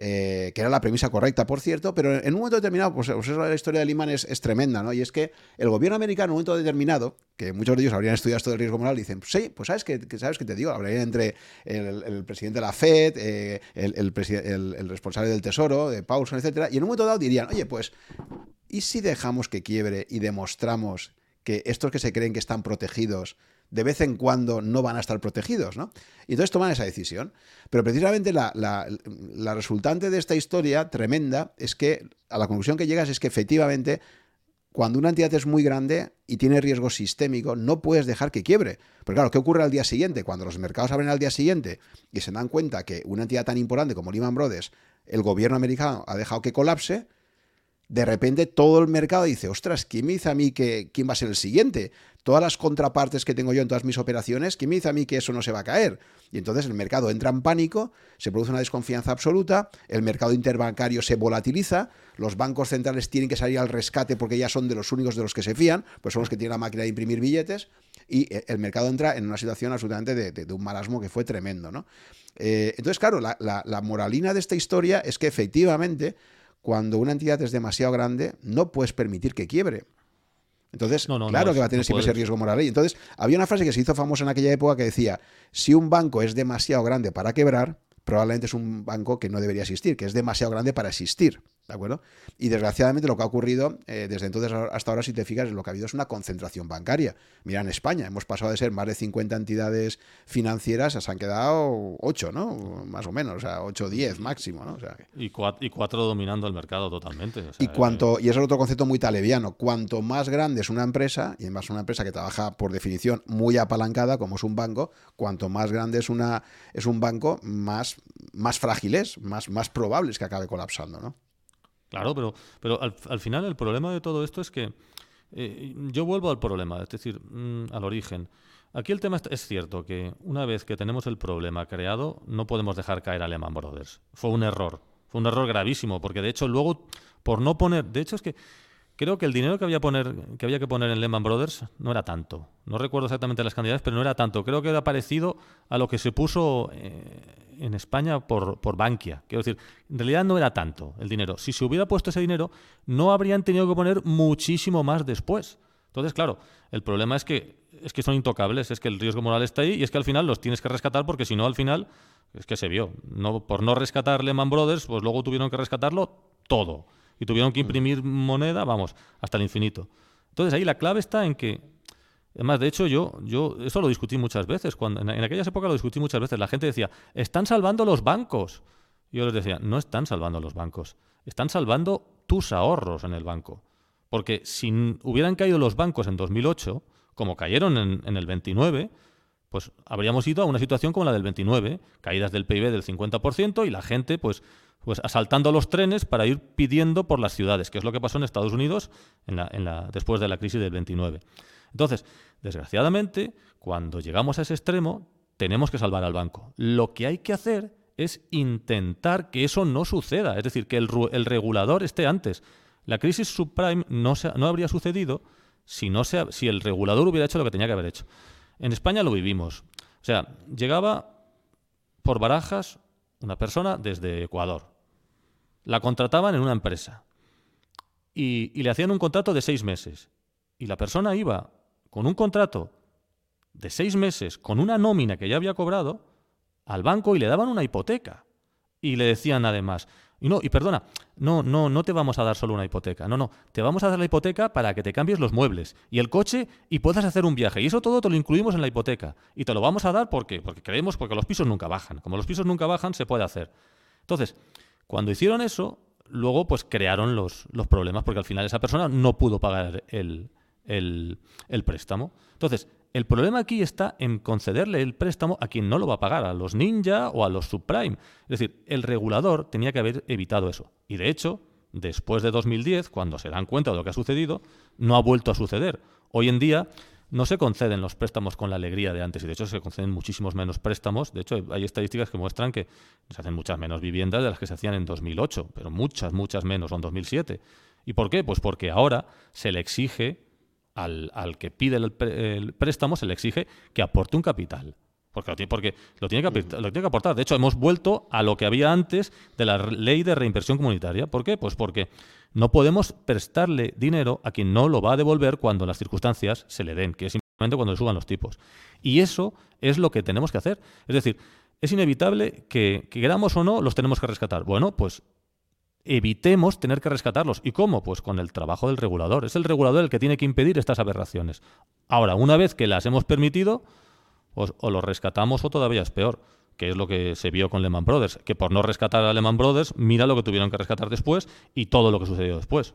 eh, que era la premisa correcta, por cierto, pero en un momento determinado, pues, pues la historia de Lehman es, tremenda, ¿no? Y es que el gobierno americano en un momento determinado, que muchos de ellos habrían estudiado esto del riesgo moral, dicen, sí, pues sabes que, sabes que te digo, habría entre el, presidente de la Fed, eh, el, el, responsable del Tesoro, de Paulson, etcétera, y en un momento dado dirían, oye, pues, ¿y si dejamos que quiebre y demostramos que estos que se creen que están protegidos de vez en cuando no van a estar protegidos, ¿no? Y entonces toman esa decisión. Pero precisamente la, resultante de esta historia tremenda es que a la conclusión que llegas es que efectivamente cuando una entidad es muy grande y tiene riesgo sistémico, no puedes dejar que quiebre. Porque claro, ¿qué ocurre al día siguiente? Cuando los mercados abren al día siguiente y se dan cuenta que una entidad tan importante como Lehman Brothers, el gobierno americano ha dejado que colapse, de repente todo el mercado dice, ostras, ¿quién me dice a mí que quién va a ser el siguiente? Todas las contrapartes que tengo yo en todas mis operaciones, ¿quién me dice a mí que eso no se va a caer? Y entonces el mercado entra en pánico, se produce una desconfianza absoluta, el mercado interbancario se volatiliza, los bancos centrales tienen que salir al rescate porque ya son de los únicos de los que se fían, pues son los que tienen la máquina de imprimir billetes, y eh, el mercado entra en una situación absolutamente de, un marasmo que fue tremendo, ¿no? Eh, entonces, claro, la moralina de esta historia es que efectivamente cuando una entidad es demasiado grande, no puedes permitir que quiebre. Entonces, claro que va a tener siempre ese riesgo moral. Y entonces, había una frase que se hizo famosa en aquella época que decía, si un banco es demasiado grande para quebrar, probablemente es un banco que no debería existir, que es demasiado grande para existir. ¿De acuerdo? Y desgraciadamente lo que ha ocurrido eh, desde entonces hasta ahora, si te fijas, lo que ha habido es una concentración bancaria. Mira, en España hemos pasado de ser más de 50 entidades financieras, se han quedado 8, ¿no? Más o menos, o sea, 8 o 10 máximo, ¿no? y, cuatro, dominando el mercado totalmente. y, cuanto, y es otro concepto muy taleviano. Cuanto más grande es una empresa, y además una empresa que trabaja por definición muy apalancada, como es un banco, cuanto más grande es, una, es un banco, más, más frágil es, más, más probable es que acabe colapsando, ¿no? Claro, pero, pero al, final el problema de todo esto es que eh, yo vuelvo al problema, es decir, mm, al origen. Aquí el tema es cierto que una vez que tenemos el problema creado, no podemos dejar caer a Lehman Brothers. Fue un error, fue un error gravísimo, porque de hecho luego, por no poner, de hecho es que creo que el dinero que había, poner, que había que poner en Lehman Brothers no era tanto. No recuerdo exactamente las cantidades, pero no era tanto. Creo que era parecido a lo que se puso eh, en España por, por Bankia. Quiero decir, en realidad no era tanto el dinero. Si se hubiera puesto ese dinero, no habrían tenido que poner muchísimo más después. Entonces, claro, el problema es que, es que son intocables, es que el riesgo moral está ahí y es que al final los tienes que rescatar porque si no, al final, es que se vio. No, por no rescatar Lehman Brothers, pues luego tuvieron que rescatarlo todo. Y tuvieron que imprimir moneda, vamos, hasta el infinito. Entonces ahí la clave está en que Además, de hecho, yo, yo eso lo discutí muchas veces. Cuando, en, aquellas épocas lo discutí muchas veces. La gente decía, están salvando los bancos. yo les decía, no están salvando los bancos. Están salvando tus ahorros en el banco. Porque si hubieran caído los bancos en 2008, como cayeron en, en el 29, pues habríamos ido a una situación como la del 29, caídas del PIB del 50% y la gente, pues, pues asaltando los trenes para ir pidiendo por las ciudades, que es lo que pasó en Estados Unidos en la, en la, después de la crisis del 29. Entonces, desgraciadamente, cuando llegamos a ese extremo, tenemos que salvar al banco. Lo que hay que hacer es intentar que eso no suceda, es decir, que el, regulador esté antes. La crisis subprime no, habría sucedido si, el regulador hubiera hecho lo que tenía que haber hecho. En España lo vivimos. O sea, llegaba por barajas una persona desde Ecuador. La contrataban en una empresa y le hacían un contrato de seis meses. Y la persona iba con un contrato de seis meses, con una nómina que ya había cobrado, al banco y le daban una hipoteca. Y le decían además, y no, y perdona, no, no, no te vamos a dar solo una hipoteca, no, no, te vamos a dar la hipoteca para que te cambies los muebles y el coche y puedas hacer un viaje. Y eso todo te lo incluimos en la hipoteca. Y te lo vamos a dar porque, porque creemos, porque los pisos nunca bajan. Como los pisos nunca bajan, se puede hacer. Entonces, cuando hicieron eso, luego pues crearon los, los problemas, porque al final esa persona no pudo pagar el, el, préstamo. Entonces, el problema aquí está en concederle el préstamo a quien no lo va a pagar, a los ninja o a los subprime. Es decir, el regulador tenía que haber evitado eso. Y de hecho, después de 2010, cuando se dan cuenta de lo que ha sucedido, no ha vuelto a suceder. Hoy en día no se conceden los préstamos con la alegría de antes y de hecho se conceden muchísimos menos préstamos. De hecho, hay estadísticas que muestran que se hacen muchas menos viviendas de las que se hacían en 2008, pero muchas, muchas menos o en 2007. ¿Y por qué? Pues porque ahora se le exige al, que pide el, préstamo se le exige que aporte un capital. Porque, lo tiene, porque lo, tiene que, lo tiene que aportar. De hecho, hemos vuelto a lo que había antes de la ley de reinversión comunitaria. ¿Por qué? Pues porque no podemos prestarle dinero a quien no lo va a devolver cuando las circunstancias se le den, que es simplemente cuando le suban los tipos. Y eso es lo que tenemos que hacer. Es decir, es inevitable que, que queramos o no, los tenemos que rescatar. Bueno, pues evitemos tener que rescatarlos. ¿Y cómo? Pues con el trabajo del regulador. Es el regulador el que tiene que impedir estas aberraciones. Ahora, una vez que las hemos permitido, o los rescatamos o todavía es peor, que es lo que se vio con Lehman Brothers, que por no rescatar a Lehman Brothers, mira lo que tuvieron que rescatar después y todo lo que sucedió después.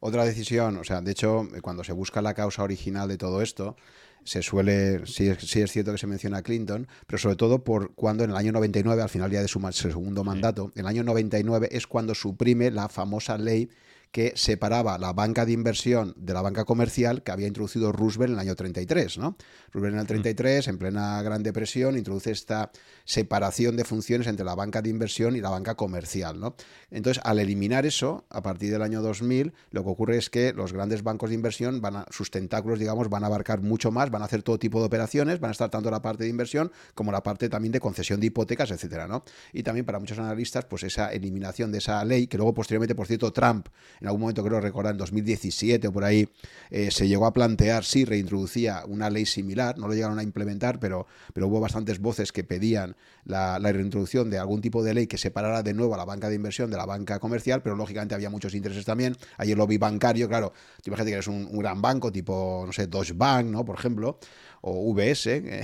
Otra decisión, o sea, de hecho, cuando se busca la causa original de todo esto, se suele, sí, es cierto que se menciona a Clinton, pero sobre todo por cuando en el año 99, al final ya de su segundo mandato, en el año 99 es cuando suprime la famosa ley que separaba la banca de inversión de la banca comercial que había introducido Roosevelt en el año 33. ¿no? Roosevelt en el 33, en plena Gran Depresión, introduce esta separación de funciones entre la banca de inversión y la banca comercial. ¿no? Entonces, al eliminar eso, a partir del año 2000, lo que ocurre es que los grandes bancos de inversión, van a, sus tentáculos, digamos, van a abarcar mucho más, van a hacer todo tipo de operaciones, van a estar tanto la parte de inversión como la parte también de concesión de hipotecas, etcétera, ¿no? Y también para muchos analistas, pues esa eliminación de esa ley, que luego posteriormente, por cierto, Trump en algún momento creo recordar en 2017 o por ahí, eh, se llegó a plantear si reintroducía una ley similar, no lo llegaron a implementar, pero, pero hubo bastantes voces que pedían la, reintroducción de algún tipo de ley que separara de nuevo a la banca de inversión de la banca comercial, pero lógicamente había muchos intereses también. Hay el lobby bancario, claro, imagínate que eres un, un gran banco tipo, no sé, Deutsche Bank, ¿no? Por ejemplo, o VS, eh,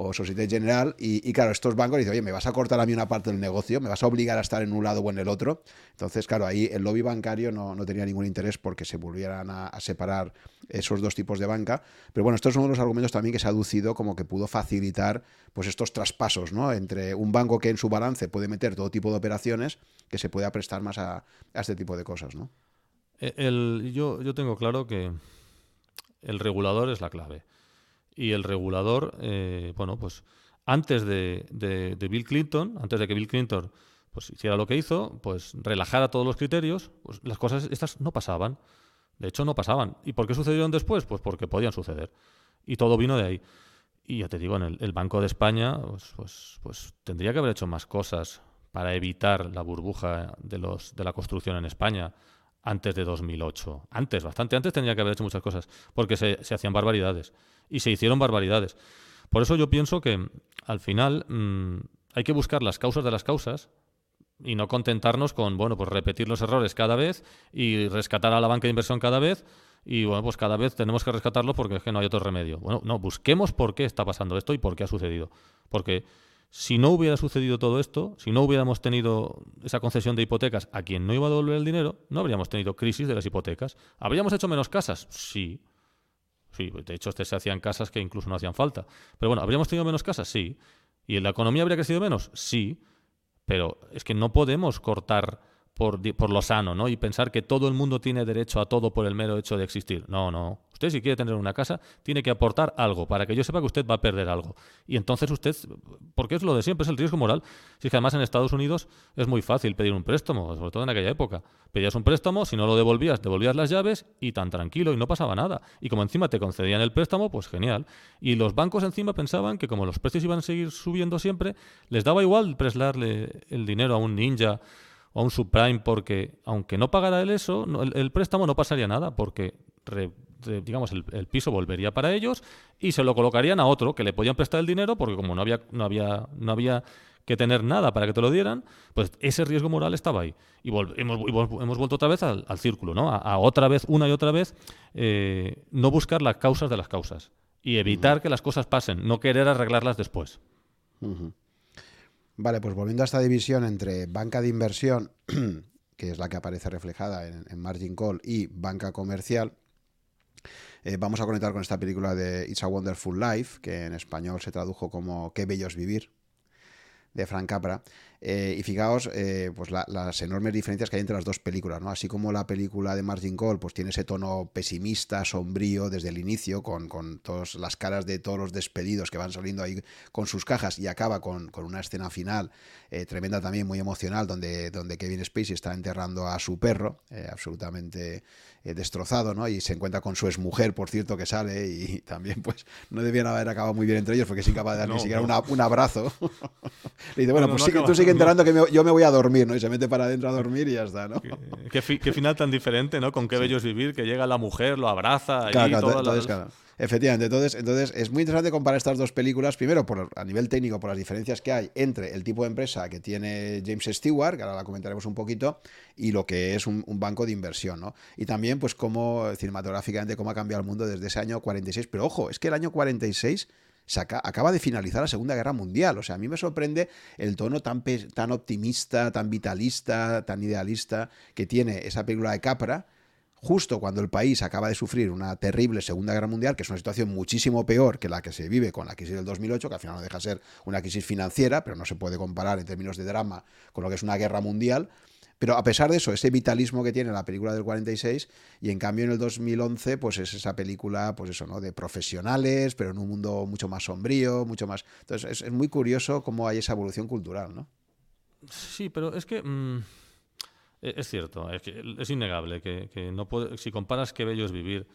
o Societe General. Y, claro, estos bancos dicen, oye, me vas a cortar a mí una parte del negocio, me vas a obligar a estar en un lado o en el otro. Entonces, claro, ahí el lobby bancario no, tenía ningún interés porque se volvieran a, separar esos dos tipos de banca. Pero bueno, esto es uno los argumentos también que se ha aducido como que pudo facilitar pues estos traspasos, ¿no? Entre un banco que en su balance puede meter todo tipo de operaciones que se pueda prestar más a, este tipo de cosas, ¿no? Eh, el, yo, yo tengo claro que el regulador es la clave y el regulador, eh, bueno, pues antes de, Bill Clinton, antes de que Bill Clinton pues, hiciera lo que hizo, pues relajara todos los criterios, pues las cosas estas no pasaban. De hecho, no pasaban. ¿Y por qué sucedieron después? Pues porque podían suceder. Y todo vino de ahí. Y ya te digo, en el, Banco de España, pues, pues, pues, tendría que haber hecho más cosas para evitar la burbuja de, los, de la construcción en España antes de 2008. Antes, bastante antes tendría que haber hecho muchas cosas, porque se, se hacían barbaridades y se hicieron barbaridades. Por eso yo pienso que al final mm, hay que buscar las causas de las causas y no contentarnos con, bueno, pues repetir los errores cada vez y rescatar a la banca de inversión cada vez y bueno, pues cada vez tenemos que rescatarlo porque es que no hay otro remedio. Bueno, no, busquemos por qué está pasando esto y por qué ha sucedido. Porque si no hubiera sucedido todo esto, si no hubiéramos tenido esa concesión de hipotecas a quien no iba a devolver el dinero, no habríamos tenido crisis de las hipotecas. ¿Habríamos hecho menos casas? Sí. Sí, de hecho, se hacían casas que incluso no hacían falta. Pero bueno, ¿habríamos tenido menos casas? Sí. ¿Y la economía habría crecido menos? Sí. Pero es que no podemos cortar por, lo sano, ¿no? Y pensar que todo el mundo tiene derecho a todo por el mero hecho de existir. No, no. Usted si quiere tener una casa, tiene que aportar algo para que yo sepa que usted va a perder algo. Y entonces usted, porque es lo de siempre, es el riesgo moral. Si es que además en Estados Unidos es muy fácil pedir un préstamo, sobre todo en aquella época. Pedías un préstamo, si no lo devolvías, devolvías las llaves y tan tranquilo y no pasaba nada. Y como encima te concedían el préstamo, pues genial. Y los bancos encima pensaban que como los precios iban a seguir subiendo siempre, les daba igual prestarle el dinero a un ninja o a un subprime porque aunque no pagara él eso, el, préstamo no pasaría nada porque digamos el, piso volvería para ellos y se lo colocarían a otro que le podían prestar el dinero porque como no había no había no había que tener nada para que te lo dieran, pues ese riesgo moral estaba ahí. Y hemos, hemos, vuelto otra vez al, círculo, ¿no? A, otra vez, una y otra vez, eh, no buscar las causas de las causas y evitar que las cosas pasen, no querer arreglarlas después. Vale, pues volviendo a esta división entre banca de inversión, que es la que aparece reflejada en, Margin Call, y banca comercial, eh, vamos a conectar con esta película de It's a Wonderful Life, que en español se tradujo como Qué bello es vivir, de Frank Capra. Eh, y fijaos, eh, pues las enormes diferencias que hay entre las dos películas, ¿no? Así como la película de Margin Call, pues tiene ese tono pesimista, sombrío desde el inicio, con, con todas las caras de todos los despedidos que van saliendo ahí con sus cajas y acaba con, con una escena final eh, tremenda también, muy emocional, donde, donde Kevin Spacey está enterrando a su perro, absolutamente destrozado, ¿no? Y se encuentra con su exmujer, por cierto, que sale y también, pues, no debían haber acabado muy bien entre ellos porque es incapaz de dar ni siquiera un abrazo. Le dice, bueno, pues sí, tú sigue enterando que yo me voy a dormir, ¿no? Y se mete para adentro a dormir y ya está, ¿no? Qué, final tan diferente, ¿no? Con qué bello es vivir, que llega la mujer, lo abraza. Claro, Efectivamente, entonces, entonces es muy interesante comparar estas dos películas, primero por, a nivel técnico, por las diferencias que hay entre el tipo de empresa que tiene James Stewart, que ahora la comentaremos un poquito, y lo que es un, banco de inversión, ¿no? Y también, pues, cómo cinematográficamente, cómo ha cambiado el mundo desde ese año 46. Pero ojo, es que el año 46 acaba de finalizar la Segunda Guerra Mundial. O sea, a mí me sorprende el tono tan, tan optimista, tan vitalista, tan idealista que tiene esa película de Capra justo cuando el país acaba de sufrir una terrible Segunda Guerra Mundial, que es una situación muchísimo peor que la que se vive con la crisis del 2008, que al final no deja de ser una crisis financiera, pero no se puede comparar en términos de drama con lo que es una guerra mundial, pero a pesar de eso, ese vitalismo que tiene la película del 46, y en cambio en el 2011, pues es esa película, pues eso, ¿no? De profesionales, pero en un mundo mucho más sombrío, mucho más. Entonces es, muy curioso cómo hay esa evolución cultural, ¿no? Sí, pero es que. Mm, es cierto, es, innegable que, si comparas qué bello es vivir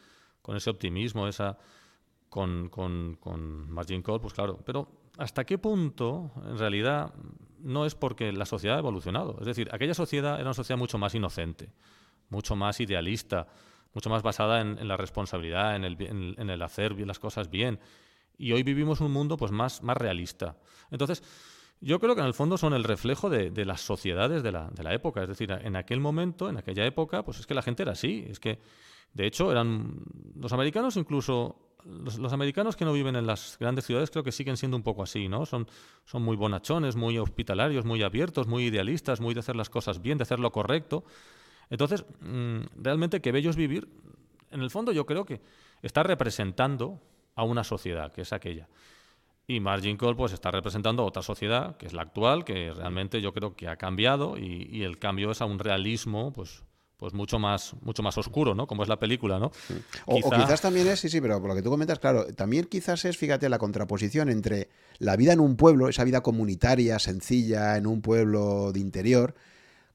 con ese optimismo, esa con, Margin Call, pues claro, pero ¿hasta qué punto en realidad no es porque la sociedad ha evolucionado. Es decir, aquella sociedad era una sociedad mucho más inocente, mucho más idealista, mucho más basada en, la responsabilidad, en el, hacer las cosas bien. Y hoy vivimos un mundo pues, más realista. Entonces, yo creo que en el fondo son el reflejo de, las sociedades de la, de la, época. Es decir, en aquel momento, en aquella época, pues es que la gente era así. Es que, de hecho, eran los americanos incluso los, americanos que no viven en las grandes ciudades creo que siguen siendo un poco así, ¿no? Son, son muy bonachones, muy hospitalarios, muy abiertos, muy idealistas, muy de hacer las cosas bien, de hacer lo correcto. Entonces, mm, realmente que bello es vivir, en el fondo yo creo que está representando a una sociedad, que es aquella. Y Margin Call pues está representando otra sociedad, que es la actual, que realmente yo creo que ha cambiado y, y el cambio es a un realismo pues pues mucho más, mucho más oscuro, ¿no? Como es la película, ¿no? O, quizás también es, sí, sí, pero por lo que tú comentas, claro, también quizás es, fíjate, la contraposición entre la vida en un pueblo, esa vida comunitaria, sencilla, en un pueblo de interior,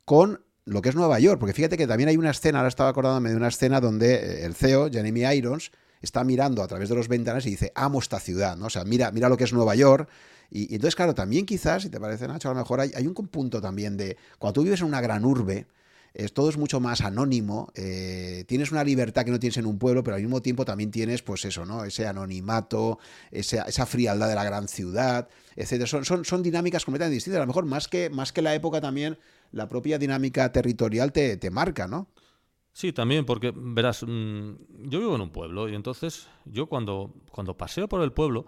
con lo que es Nueva York. Porque fíjate que también hay una escena, ahora estaba acordándome de una escena donde eh, el CEO, Jeremy Irons, está mirando a través de los ventanas y dice, amo esta ciudad, ¿no? O sea, mira, mira lo que es Nueva York. Y, entonces, claro, también quizás, si te parece, Nacho, a lo mejor hay, un punto también de, cuando tú vives en una gran urbe, es, todo es mucho más anónimo, eh, tienes una libertad que no tienes en un pueblo, pero al mismo tiempo también tienes, pues eso, ¿no? Ese anonimato, esa, esa frialdad de la gran ciudad, etc. Son, son, son, dinámicas completamente distintas. A lo mejor más que, más que la época también, la propia dinámica territorial te, te marca, ¿no? Sí, también, porque verás, mm, yo vivo en un pueblo y entonces yo cuando, cuando paseo por el pueblo,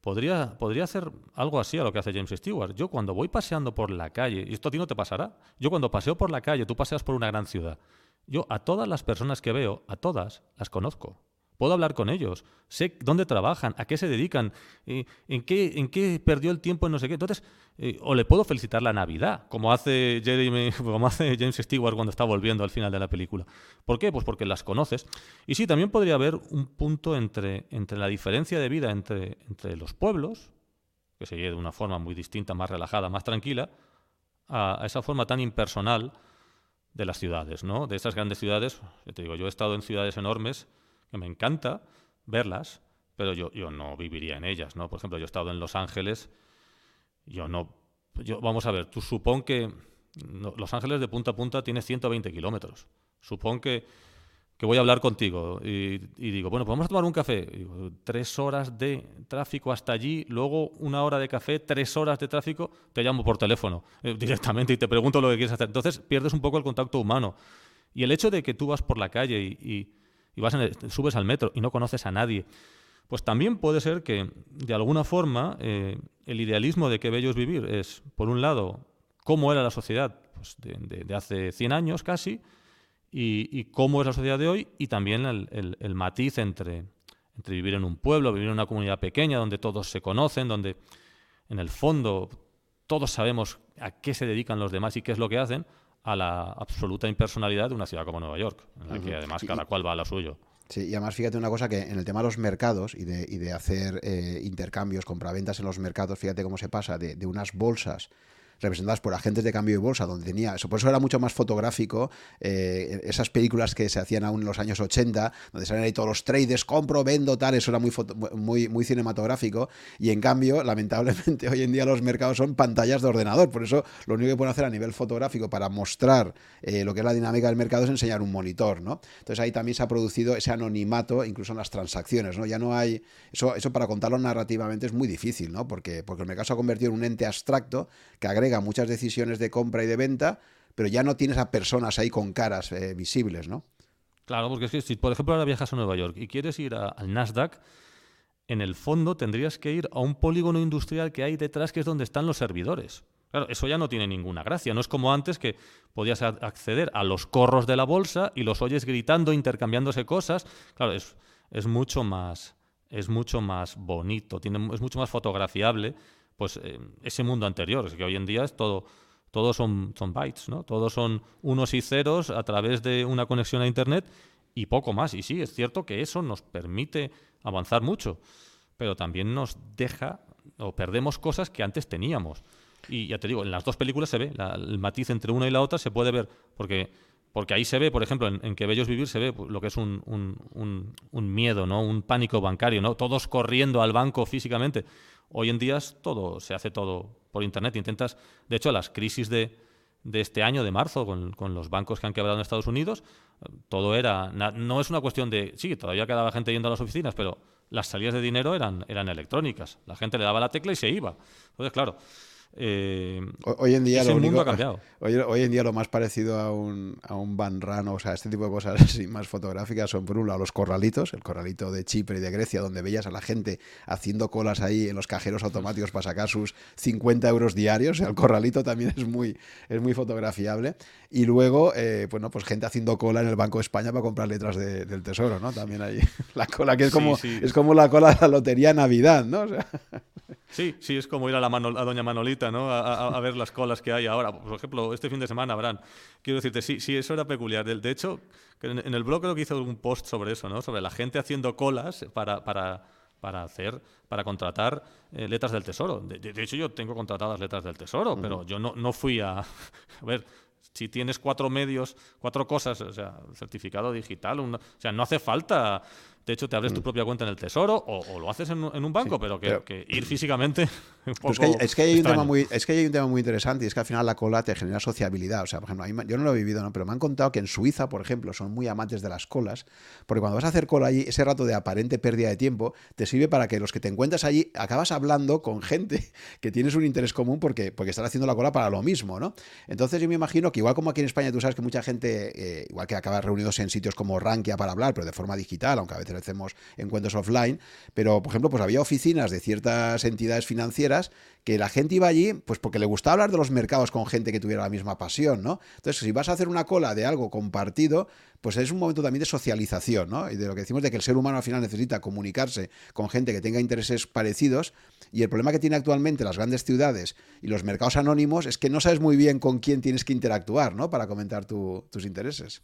Podría, podría hacer algo así a lo que hace James Stewart. Yo cuando voy paseando por la calle, y esto a ti no te pasará, yo cuando paseo por la calle, tú paseas por una gran ciudad, yo a todas las personas que veo, a todas las conozco puedo hablar con ellos, sé dónde trabajan, a qué se dedican, eh, en, qué, en qué perdió el tiempo en no sé qué. Entonces, eh, o le puedo felicitar la Navidad, como hace, Jeremy, como hace James Stewart cuando está volviendo al final de la película. ¿Por qué? Pues porque las conoces. Y sí, también podría haber un punto entre, entre la diferencia de vida entre, entre los pueblos, que se lleve de una forma muy distinta, más relajada, más tranquila, a, a esa forma tan impersonal de las ciudades, ¿no? De esas grandes ciudades, te digo, yo he estado en ciudades enormes que me encanta verlas, pero yo, yo no viviría en ellas, ¿no? Por ejemplo, yo he estado en Los Ángeles, yo no... Yo, vamos a ver, tú supón que Los Ángeles de punta a punta tiene 120 kilómetros. Supón que, que voy a hablar contigo y, digo, bueno, pues vamos a tomar un café. tres horas de tráfico hasta allí, luego una hora de café, tres horas de tráfico, te llamo por teléfono eh, directamente y te pregunto lo que quieres hacer. Entonces pierdes un poco el contacto humano. Y el hecho de que tú vas por la calle y y vas subes al metro y no conoces a nadie, pues también puede ser que, de alguna forma, eh, el idealismo de qué bello es vivir es, por un lado, cómo era la sociedad pues, de, hace 100 años casi, y, cómo es la sociedad de hoy, y también el, matiz entre, entre vivir en un pueblo, vivir en una comunidad pequeña, donde todos se conocen, donde en el fondo todos sabemos a qué se dedican los demás y qué es lo que hacen, a la absoluta impersonalidad de una ciudad como Nueva York, en la que además cada cual va a lo suyo. Sí, y además fíjate una cosa que en el tema de los mercados y de, y de hacer eh, intercambios, compraventas en los mercados, fíjate cómo se pasa de, de unas bolsas representadas por agentes de cambio de bolsa, donde tenía eso. Por eso era mucho más fotográfico eh, esas películas que se hacían aún en los años 80, donde salían ahí todos los traders, compro, vendo, tal, eso era muy, muy, muy cinematográfico. Y en cambio, lamentablemente, hoy en día los mercados son pantallas de ordenador. Por eso lo único que pueden hacer a nivel fotográfico para mostrar eh, lo que es la dinámica del mercado es enseñar un monitor, ¿no? Entonces ahí también se ha producido ese anonimato, incluso en las transacciones, ¿no? Ya no hay. Eso, eso para contarlo narrativamente es muy difícil, ¿no? Porque, porque el mercado se ha convertido en un ente abstracto que agrega muchas decisiones de compra y de venta, pero ya no tienes a personas ahí con caras eh, visibles, ¿no? Claro, porque si, por ejemplo, ahora viajas a Nueva York y quieres ir al Nasdaq, en el fondo tendrías que ir a un polígono industrial que hay detrás, que es donde están los servidores. Claro, eso ya no tiene ninguna gracia. No es como antes que podías acceder a los corros de la bolsa y los oyes gritando, intercambiándose cosas. Claro, es, es mucho más es mucho más bonito, tiene, es mucho más fotografiable pues eh, ese mundo anterior, es que hoy en día es todo, todos son, bytes, ¿no? Todos son unos y ceros a través de una conexión a Internet y poco más. Y sí, es cierto que eso nos permite avanzar mucho, pero también nos deja o perdemos cosas que antes teníamos. Y ya te digo, en las dos películas se ve, el matiz entre una y la otra se puede ver, porque, porque ahí se ve, por ejemplo, en, Que Bellos Vivir se ve lo que es un, un, un, miedo, ¿no? un pánico bancario, ¿no? todos corriendo al banco físicamente. Hoy en día todo, se hace todo por Internet. Intentas, de hecho, las crisis de, de este año, de marzo, con, con, los bancos que han quebrado en Estados Unidos, todo era, no es una cuestión de, sí, todavía quedaba gente yendo a las oficinas, pero las salidas de dinero eran, eran electrónicas. La gente le daba la tecla y se iba. Entonces, claro, eh, hoy en día lo único, Hoy, en día lo más parecido a un, a un van run, o sea, este tipo de cosas así más fotográficas son por un lado los corralitos, el corralito de Chipre y de Grecia, donde veías a la gente haciendo colas ahí en los cajeros automáticos para sacar sus 50 euros diarios. O sea, el corralito también es muy, es muy fotografiable. Y luego, eh, bueno, pues gente haciendo cola en el Banco de España para comprar letras del Tesoro, ¿no? También hay la cola que es como, es como la cola de la Lotería Navidad, ¿no? O sea, Sí, sí, es como ir a, la a Doña Manolita, ¿no? A, ver las colas que hay ahora. Por ejemplo, este fin de semana habrán. Quiero decirte, sí, sí, eso era peculiar. De, hecho, en, el blog creo que hice un post sobre eso, ¿no? Sobre la gente haciendo colas para, para, para hacer, para contratar eh, letras del tesoro. De, hecho, yo tengo contratadas letras del tesoro, pero yo no, no fui a... A ver, si tienes cuatro medios, cuatro cosas, o sea, certificado digital, o sea, no hace falta de hecho, te abres tu mm. propia cuenta en el tesoro o, lo haces en, un banco, pero, que, ir físicamente. es, que hay, un tema muy, es que hay un tema muy interesante y es que al final la cola te genera sociabilidad. O sea, por ejemplo, yo no lo he vivido, ¿no? pero me han contado que en Suiza, por ejemplo, son muy amantes de las colas, porque cuando vas a hacer cola allí, ese rato de aparente pérdida de tiempo te sirve para que los que te encuentras allí acabas hablando con gente que tienes un interés común porque, porque están haciendo la cola para lo mismo, ¿no? Entonces yo me imagino que igual como aquí en España tú sabes que mucha gente, eh, igual que acaba reunidos en sitios como Rankia para hablar, pero de forma digital, aunque a veces hacemos encuentros offline, pero por ejemplo, pues había oficinas de ciertas entidades financieras que la gente iba allí, pues porque le gustaba hablar de los mercados con gente que tuviera la misma pasión, ¿no? Entonces, si vas a hacer una cola de algo compartido, pues es un momento también de socialización, ¿no? Y de lo que decimos de que el ser humano al final necesita comunicarse con gente que tenga intereses parecidos. Y el problema que tiene actualmente las grandes ciudades y los mercados anónimos es que no sabes muy bien con quién tienes que interactuar, ¿no? Para comentar tus intereses.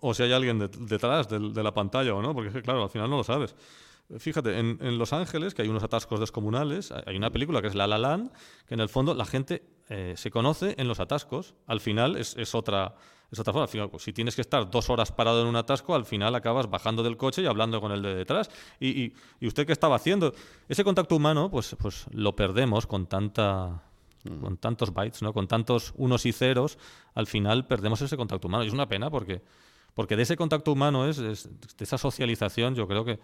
O, si hay alguien detrás de, la pantalla o no, porque claro, al final no lo sabes. Fíjate, en, Los Ángeles, que hay unos atascos descomunales, hay una película que es La La Land, que en el fondo la gente eh, se conoce en los atascos. Al final es, otra, es otra forma. final, pues, si tienes que estar dos horas parado en un atasco, al final acabas bajando del coche y hablando con el de detrás. Y, y, usted qué estaba haciendo? Ese contacto humano, pues, pues lo perdemos con tanta mm. con tantos bytes, ¿no? Con tantos unos y ceros, al final perdemos ese contacto humano. Y es una pena porque porque de ese contacto humano, es, de esa socialización, yo creo que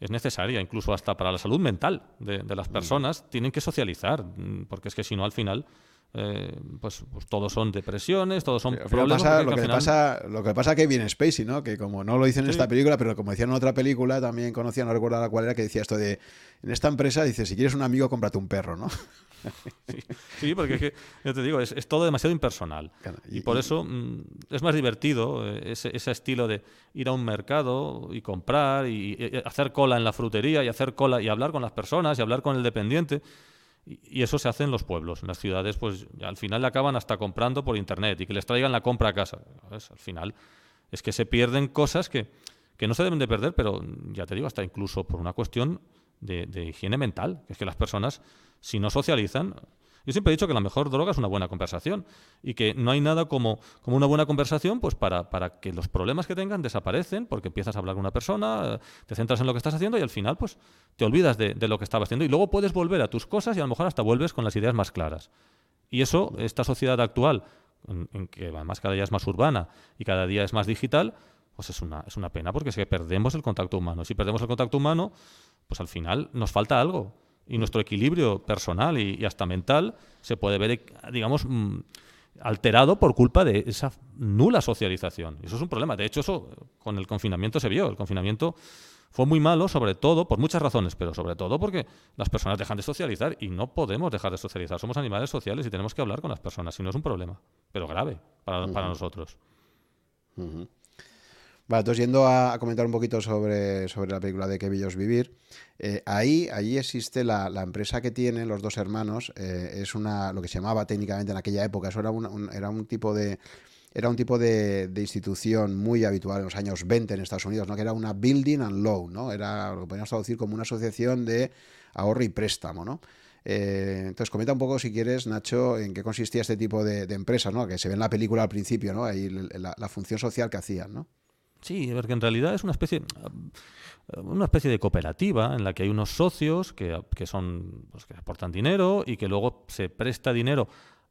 es necesaria, incluso hasta para la salud mental de, las mm. personas, tienen que socializar, mm, porque es que si no, al final, eh, pues, pues, todos son depresiones, todos son problemas. lo, que pasa, lo que pasa que viene Spacey, ¿no? Que como no lo dicen en esta película, pero como decían en otra película, también conocía, no recuerdo la cual era, que decía esto de, en esta empresa, dice, si quieres un amigo, cómprate un perro, ¿no? Sí, porque es que, yo te digo, es, todo demasiado impersonal. y, por eso mm, es más divertido eh, ese, ese, estilo de ir a un mercado y comprar y, hacer cola en la frutería y hacer cola y hablar con las personas y hablar con el dependiente. Y eso se hace en los pueblos. En las ciudades, pues al final acaban hasta comprando por internet y que les traigan la compra a casa. Al final es que se pierden cosas que, no se deben de perder, pero ya te digo, hasta incluso por una cuestión de, de higiene mental. Que es que las personas, si no socializan, yo siempre he dicho que la mejor droga es una buena conversación y que no hay nada como, como una buena conversación pues para, para, que los problemas que tengan desaparecen porque empiezas a hablar con una persona, te centras en lo que estás haciendo y al final pues te olvidas de, lo que estabas haciendo y luego puedes volver a tus cosas y a lo mejor hasta vuelves con las ideas más claras. Y eso, esta sociedad actual, en, que además cada día es más urbana y cada día es más digital, pues es una, es una pena porque es que perdemos el contacto humano. Si perdemos el contacto humano, pues al final nos falta algo y nuestro equilibrio personal y, hasta mental se puede ver, digamos, mm, alterado por culpa de esa nula socialización. Eso es un problema. De hecho, eso con el confinamiento se vio. El confinamiento fue muy malo, sobre todo, por muchas razones, pero sobre todo porque las personas dejan de socializar y no podemos dejar de socializar. Somos animales sociales y tenemos que hablar con las personas, si no es un problema, pero grave para, nosotros. Vale, entonces yendo a, comentar un poquito sobre, sobre la película de Que Bellos Vivir, eh, ahí existe la, empresa que tienen los dos hermanos, eh, es una lo que se llamaba técnicamente en aquella época, eso era un, era un tipo de era un tipo de, institución muy habitual en los años 20 en Estados Unidos, ¿no? que era una building and loan, ¿no? era lo que podríamos traducir como una asociación de ahorro y préstamo. ¿no? Eh, entonces, comenta un poco, si quieres, Nacho, en qué consistía este tipo de, empresas, ¿no? que se ve en la película al principio, ¿no? ahí la, la función social que hacían. ¿no? Sí, porque en realidad es una especie, una especie de cooperativa en la que hay unos socios que, son pues, que aportan dinero y que luego se presta dinero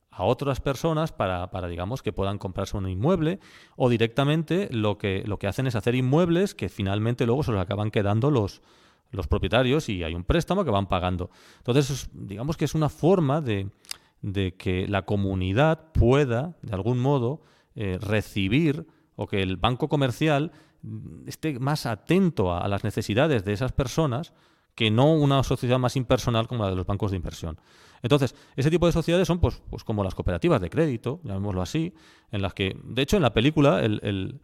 a otras personas para, para, digamos, que puedan comprarse un inmueble o directamente lo que, lo que hacen es hacer inmuebles que finalmente luego se los acaban quedando los, los propietarios y hay un préstamo que van pagando. Entonces, digamos que es una forma de, de que la comunidad pueda, de algún modo, eh, recibir o que el banco comercial esté más atento a, las necesidades de esas personas que no una sociedad más impersonal como la de los bancos de inversión. Entonces, ese tipo de sociedades son pues, pues como las cooperativas de crédito, llamémoslo así, en las que, de hecho, en la película, el,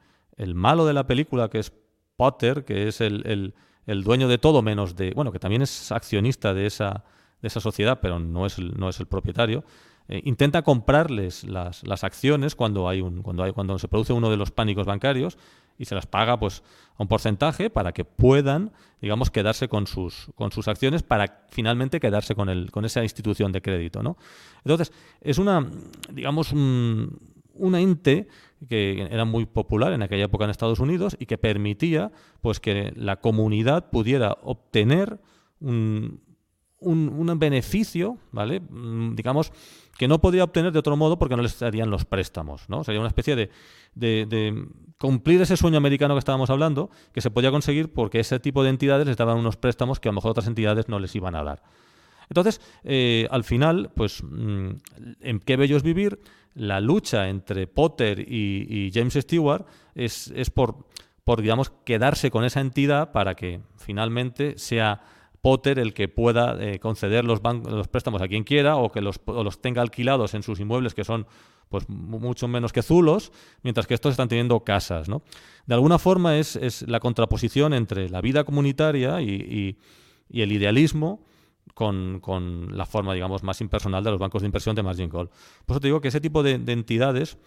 malo de la película, que es Potter, que es el, dueño de todo menos de, bueno, que también es accionista de esa, de esa sociedad, pero no es no es el propietario, eh, intenta comprarles las, las, acciones cuando, hay un, cuando, hay, cuando se produce uno de los pánicos bancarios y se las paga pues, a un porcentaje para que puedan, digamos, quedarse con sus, con sus acciones para finalmente quedarse con, el, con esa institución de crédito. ¿no? Entonces, es una, digamos, un, un ente que era muy popular en aquella época en Estados Unidos y que permitía pues, que la comunidad pudiera obtener un, un, beneficio, ¿vale? Mm, digamos, que no podría obtener de otro modo porque no les darían los préstamos. ¿no? Sería una especie de, cumplir ese sueño americano que estábamos hablando, que se podía conseguir porque ese tipo de entidades les daban unos préstamos que a lo mejor otras entidades no les iban a dar. Entonces, eh, al final, pues, mm, en qué bello vivir, la lucha entre Potter y, James Stewart es, es por, por, digamos, quedarse con esa entidad para que finalmente sea Potter el que pueda eh, conceder los, préstamos a quien quiera o que los, los, tenga alquilados en sus inmuebles que son pues mucho menos que zulos, mientras que estos están teniendo casas. ¿no? De alguna forma es, es, la contraposición entre la vida comunitaria y, y, el idealismo con, con, la forma, digamos, más impersonal de los bancos de inversión de margin call. Por eso te digo que ese tipo de entidades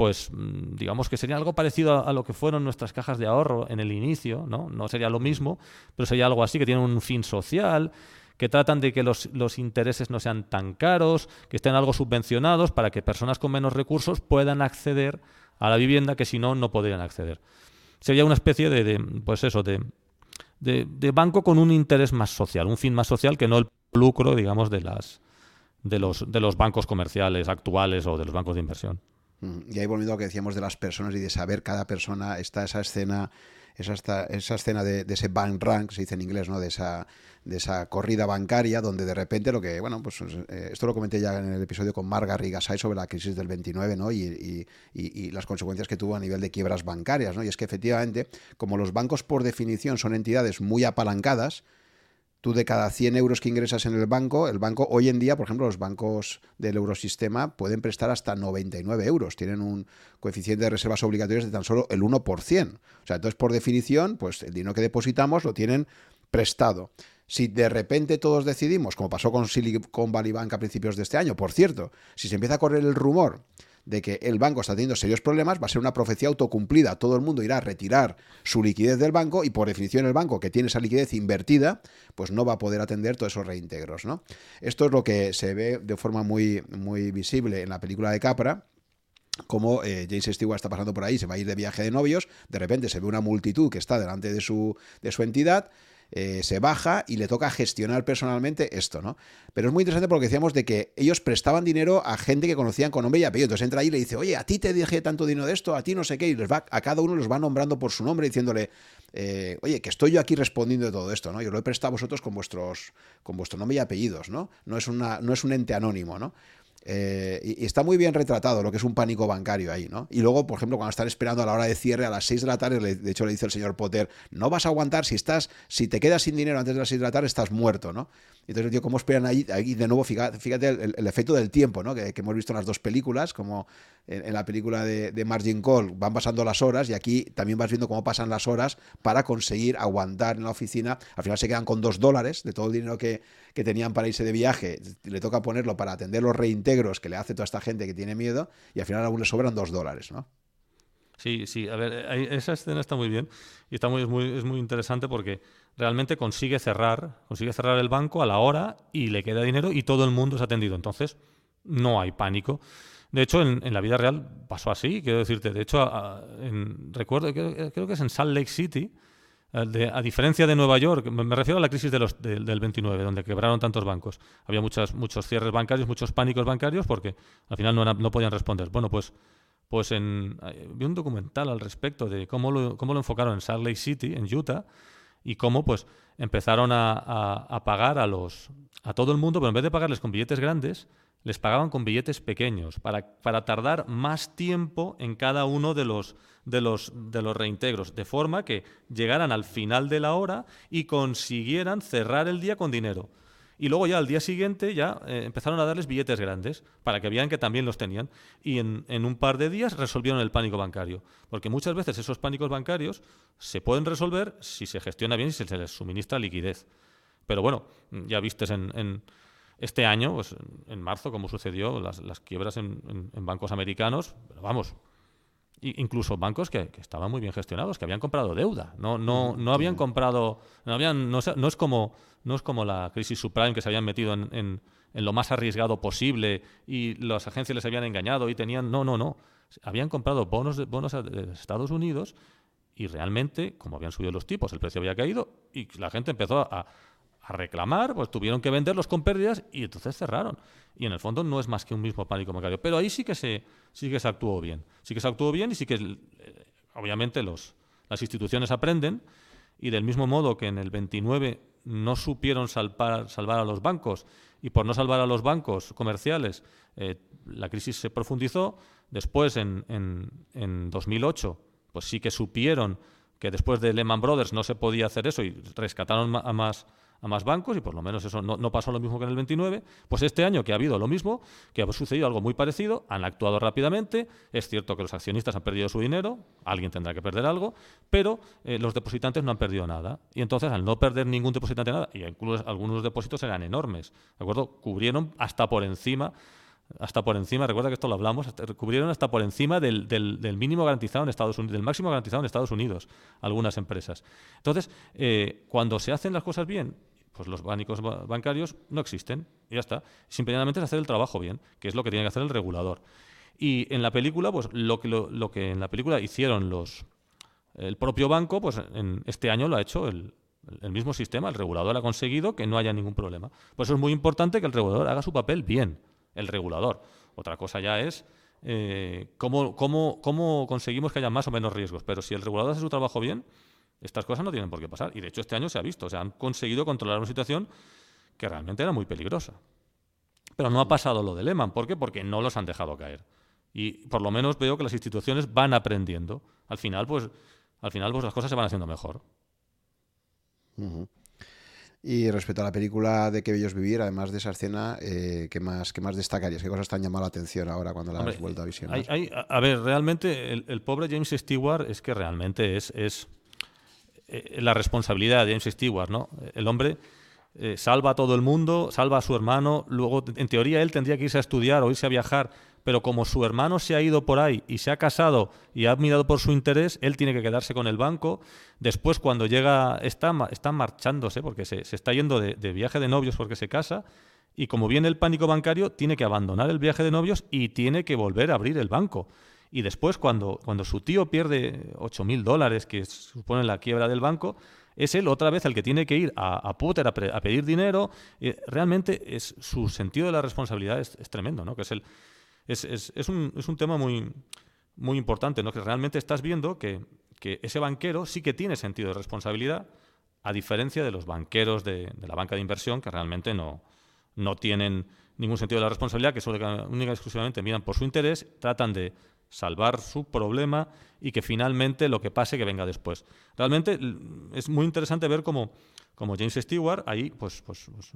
pues mm, digamos que sería algo parecido a, lo que fueron nuestras cajas de ahorro en el inicio, ¿no? No sería lo mismo, pero sería algo así, que tienen un fin social, que tratan de que los, intereses no sean tan caros, que estén algo subvencionados para que personas con menos recursos puedan acceder a la vivienda que si no, no podrían acceder. Sería una especie de, pues eso, de, de, banco con un interés más social, un fin más social que no el lucro, digamos, de las de los, de los bancos comerciales actuales o de los bancos de inversión. Y ahí volviendo a lo que decíamos de las personas y de saber cada persona, está esa escena, esa, esa escena de, ese bank run, que se dice en inglés, ¿no? De esa, de esa corrida bancaria, donde de repente lo que, bueno, pues eh, esto lo comenté ya en el episodio con Marga Rigasay sobre la crisis del 29, ¿no? Y, y, y, las consecuencias que tuvo a nivel de quiebras bancarias, ¿no? Y es que efectivamente, como los bancos por definición son entidades muy apalancadas, tú de cada 100 euros que ingresas en el banco, el banco hoy en día, por ejemplo, los bancos del eurosistema pueden prestar hasta 99 euros. Tienen un coeficiente de reservas obligatorias de tan solo el 1%. O sea, entonces, por definición, pues el dinero que depositamos lo tienen prestado. Si de repente todos decidimos, como pasó con Silicon Valley Bank a principios de este año, por cierto, si se empieza a correr el rumor de que el banco está teniendo serios problemas, va a ser una profecía autocumplida. Todo el mundo irá a retirar su liquidez del banco y por definición el banco que tiene esa liquidez invertida, pues no va a poder atender todos esos reintegros. ¿no? Esto es lo que se ve de forma muy, muy visible en la película de Capra como eh, James Stewart está pasando por ahí, se va a ir de viaje de novios, de repente se ve una multitud que está delante de su, de su entidad, eh, se baja y le toca gestionar personalmente esto, ¿no? Pero es muy interesante porque decíamos de que ellos prestaban dinero a gente que conocían con nombre y apellido. Entonces entra ahí y le dice, oye, a ti te dije tanto dinero de esto, a ti no sé qué, y a cada uno los va nombrando por su nombre diciéndole, eh, oye, que estoy yo aquí respondiendo de todo esto, ¿no? Yo lo he prestado a vosotros con vuestros, con vuestro nombre y apellidos, ¿no? No es, una, no es un ente anónimo, ¿no? Eh, y, está muy bien retratado lo que es un pánico bancario ahí, ¿no? Y luego, por ejemplo, cuando están esperando a la hora de cierre a las 6 de la tarde, de hecho le dice el señor Potter, no vas a aguantar, si estás, si te quedas sin dinero antes de las 6 de la tarde, estás muerto, ¿no? Entonces, tío, ¿cómo esperan ahí? Ahí de nuevo, fíjate, el, efecto del tiempo, ¿no? Que, hemos visto en las dos películas, como en, la película de, Margin Call van pasando las horas y aquí también vas viendo cómo pasan las horas para conseguir aguantar en la oficina. Al final se quedan con dos dólares de todo el dinero que, que tenían para irse de viaje, le toca ponerlo para atender los reintegros que le hace toda esta gente que tiene miedo y al final aún le sobran dos dólares, ¿no? Sí, sí, a ver, esa escena está muy bien y está muy, es, muy, es muy interesante porque realmente consigue cerrar, consigue cerrar el banco a la hora y le queda dinero y todo el mundo es atendido. Entonces, no hay pánico. De hecho, en, la vida real pasó así, quiero decirte. De hecho, recuerdo, creo, que es en Salt Lake City, eh, a diferencia de Nueva York, me, refiero a la crisis de los, del 29, donde quebraron tantos bancos. Había muchas, muchos cierres bancarios, muchos pánicos bancarios, porque al final no, no podían responder. Bueno, pues, pues en, vi un documental al respecto de cómo lo, cómo lo enfocaron en Salt Lake City, en Utah, y cómo pues empezaron a, pagar a los a todo el mundo, pero en vez de pagarles con billetes grandes, les pagaban con billetes pequeños para, para tardar más tiempo en cada uno de los, de, los, de los reintegros, de forma que llegaran al final de la hora y consiguieran cerrar el día con dinero. Y luego ya al día siguiente ya eh, empezaron a darles billetes grandes para que vean que también los tenían. Y en, en, un par de días resolvieron el pánico bancario. Porque muchas veces esos pánicos bancarios se pueden resolver si se gestiona bien y si se les suministra liquidez. Pero bueno, ya vistes en, este año, pues en marzo, como sucedió, las, las quiebras en, en, bancos americanos, pero vamos, incluso bancos que, estaban muy bien gestionados, que habían comprado deuda, no, no, no habían comprado, no, habían, no, no, es como, no es como la crisis subprime que se habían metido en, en, lo más arriesgado posible y las agencias les habían engañado y tenían, no, no, no, habían comprado bonos de, bonos de Estados Unidos y realmente, como habían subido los tipos, el precio había caído y la gente empezó a, a reclamar, pues tuvieron que venderlos con pérdidas y entonces cerraron. Y en el fondo no es más que un mismo pánico bancario. Pero ahí sí que se, sí que se actuó bien. Sí que se actuó bien y sí que, eh, obviamente, los, las instituciones aprenden. Y del mismo modo que en el 29 no supieron salvar, a los bancos y por no salvar a los bancos comerciales eh, la crisis se profundizó. Después, en, en, en 2008, pues sí que supieron que después de Lehman Brothers no se podía hacer eso y rescataron a más a más bancos y por lo menos eso no, pasó lo mismo que en el 29, pues este año que ha habido lo mismo, que ha sucedido algo muy parecido, han actuado rápidamente, es cierto que los accionistas han perdido su dinero, alguien tendrá que perder algo, pero eh, los depositantes no han perdido nada. Y entonces al no perder ningún depositante nada, y incluso algunos depósitos eran enormes, ¿de acuerdo? Cubrieron hasta por encima hasta por encima, recuerda que esto lo hablamos, cubrieron hasta por encima del, del, mínimo garantizado en Estados Unidos, del máximo garantizado en Estados Unidos, algunas empresas. Entonces, eh, cuando se hacen las cosas bien pues los bancos bancarios no existen. Y ya está. Simplemente es hacer el trabajo bien, que es lo que tiene que hacer el regulador. Y en la película, pues lo que, lo, que en la película hicieron los el propio banco, pues en este año lo ha hecho el, el mismo sistema. El regulador ha conseguido que no haya ningún problema. Por eso es muy importante que el regulador haga su papel bien, el regulador. Otra cosa ya es eh, cómo, cómo, cómo conseguimos que haya más o menos riesgos. Pero si el regulador hace su trabajo bien, estas cosas no tienen por qué pasar. Y de hecho este año se ha visto. O sea, han conseguido controlar una situación que realmente era muy peligrosa. Pero no ha pasado lo de Lehman. ¿Por qué? Porque no los han dejado caer. Y por lo menos veo que las instituciones van aprendiendo. Al final, pues, al final, pues las cosas se van haciendo mejor. Y respecto a la película de Que Bellos Vivir, además de esa escena, eh, ¿qué, más, ¿qué más destacarías? ¿Qué cosas te han llamado la atención ahora cuando la has vuelto a visionar? a ver, realmente el, pobre James Stewart es que realmente es, es eh, la responsabilidad de James Stewart, ¿no? El hombre eh, salva a todo el mundo, salva a su hermano, luego en teoría él tendría que irse a estudiar o irse a viajar, pero como su hermano se ha ido por ahí y se ha casado y ha mirado por su interés, él tiene que quedarse con el banco. Después cuando llega, está, está marchándose porque se, está yendo de, viaje de novios porque se casa y como viene el pánico bancario, tiene que abandonar el viaje de novios y tiene que volver a abrir el banco. Y después, cuando, cuando su tío pierde 8.000 dólares, que supone la quiebra del banco, es él otra vez el que tiene que ir a, Potter a, pedir dinero. realmente es, su sentido de la responsabilidad es, tremendo, ¿no? Que es, el, es, es, un, es un tema muy, muy importante, ¿no? Que realmente estás viendo que, que, ese banquero sí que tiene sentido de responsabilidad, a diferencia de los banqueros de, de la banca de inversión, que realmente no, no tienen ningún sentido de la responsabilidad, que solo única y exclusivamente miran por su interés, tratan de salvar su problema y que finalmente lo que pase que venga después. Realmente es muy interesante ver cómo, James Stewart ahí pues, pues, pues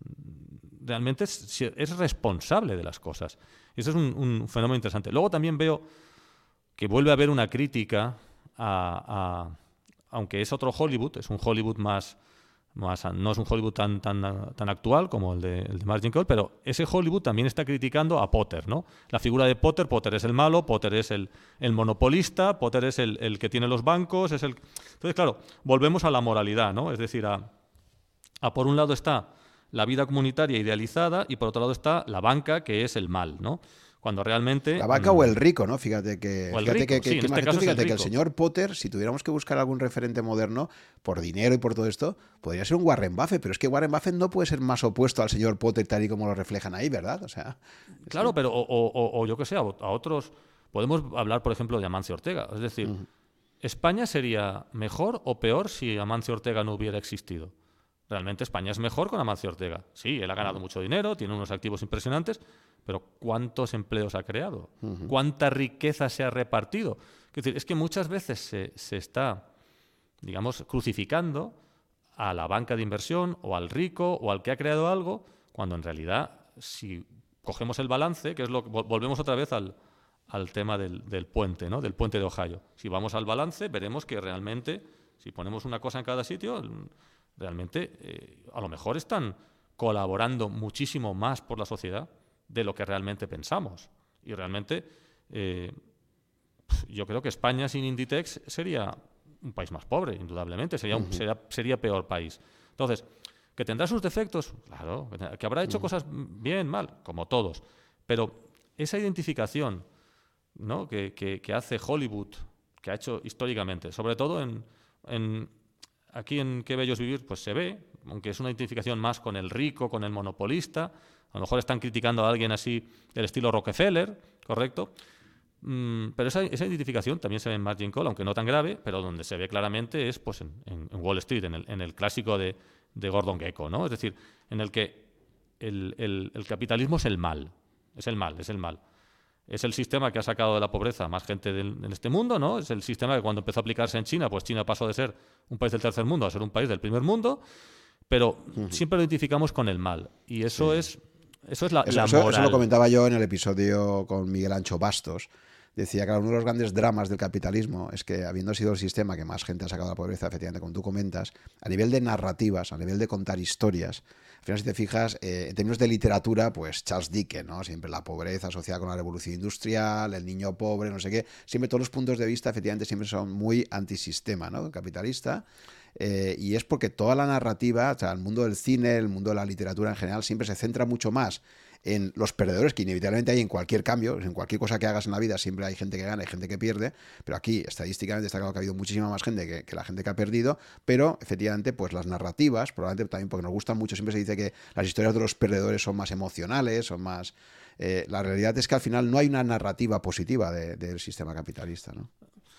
realmente es, responsable de las cosas. Y eso es un, fenómeno interesante. Luego también veo que vuelve a haber una crítica a, aunque es otro Hollywood, es un Hollywood más no es un Hollywood tan, tan, tan actual como el de, el de Margin Call, pero ese Hollywood también está criticando a Potter, ¿no? La figura de Potter, Potter es el malo, Potter es el, el monopolista, Potter es el, el, que tiene los bancos, es el... Entonces, claro, volvemos a la moralidad, ¿no? Es decir, a, a por un lado está la vida comunitaria idealizada y por otro lado está la banca, que es el mal, ¿no? Cuando realmente... La vaca o el rico, ¿no? Fíjate que... fíjate que, fíjate que el señor Potter, si tuviéramos que buscar algún referente moderno, por dinero y por todo esto, podría ser un Warren Buffett, pero es que Warren Buffett no puede ser más opuesto al señor Potter tal y como lo reflejan ahí, ¿verdad? O sea... Claro, pero o, yo que sé, a, otros... Podemos hablar, por ejemplo, de Amancio Ortega. Es decir, ¿España sería mejor o peor si Amancio Ortega no hubiera existido? Realmente España es mejor con Amancio Ortega. Sí, él ha ganado mucho dinero, tiene unos activos impresionantes, pero ¿cuántos empleos ha creado? ¿Cuánta riqueza se ha repartido? Es decir, es que muchas veces se, está, digamos, crucificando a la banca de inversión o al rico o al que ha creado algo, cuando en realidad, si cogemos el balance, que es lo volvemos otra vez al, tema del, puente, ¿no? Del puente de Ohio. Si vamos al balance, veremos que realmente, si ponemos una cosa en cada sitio, realmente eh, a lo mejor están colaborando muchísimo más por la sociedad de lo que realmente pensamos. Y realmente eh, yo creo que España sin Inditex sería un país más pobre, indudablemente, sería, un, sería, peor país. Entonces, que tendrá sus defectos, claro, que habrá hecho cosas bien, mal, como todos, pero esa identificación ¿no? que, que, hace Hollywood, que ha hecho históricamente, sobre todo en, en aquí en Qué Bellos Vivir, pues se ve, aunque es una identificación más con el rico, con el monopolista, a lo mejor están criticando a alguien así del estilo Rockefeller, ¿correcto? Mm, pero esa, identificación también se ve en Margin Call, aunque no tan grave, pero donde se ve claramente es pues, en, Wall Street, en el, clásico de, Gordon Gecko, ¿no? Es decir, en el que el, capitalismo es el mal, es el mal, es el mal. Es el sistema que ha sacado de la pobreza más gente en este mundo, ¿no? Es el sistema que cuando empezó a aplicarse en China, pues China pasó de ser un país del tercer mundo a ser un país del primer mundo, pero siempre lo identificamos con el mal. Y eso es eso es la, eso, lo comentaba yo en el episodio con Miguel Ancho Bastos. Decía que uno de los grandes dramas del capitalismo es que, habiendo sido el sistema que más gente ha sacado de la pobreza, efectivamente, como tú comentas, a nivel de narrativas, a nivel de contar historias, al final, si te fijas, eh, en términos de literatura, pues Charles Dickens, ¿no? Siempre la pobreza asociada con la revolución industrial, el niño pobre, no sé qué. Siempre todos los puntos de vista, efectivamente, siempre son muy antisistema, ¿no? Capitalista. Eh, y es porque toda la narrativa, o sea, el mundo del cine, el mundo de la literatura en general, siempre se centra mucho más en los perdedores que inevitablemente hay en cualquier cambio, en cualquier cosa que hagas en la vida siempre hay gente que gana y gente que pierde, pero aquí estadísticamente está claro que ha habido muchísima más gente que, la gente que ha perdido, pero efectivamente pues las narrativas, probablemente también porque nos gustan mucho, siempre se dice que las historias de los perdedores son más emocionales, son más... Eh, la realidad es que al final no hay una narrativa positiva del sistema capitalista, ¿no?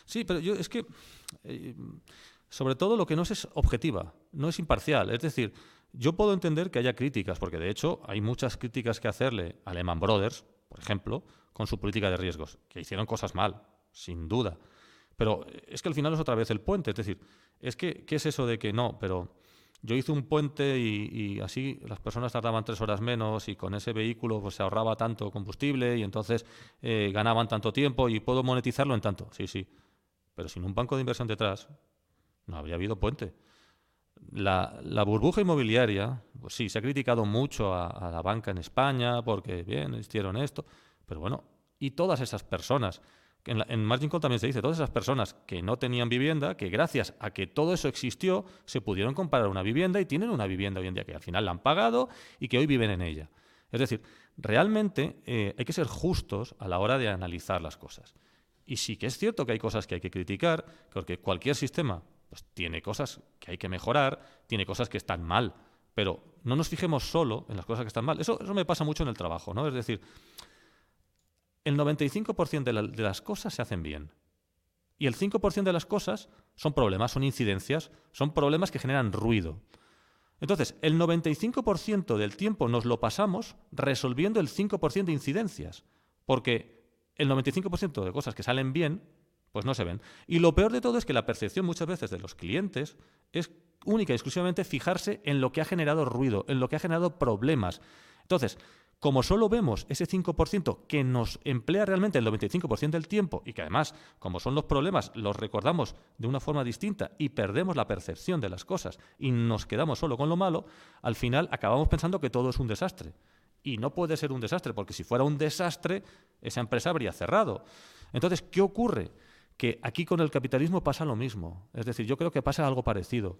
Sí, pero yo es que... Eh, sobre todo lo que no es, objetiva, no es imparcial. Es decir, yo puedo entender que haya críticas, porque de hecho hay muchas críticas que hacerle a Lehman Brothers, por ejemplo, con su política de riesgos, que hicieron cosas mal, sin duda. Pero es que al final es otra vez el puente. Es decir, es que, ¿qué es eso de que no? Pero yo hice un puente y, así las personas tardaban tres horas menos y con ese vehículo pues, se ahorraba tanto combustible y entonces eh, ganaban tanto tiempo y puedo monetizarlo en tanto. Sí, sí. Pero sin un banco de inversión detrás, no habría habido puente. La, burbuja inmobiliaria, pues sí, se ha criticado mucho a, la banca en España porque, bien, hicieron esto, pero bueno, y todas esas personas, en, en, Margin Call también se dice, todas esas personas que no tenían vivienda, que gracias a que todo eso existió, se pudieron comprar una vivienda y tienen una vivienda hoy en día que al final la han pagado y que hoy viven en ella. Es decir, realmente eh, hay que ser justos a la hora de analizar las cosas. Y sí que es cierto que hay cosas que hay que criticar, porque cualquier sistema pues, tiene cosas que hay que mejorar, tiene cosas que están mal, pero no nos fijemos solo en las cosas que están mal. Eso, eso me pasa mucho en el trabajo, ¿no? Es decir, el 95% de, de las cosas se hacen bien. Y el 5% de las cosas son problemas, son incidencias, son problemas que generan ruido. Entonces, el 95% del tiempo nos lo pasamos resolviendo el 5% de incidencias, porque el 95% de cosas que salen bien, pues no se ven. Y lo peor de todo es que la percepción muchas veces de los clientes es única y exclusivamente fijarse en lo que ha generado ruido, en lo que ha generado problemas. Entonces, como solo vemos ese 5% que nos emplea realmente el 95% del tiempo y que además, como son los problemas, los recordamos de una forma distinta y perdemos la percepción de las cosas y nos quedamos solo con lo malo, al final acabamos pensando que todo es un desastre. Y no puede ser un desastre, porque si fuera un desastre, esa empresa habría cerrado. Entonces, ¿qué ocurre? Que aquí con el capitalismo pasa lo mismo. Es decir, yo creo que pasa algo parecido.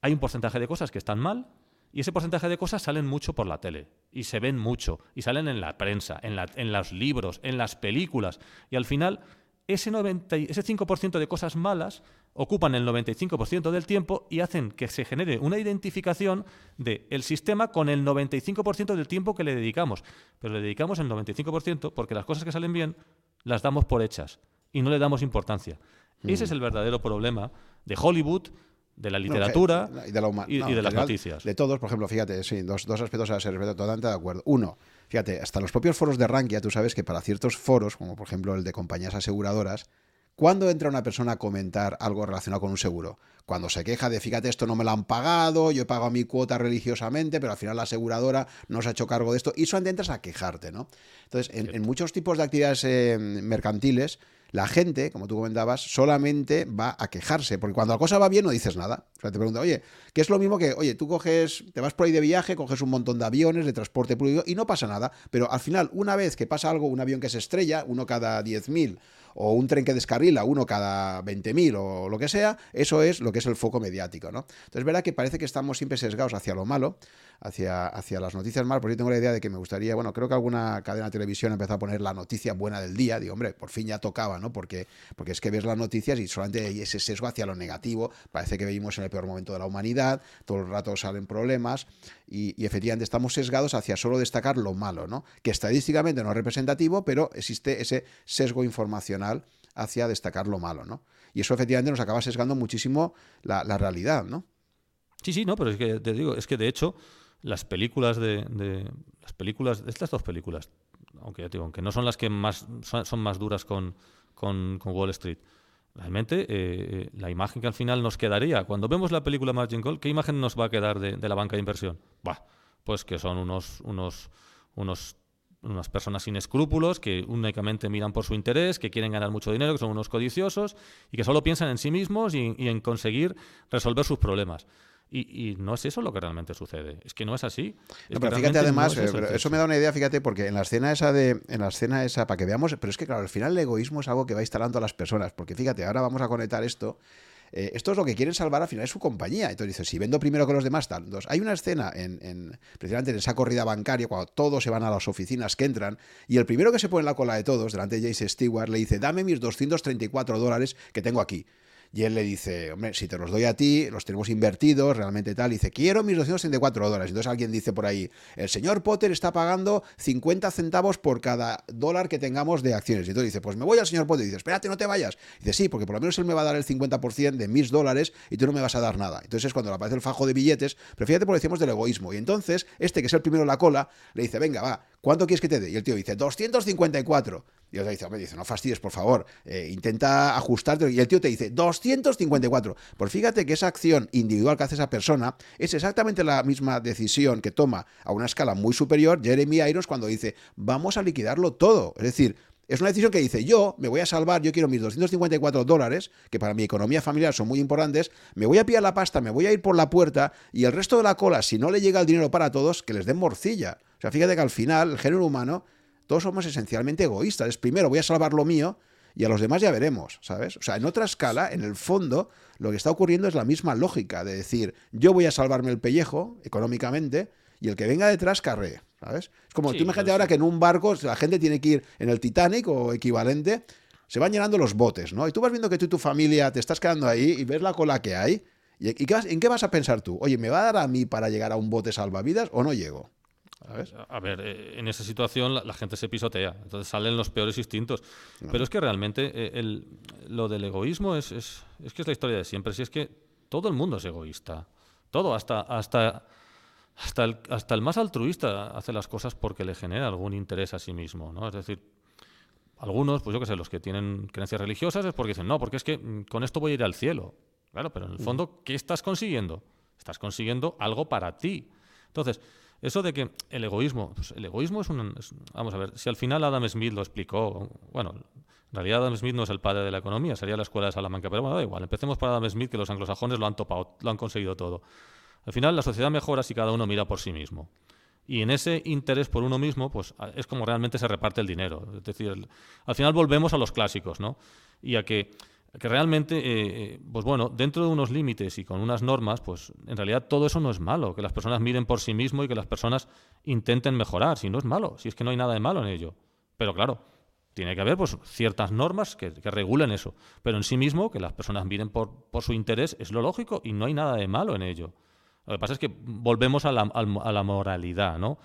Hay un porcentaje de cosas que están mal, y ese porcentaje de cosas salen mucho por la tele y se ven mucho y salen en la prensa, en, en los libros, en las películas. Y al final, ese, 90, ese 5% de cosas malas ocupan el 95% del tiempo y hacen que se genere una identificación del el sistema con el 95% del tiempo que le dedicamos. Pero le dedicamos el 95% porque las cosas que salen bien las damos por hechas y no le damos importancia. Ese mm. es el verdadero problema de Hollywood de la literatura y de, las noticias. De todos, por ejemplo, fíjate, sí, dos, dos aspectos a ser totalmente de acuerdo. Uno, fíjate, hasta los propios foros de Rankia, tú sabes que para ciertos foros, como por ejemplo el de compañías aseguradoras, ¿cuándo entra una persona a comentar algo relacionado con un seguro? Cuando se queja de, fíjate, esto no me lo han pagado, yo he pagado mi cuota religiosamente, pero al final la aseguradora no se ha hecho cargo de esto, y solamente entras a quejarte, ¿no? Entonces, en, muchos tipos de actividades eh, mercantiles, la gente, como tú comentabas, solamente va a quejarse, porque cuando la cosa va bien no dices nada. O sea, te pregunta, oye, ¿qué es lo mismo que, oye, tú coges, te vas por ahí de viaje, coges un montón de aviones, de transporte público y no pasa nada, pero al final, una vez que pasa algo, un avión que se estrella, uno cada 10.000 o un tren que descarrila, uno cada 20.000 o lo que sea, eso es lo que es el foco mediático, ¿no? Entonces, es verdad que parece que estamos siempre sesgados hacia lo malo, hacia, hacia las noticias malas, porque yo tengo la idea de que me gustaría, bueno, creo que alguna cadena de televisión empezó a poner la noticia buena del día, digo, hombre, por fin ya tocaba, ¿no? Porque, porque es que ves las noticias y solamente hay ese sesgo hacia lo negativo, parece que vivimos en el peor momento de la humanidad, todo el rato salen problemas y, efectivamente estamos sesgados hacia solo destacar lo malo, ¿no? Que estadísticamente no es representativo, pero existe ese sesgo informacional hacia destacar lo malo, ¿no? Y eso efectivamente nos acaba sesgando muchísimo la, realidad, ¿no? Sí, sí, no, pero es que te digo, es que de hecho las películas de, las películas, estas dos películas, aunque digo, aunque no son las que más son, más duras con, con, Wall Street, realmente eh, eh, la imagen que al final nos quedaría cuando vemos la película Margin Call, ¿qué imagen nos va a quedar de, la banca de inversión? Bah, pues que son unos, unos, unos unas personas sin escrúpulos que únicamente miran por su interés, que quieren ganar mucho dinero, que son unos codiciosos y que solo piensan en sí mismos y en conseguir resolver sus problemas. Y, no es eso lo que realmente sucede. Es que no es así. pero fíjate además, eso, me da una idea, fíjate, porque en la escena esa de, en la escena esa, para que veamos, pero es que claro, al final el egoísmo es algo que va instalando a las personas. Porque fíjate, ahora vamos a conectar esto. Eh, esto es lo que quieren salvar al final es su compañía. Entonces dice, si vendo primero que los demás, tal. Entonces, hay una escena en, en, precisamente en esa corrida bancaria, cuando todos se van a las oficinas que entran, y el primero que se pone en la cola de todos, delante de Jace Stewart, le dice, dame mis 234 dólares que tengo aquí. Y él le dice, hombre, si te los doy a ti, los tenemos invertidos, realmente tal. Y dice, quiero mis 234 dólares. Entonces alguien dice por ahí, el señor Potter está pagando 50 centavos por cada dólar que tengamos de acciones. Y entonces dice, pues me voy al señor Potter. Y dice, espérate, no te vayas. Y dice, sí, porque por lo menos él me va a dar el 50% de mis dólares y tú no me vas a dar nada. Entonces es cuando le aparece el fajo de billetes. Pero fíjate, por decimos del egoísmo. Y entonces, este que es el primero en la cola, le dice, venga, va, ¿cuánto quieres que te dé? Y el tío dice, 254. Y el dice, dice, no fastidies, por favor, eh, intenta ajustarte. Y el tío te dice, 254. Pues fíjate que esa acción individual que hace esa persona es exactamente la misma decisión que toma a una escala muy superior Jeremy Irons cuando dice, vamos a liquidarlo todo. Es decir, Es una decisión que dice, yo me voy a salvar, yo quiero mis 254 dólares, que para mi economía familiar son muy importantes, me voy a pillar la pasta, me voy a ir por la puerta y el resto de la cola, si no le llega el dinero para todos, que les den morcilla. O sea, fíjate que al final el género humano, todos somos esencialmente egoístas. Es primero voy a salvar lo mío y a los demás ya veremos, ¿sabes? O sea, en otra escala, en el fondo, lo que está ocurriendo es la misma lógica de decir, yo voy a salvarme el pellejo económicamente y el que venga detrás carree. ¿sabes? Es como, tú imagínate ahora que en un barco la gente tiene que ir en el Titanic o equivalente, se van llenando los botes, ¿no? Y tú vas viendo que tú y tu familia te estás quedando ahí y ves la cola que hay. ¿Y, en qué vas a pensar tú? Oye, ¿me va a dar a mí para llegar a un bote salvavidas o no llego? A ver, eh, en esa situación la, gente se pisotea, entonces salen los peores instintos. Pero es que realmente eh, lo del egoísmo es, es, es, que es la historia de siempre. Si es que todo el mundo es egoísta. Todo, hasta, hasta hasta el, hasta el más altruista hace las cosas porque le genera algún interés a sí mismo, ¿no? Es decir, algunos, pues yo qué sé, los que tienen creencias religiosas es porque dicen, no, porque es que mm, con esto voy a ir al cielo. Claro, pero en el fondo, ¿qué estás consiguiendo? Estás consiguiendo algo para ti. Entonces, eso de que el egoísmo, pues el egoísmo es un... vamos a ver, si al final Adam Smith lo explicó, bueno, en realidad Adam Smith no es el padre de la economía, sería la escuela de Salamanca, pero bueno, da igual, empecemos por Adam Smith, que los anglosajones lo han topado, lo han conseguido todo. Al final la sociedad mejora si cada uno mira por sí mismo. Y en ese interés por uno mismo, pues es como realmente se reparte el dinero. Es decir, al final volvemos a los clásicos, ¿no? Y a que, que realmente, eh, pues bueno, dentro de unos límites y con unas normas, pues en realidad todo eso no es malo. Que las personas miren por sí mismo y que las personas intenten mejorar. Si no es malo, si es que no hay nada de malo en ello. Pero claro, tiene que haber pues, ciertas normas que, que, regulen eso. Pero en sí mismo, que las personas miren por, por su interés, es lo lógico y no hay nada de malo en ello. Lo que pasa es que volvemos a la, a la moralidad, ¿no?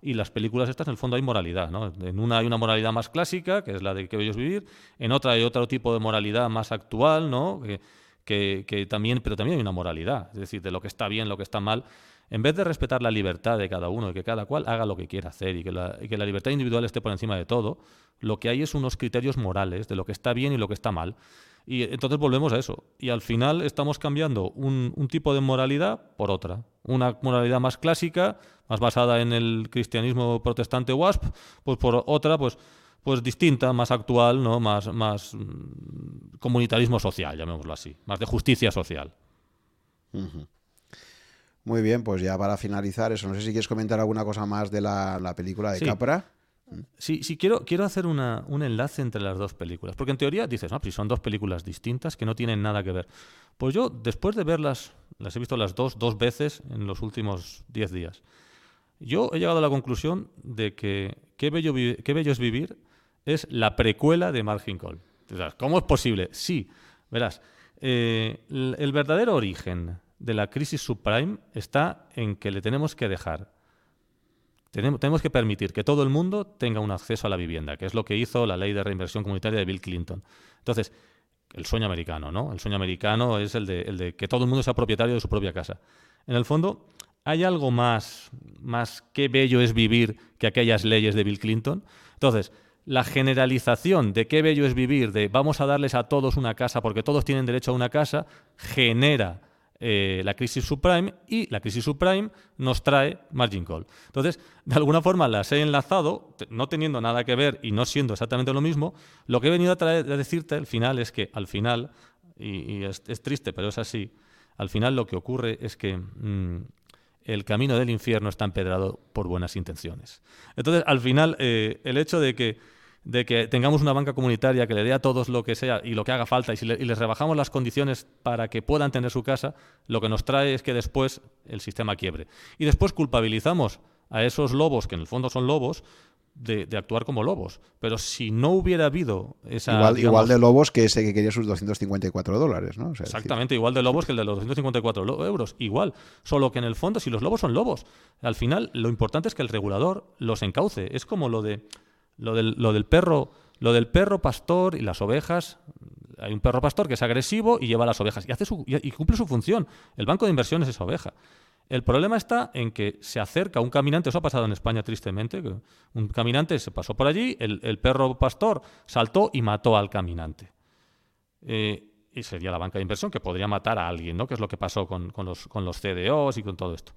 Y las películas estas, en el fondo, hay moralidad. ¿no? En una hay una moralidad más clásica, que es la de que bello vivir. En otra hay otro tipo de moralidad más actual, ¿no? Que, que, también, pero también hay una moralidad, es decir, de lo que está bien, lo que está mal. En vez de respetar la libertad de cada uno y que cada cual haga lo que quiera hacer y que, la, que la libertad individual esté por encima de todo, lo que hay es unos criterios morales de lo que está bien y lo que está mal. Y entonces volvemos a eso. Y al final estamos cambiando un, tipo de moralidad por otra. Una moralidad más clásica, más basada en el cristianismo protestante WASP, pues por otra, pues, pues distinta, más actual, ¿no? más, más mm, comunitarismo social, llamémoslo así, más de justicia social. Muy bien, pues ya para finalizar eso, no sé si quieres comentar alguna cosa más de la, película de Capra. Sí, quiero, quiero hacer un enlace entre las dos películas. Porque en teoría dices, no, pues son dos películas distintas que no tienen nada que ver. Pues yo, después de verlas, las he visto las dos, dos veces en los últimos diez días. Yo he llegado a la conclusión de que Qué bello, Qué bello es vivir es la precuela de Margin Call. ¿Cómo es posible? Sí, verás. Eh, el verdadero origen de la crisis subprime está en que le tenemos que dejar tenemos, que permitir que todo el mundo tenga un acceso a la vivienda, que es lo que hizo la ley de reinversión comunitaria de Bill Clinton. Entonces, el sueño americano, ¿no? El sueño americano es el de, que todo el mundo sea propietario de su propia casa. En el fondo, ¿hay algo más, más qué bello es vivir que aquellas leyes de Bill Clinton? Entonces, la generalización de qué bello es vivir, de vamos a darles a todos una casa porque todos tienen derecho a una casa, genera eh, la crisis subprime y la crisis subprime nos trae margin call. Entonces, de alguna forma las he enlazado, no teniendo nada que ver y no siendo exactamente lo mismo. Lo que he venido a, decirte al final es que al final, y, es, triste, pero es así, al final lo que ocurre es que mm, el camino del infierno está empedrado por buenas intenciones. Entonces, al final, eh, el hecho de que de que tengamos una banca comunitaria que le dé a todos lo que sea y lo que haga falta y, si les rebajamos las condiciones para que puedan tener su casa, lo que nos trae es que después el sistema quiebre. Y después culpabilizamos a esos lobos, que en el fondo son lobos, de, actuar como lobos. Pero si no hubiera habido esa... Igual, igual de lobos que ese que quería sus 254 dólares, ¿no? exactamente, igual de lobos que el de los 254 euros. Igual. Solo que en el fondo, si los lobos son lobos, al final lo importante es que el regulador los encauce. Es como lo de lo del, perro, lo del perro pastor y las ovejas. Hay un perro pastor que es agresivo y lleva las ovejas y, hace y cumple su función. El banco de inversiones es esa oveja. El problema está en que se acerca un caminante, eso ha pasado en España tristemente, un caminante se pasó por allí, el, perro pastor saltó y mató al caminante. Eh, y sería la banca de inversión que podría matar a alguien, ¿no? que es lo que pasó con los CDOs y con todo esto.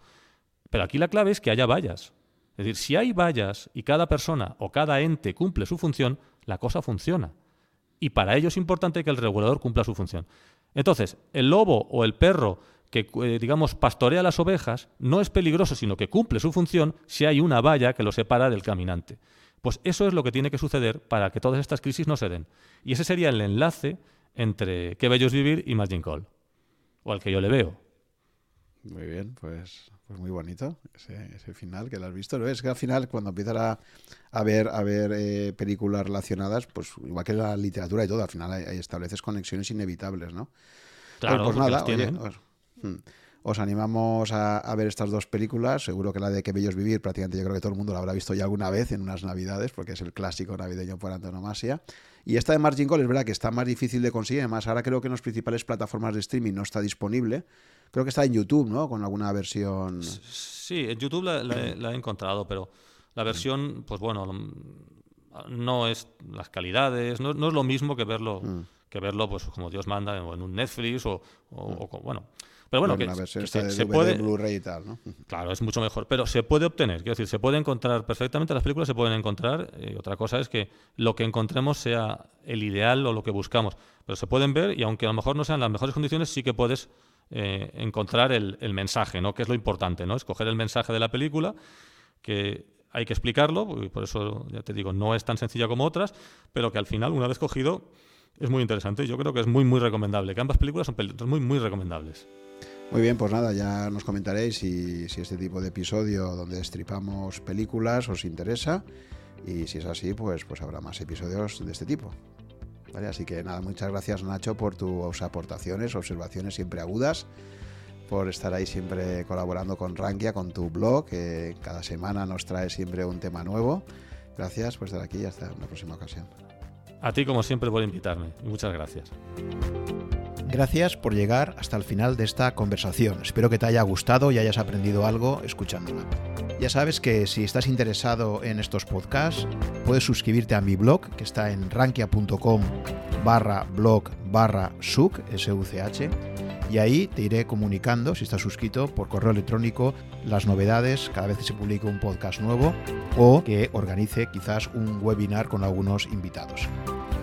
Pero aquí la clave es que haya vallas. Es decir, si hay vallas y cada persona o cada ente cumple su función, la cosa funciona. Y para ello es importante que el regulador cumpla su función. Entonces, el lobo o el perro que, eh, digamos, pastorea las ovejas no es peligroso, sino que cumple su función si hay una valla que lo separa del caminante. Pues eso es lo que tiene que suceder para que todas estas crisis no se den. Y ese sería el enlace entre Qué bello es vivir y Margin Call. O al que yo le veo. Muy bien, pues, pues muy bonito ese, final que lo has visto. ¿no? Es que al final, cuando empiezas a, ver, a ver eh, películas relacionadas, pues igual que la literatura y todo, al final hay, estableces conexiones inevitables, ¿no? Claro, pues, nada, oye, hmm, os, animamos a, ver estas dos películas. Seguro que la de Que Bellos Vivir, prácticamente yo creo que todo el mundo la habrá visto ya alguna vez en unas navidades, porque es el clásico navideño por antonomasia. Y esta de Margin Call es verdad que está más difícil de conseguir. Además, ahora creo que en las principales plataformas de streaming no está disponible. Creo que está en YouTube, ¿no? Con alguna versión. Sí, en YouTube la, he encontrado, pero la versión, pues bueno, no es las calidades, no, es lo mismo que verlo, mm. que verlo, pues como Dios manda, en un Netflix o, o, bueno. Pero bueno, que, se, puede Blu-ray y tal, ¿no? Claro, es mucho mejor, pero se puede obtener, quiero decir, se puede encontrar perfectamente, las películas se pueden encontrar, y eh, otra cosa es que lo que encontremos sea el ideal o lo que buscamos, pero se pueden ver y aunque a lo mejor no sean las mejores condiciones, sí que puedes eh, encontrar el, mensaje, ¿no? Que es lo importante, ¿no? Escoger el mensaje de la película, que hay que explicarlo, y por eso ya te digo, no es tan sencilla como otras, pero que al final, una vez cogido, es muy interesante. Yo creo que es muy, muy recomendable. Que ambas películas son muy, muy recomendables. Muy bien, pues nada, ya nos comentaréis si, si este tipo de episodio donde destripamos películas os interesa. Y si es así, pues, pues habrá más episodios de este tipo. Así que nada, muchas gracias Nacho por tus aportaciones, observaciones siempre agudas, por estar ahí siempre colaborando con Rankia, con tu blog, que cada semana nos trae siempre un tema nuevo. Gracias por estar aquí y hasta una próxima ocasión. A ti, como siempre, por invitarme. Muchas gracias. Gracias por llegar hasta el final de esta conversación. Espero que te haya gustado y hayas aprendido algo escuchándola. Ya sabes que si estás interesado en estos podcasts, puedes suscribirte a mi blog, que está en rankia.com barra blog barra such, S-U-C-H, y ahí te iré comunicando, si estás suscrito, por correo electrónico, las novedades cada vez que se publique un podcast nuevo o que organice quizás un webinar con algunos invitados.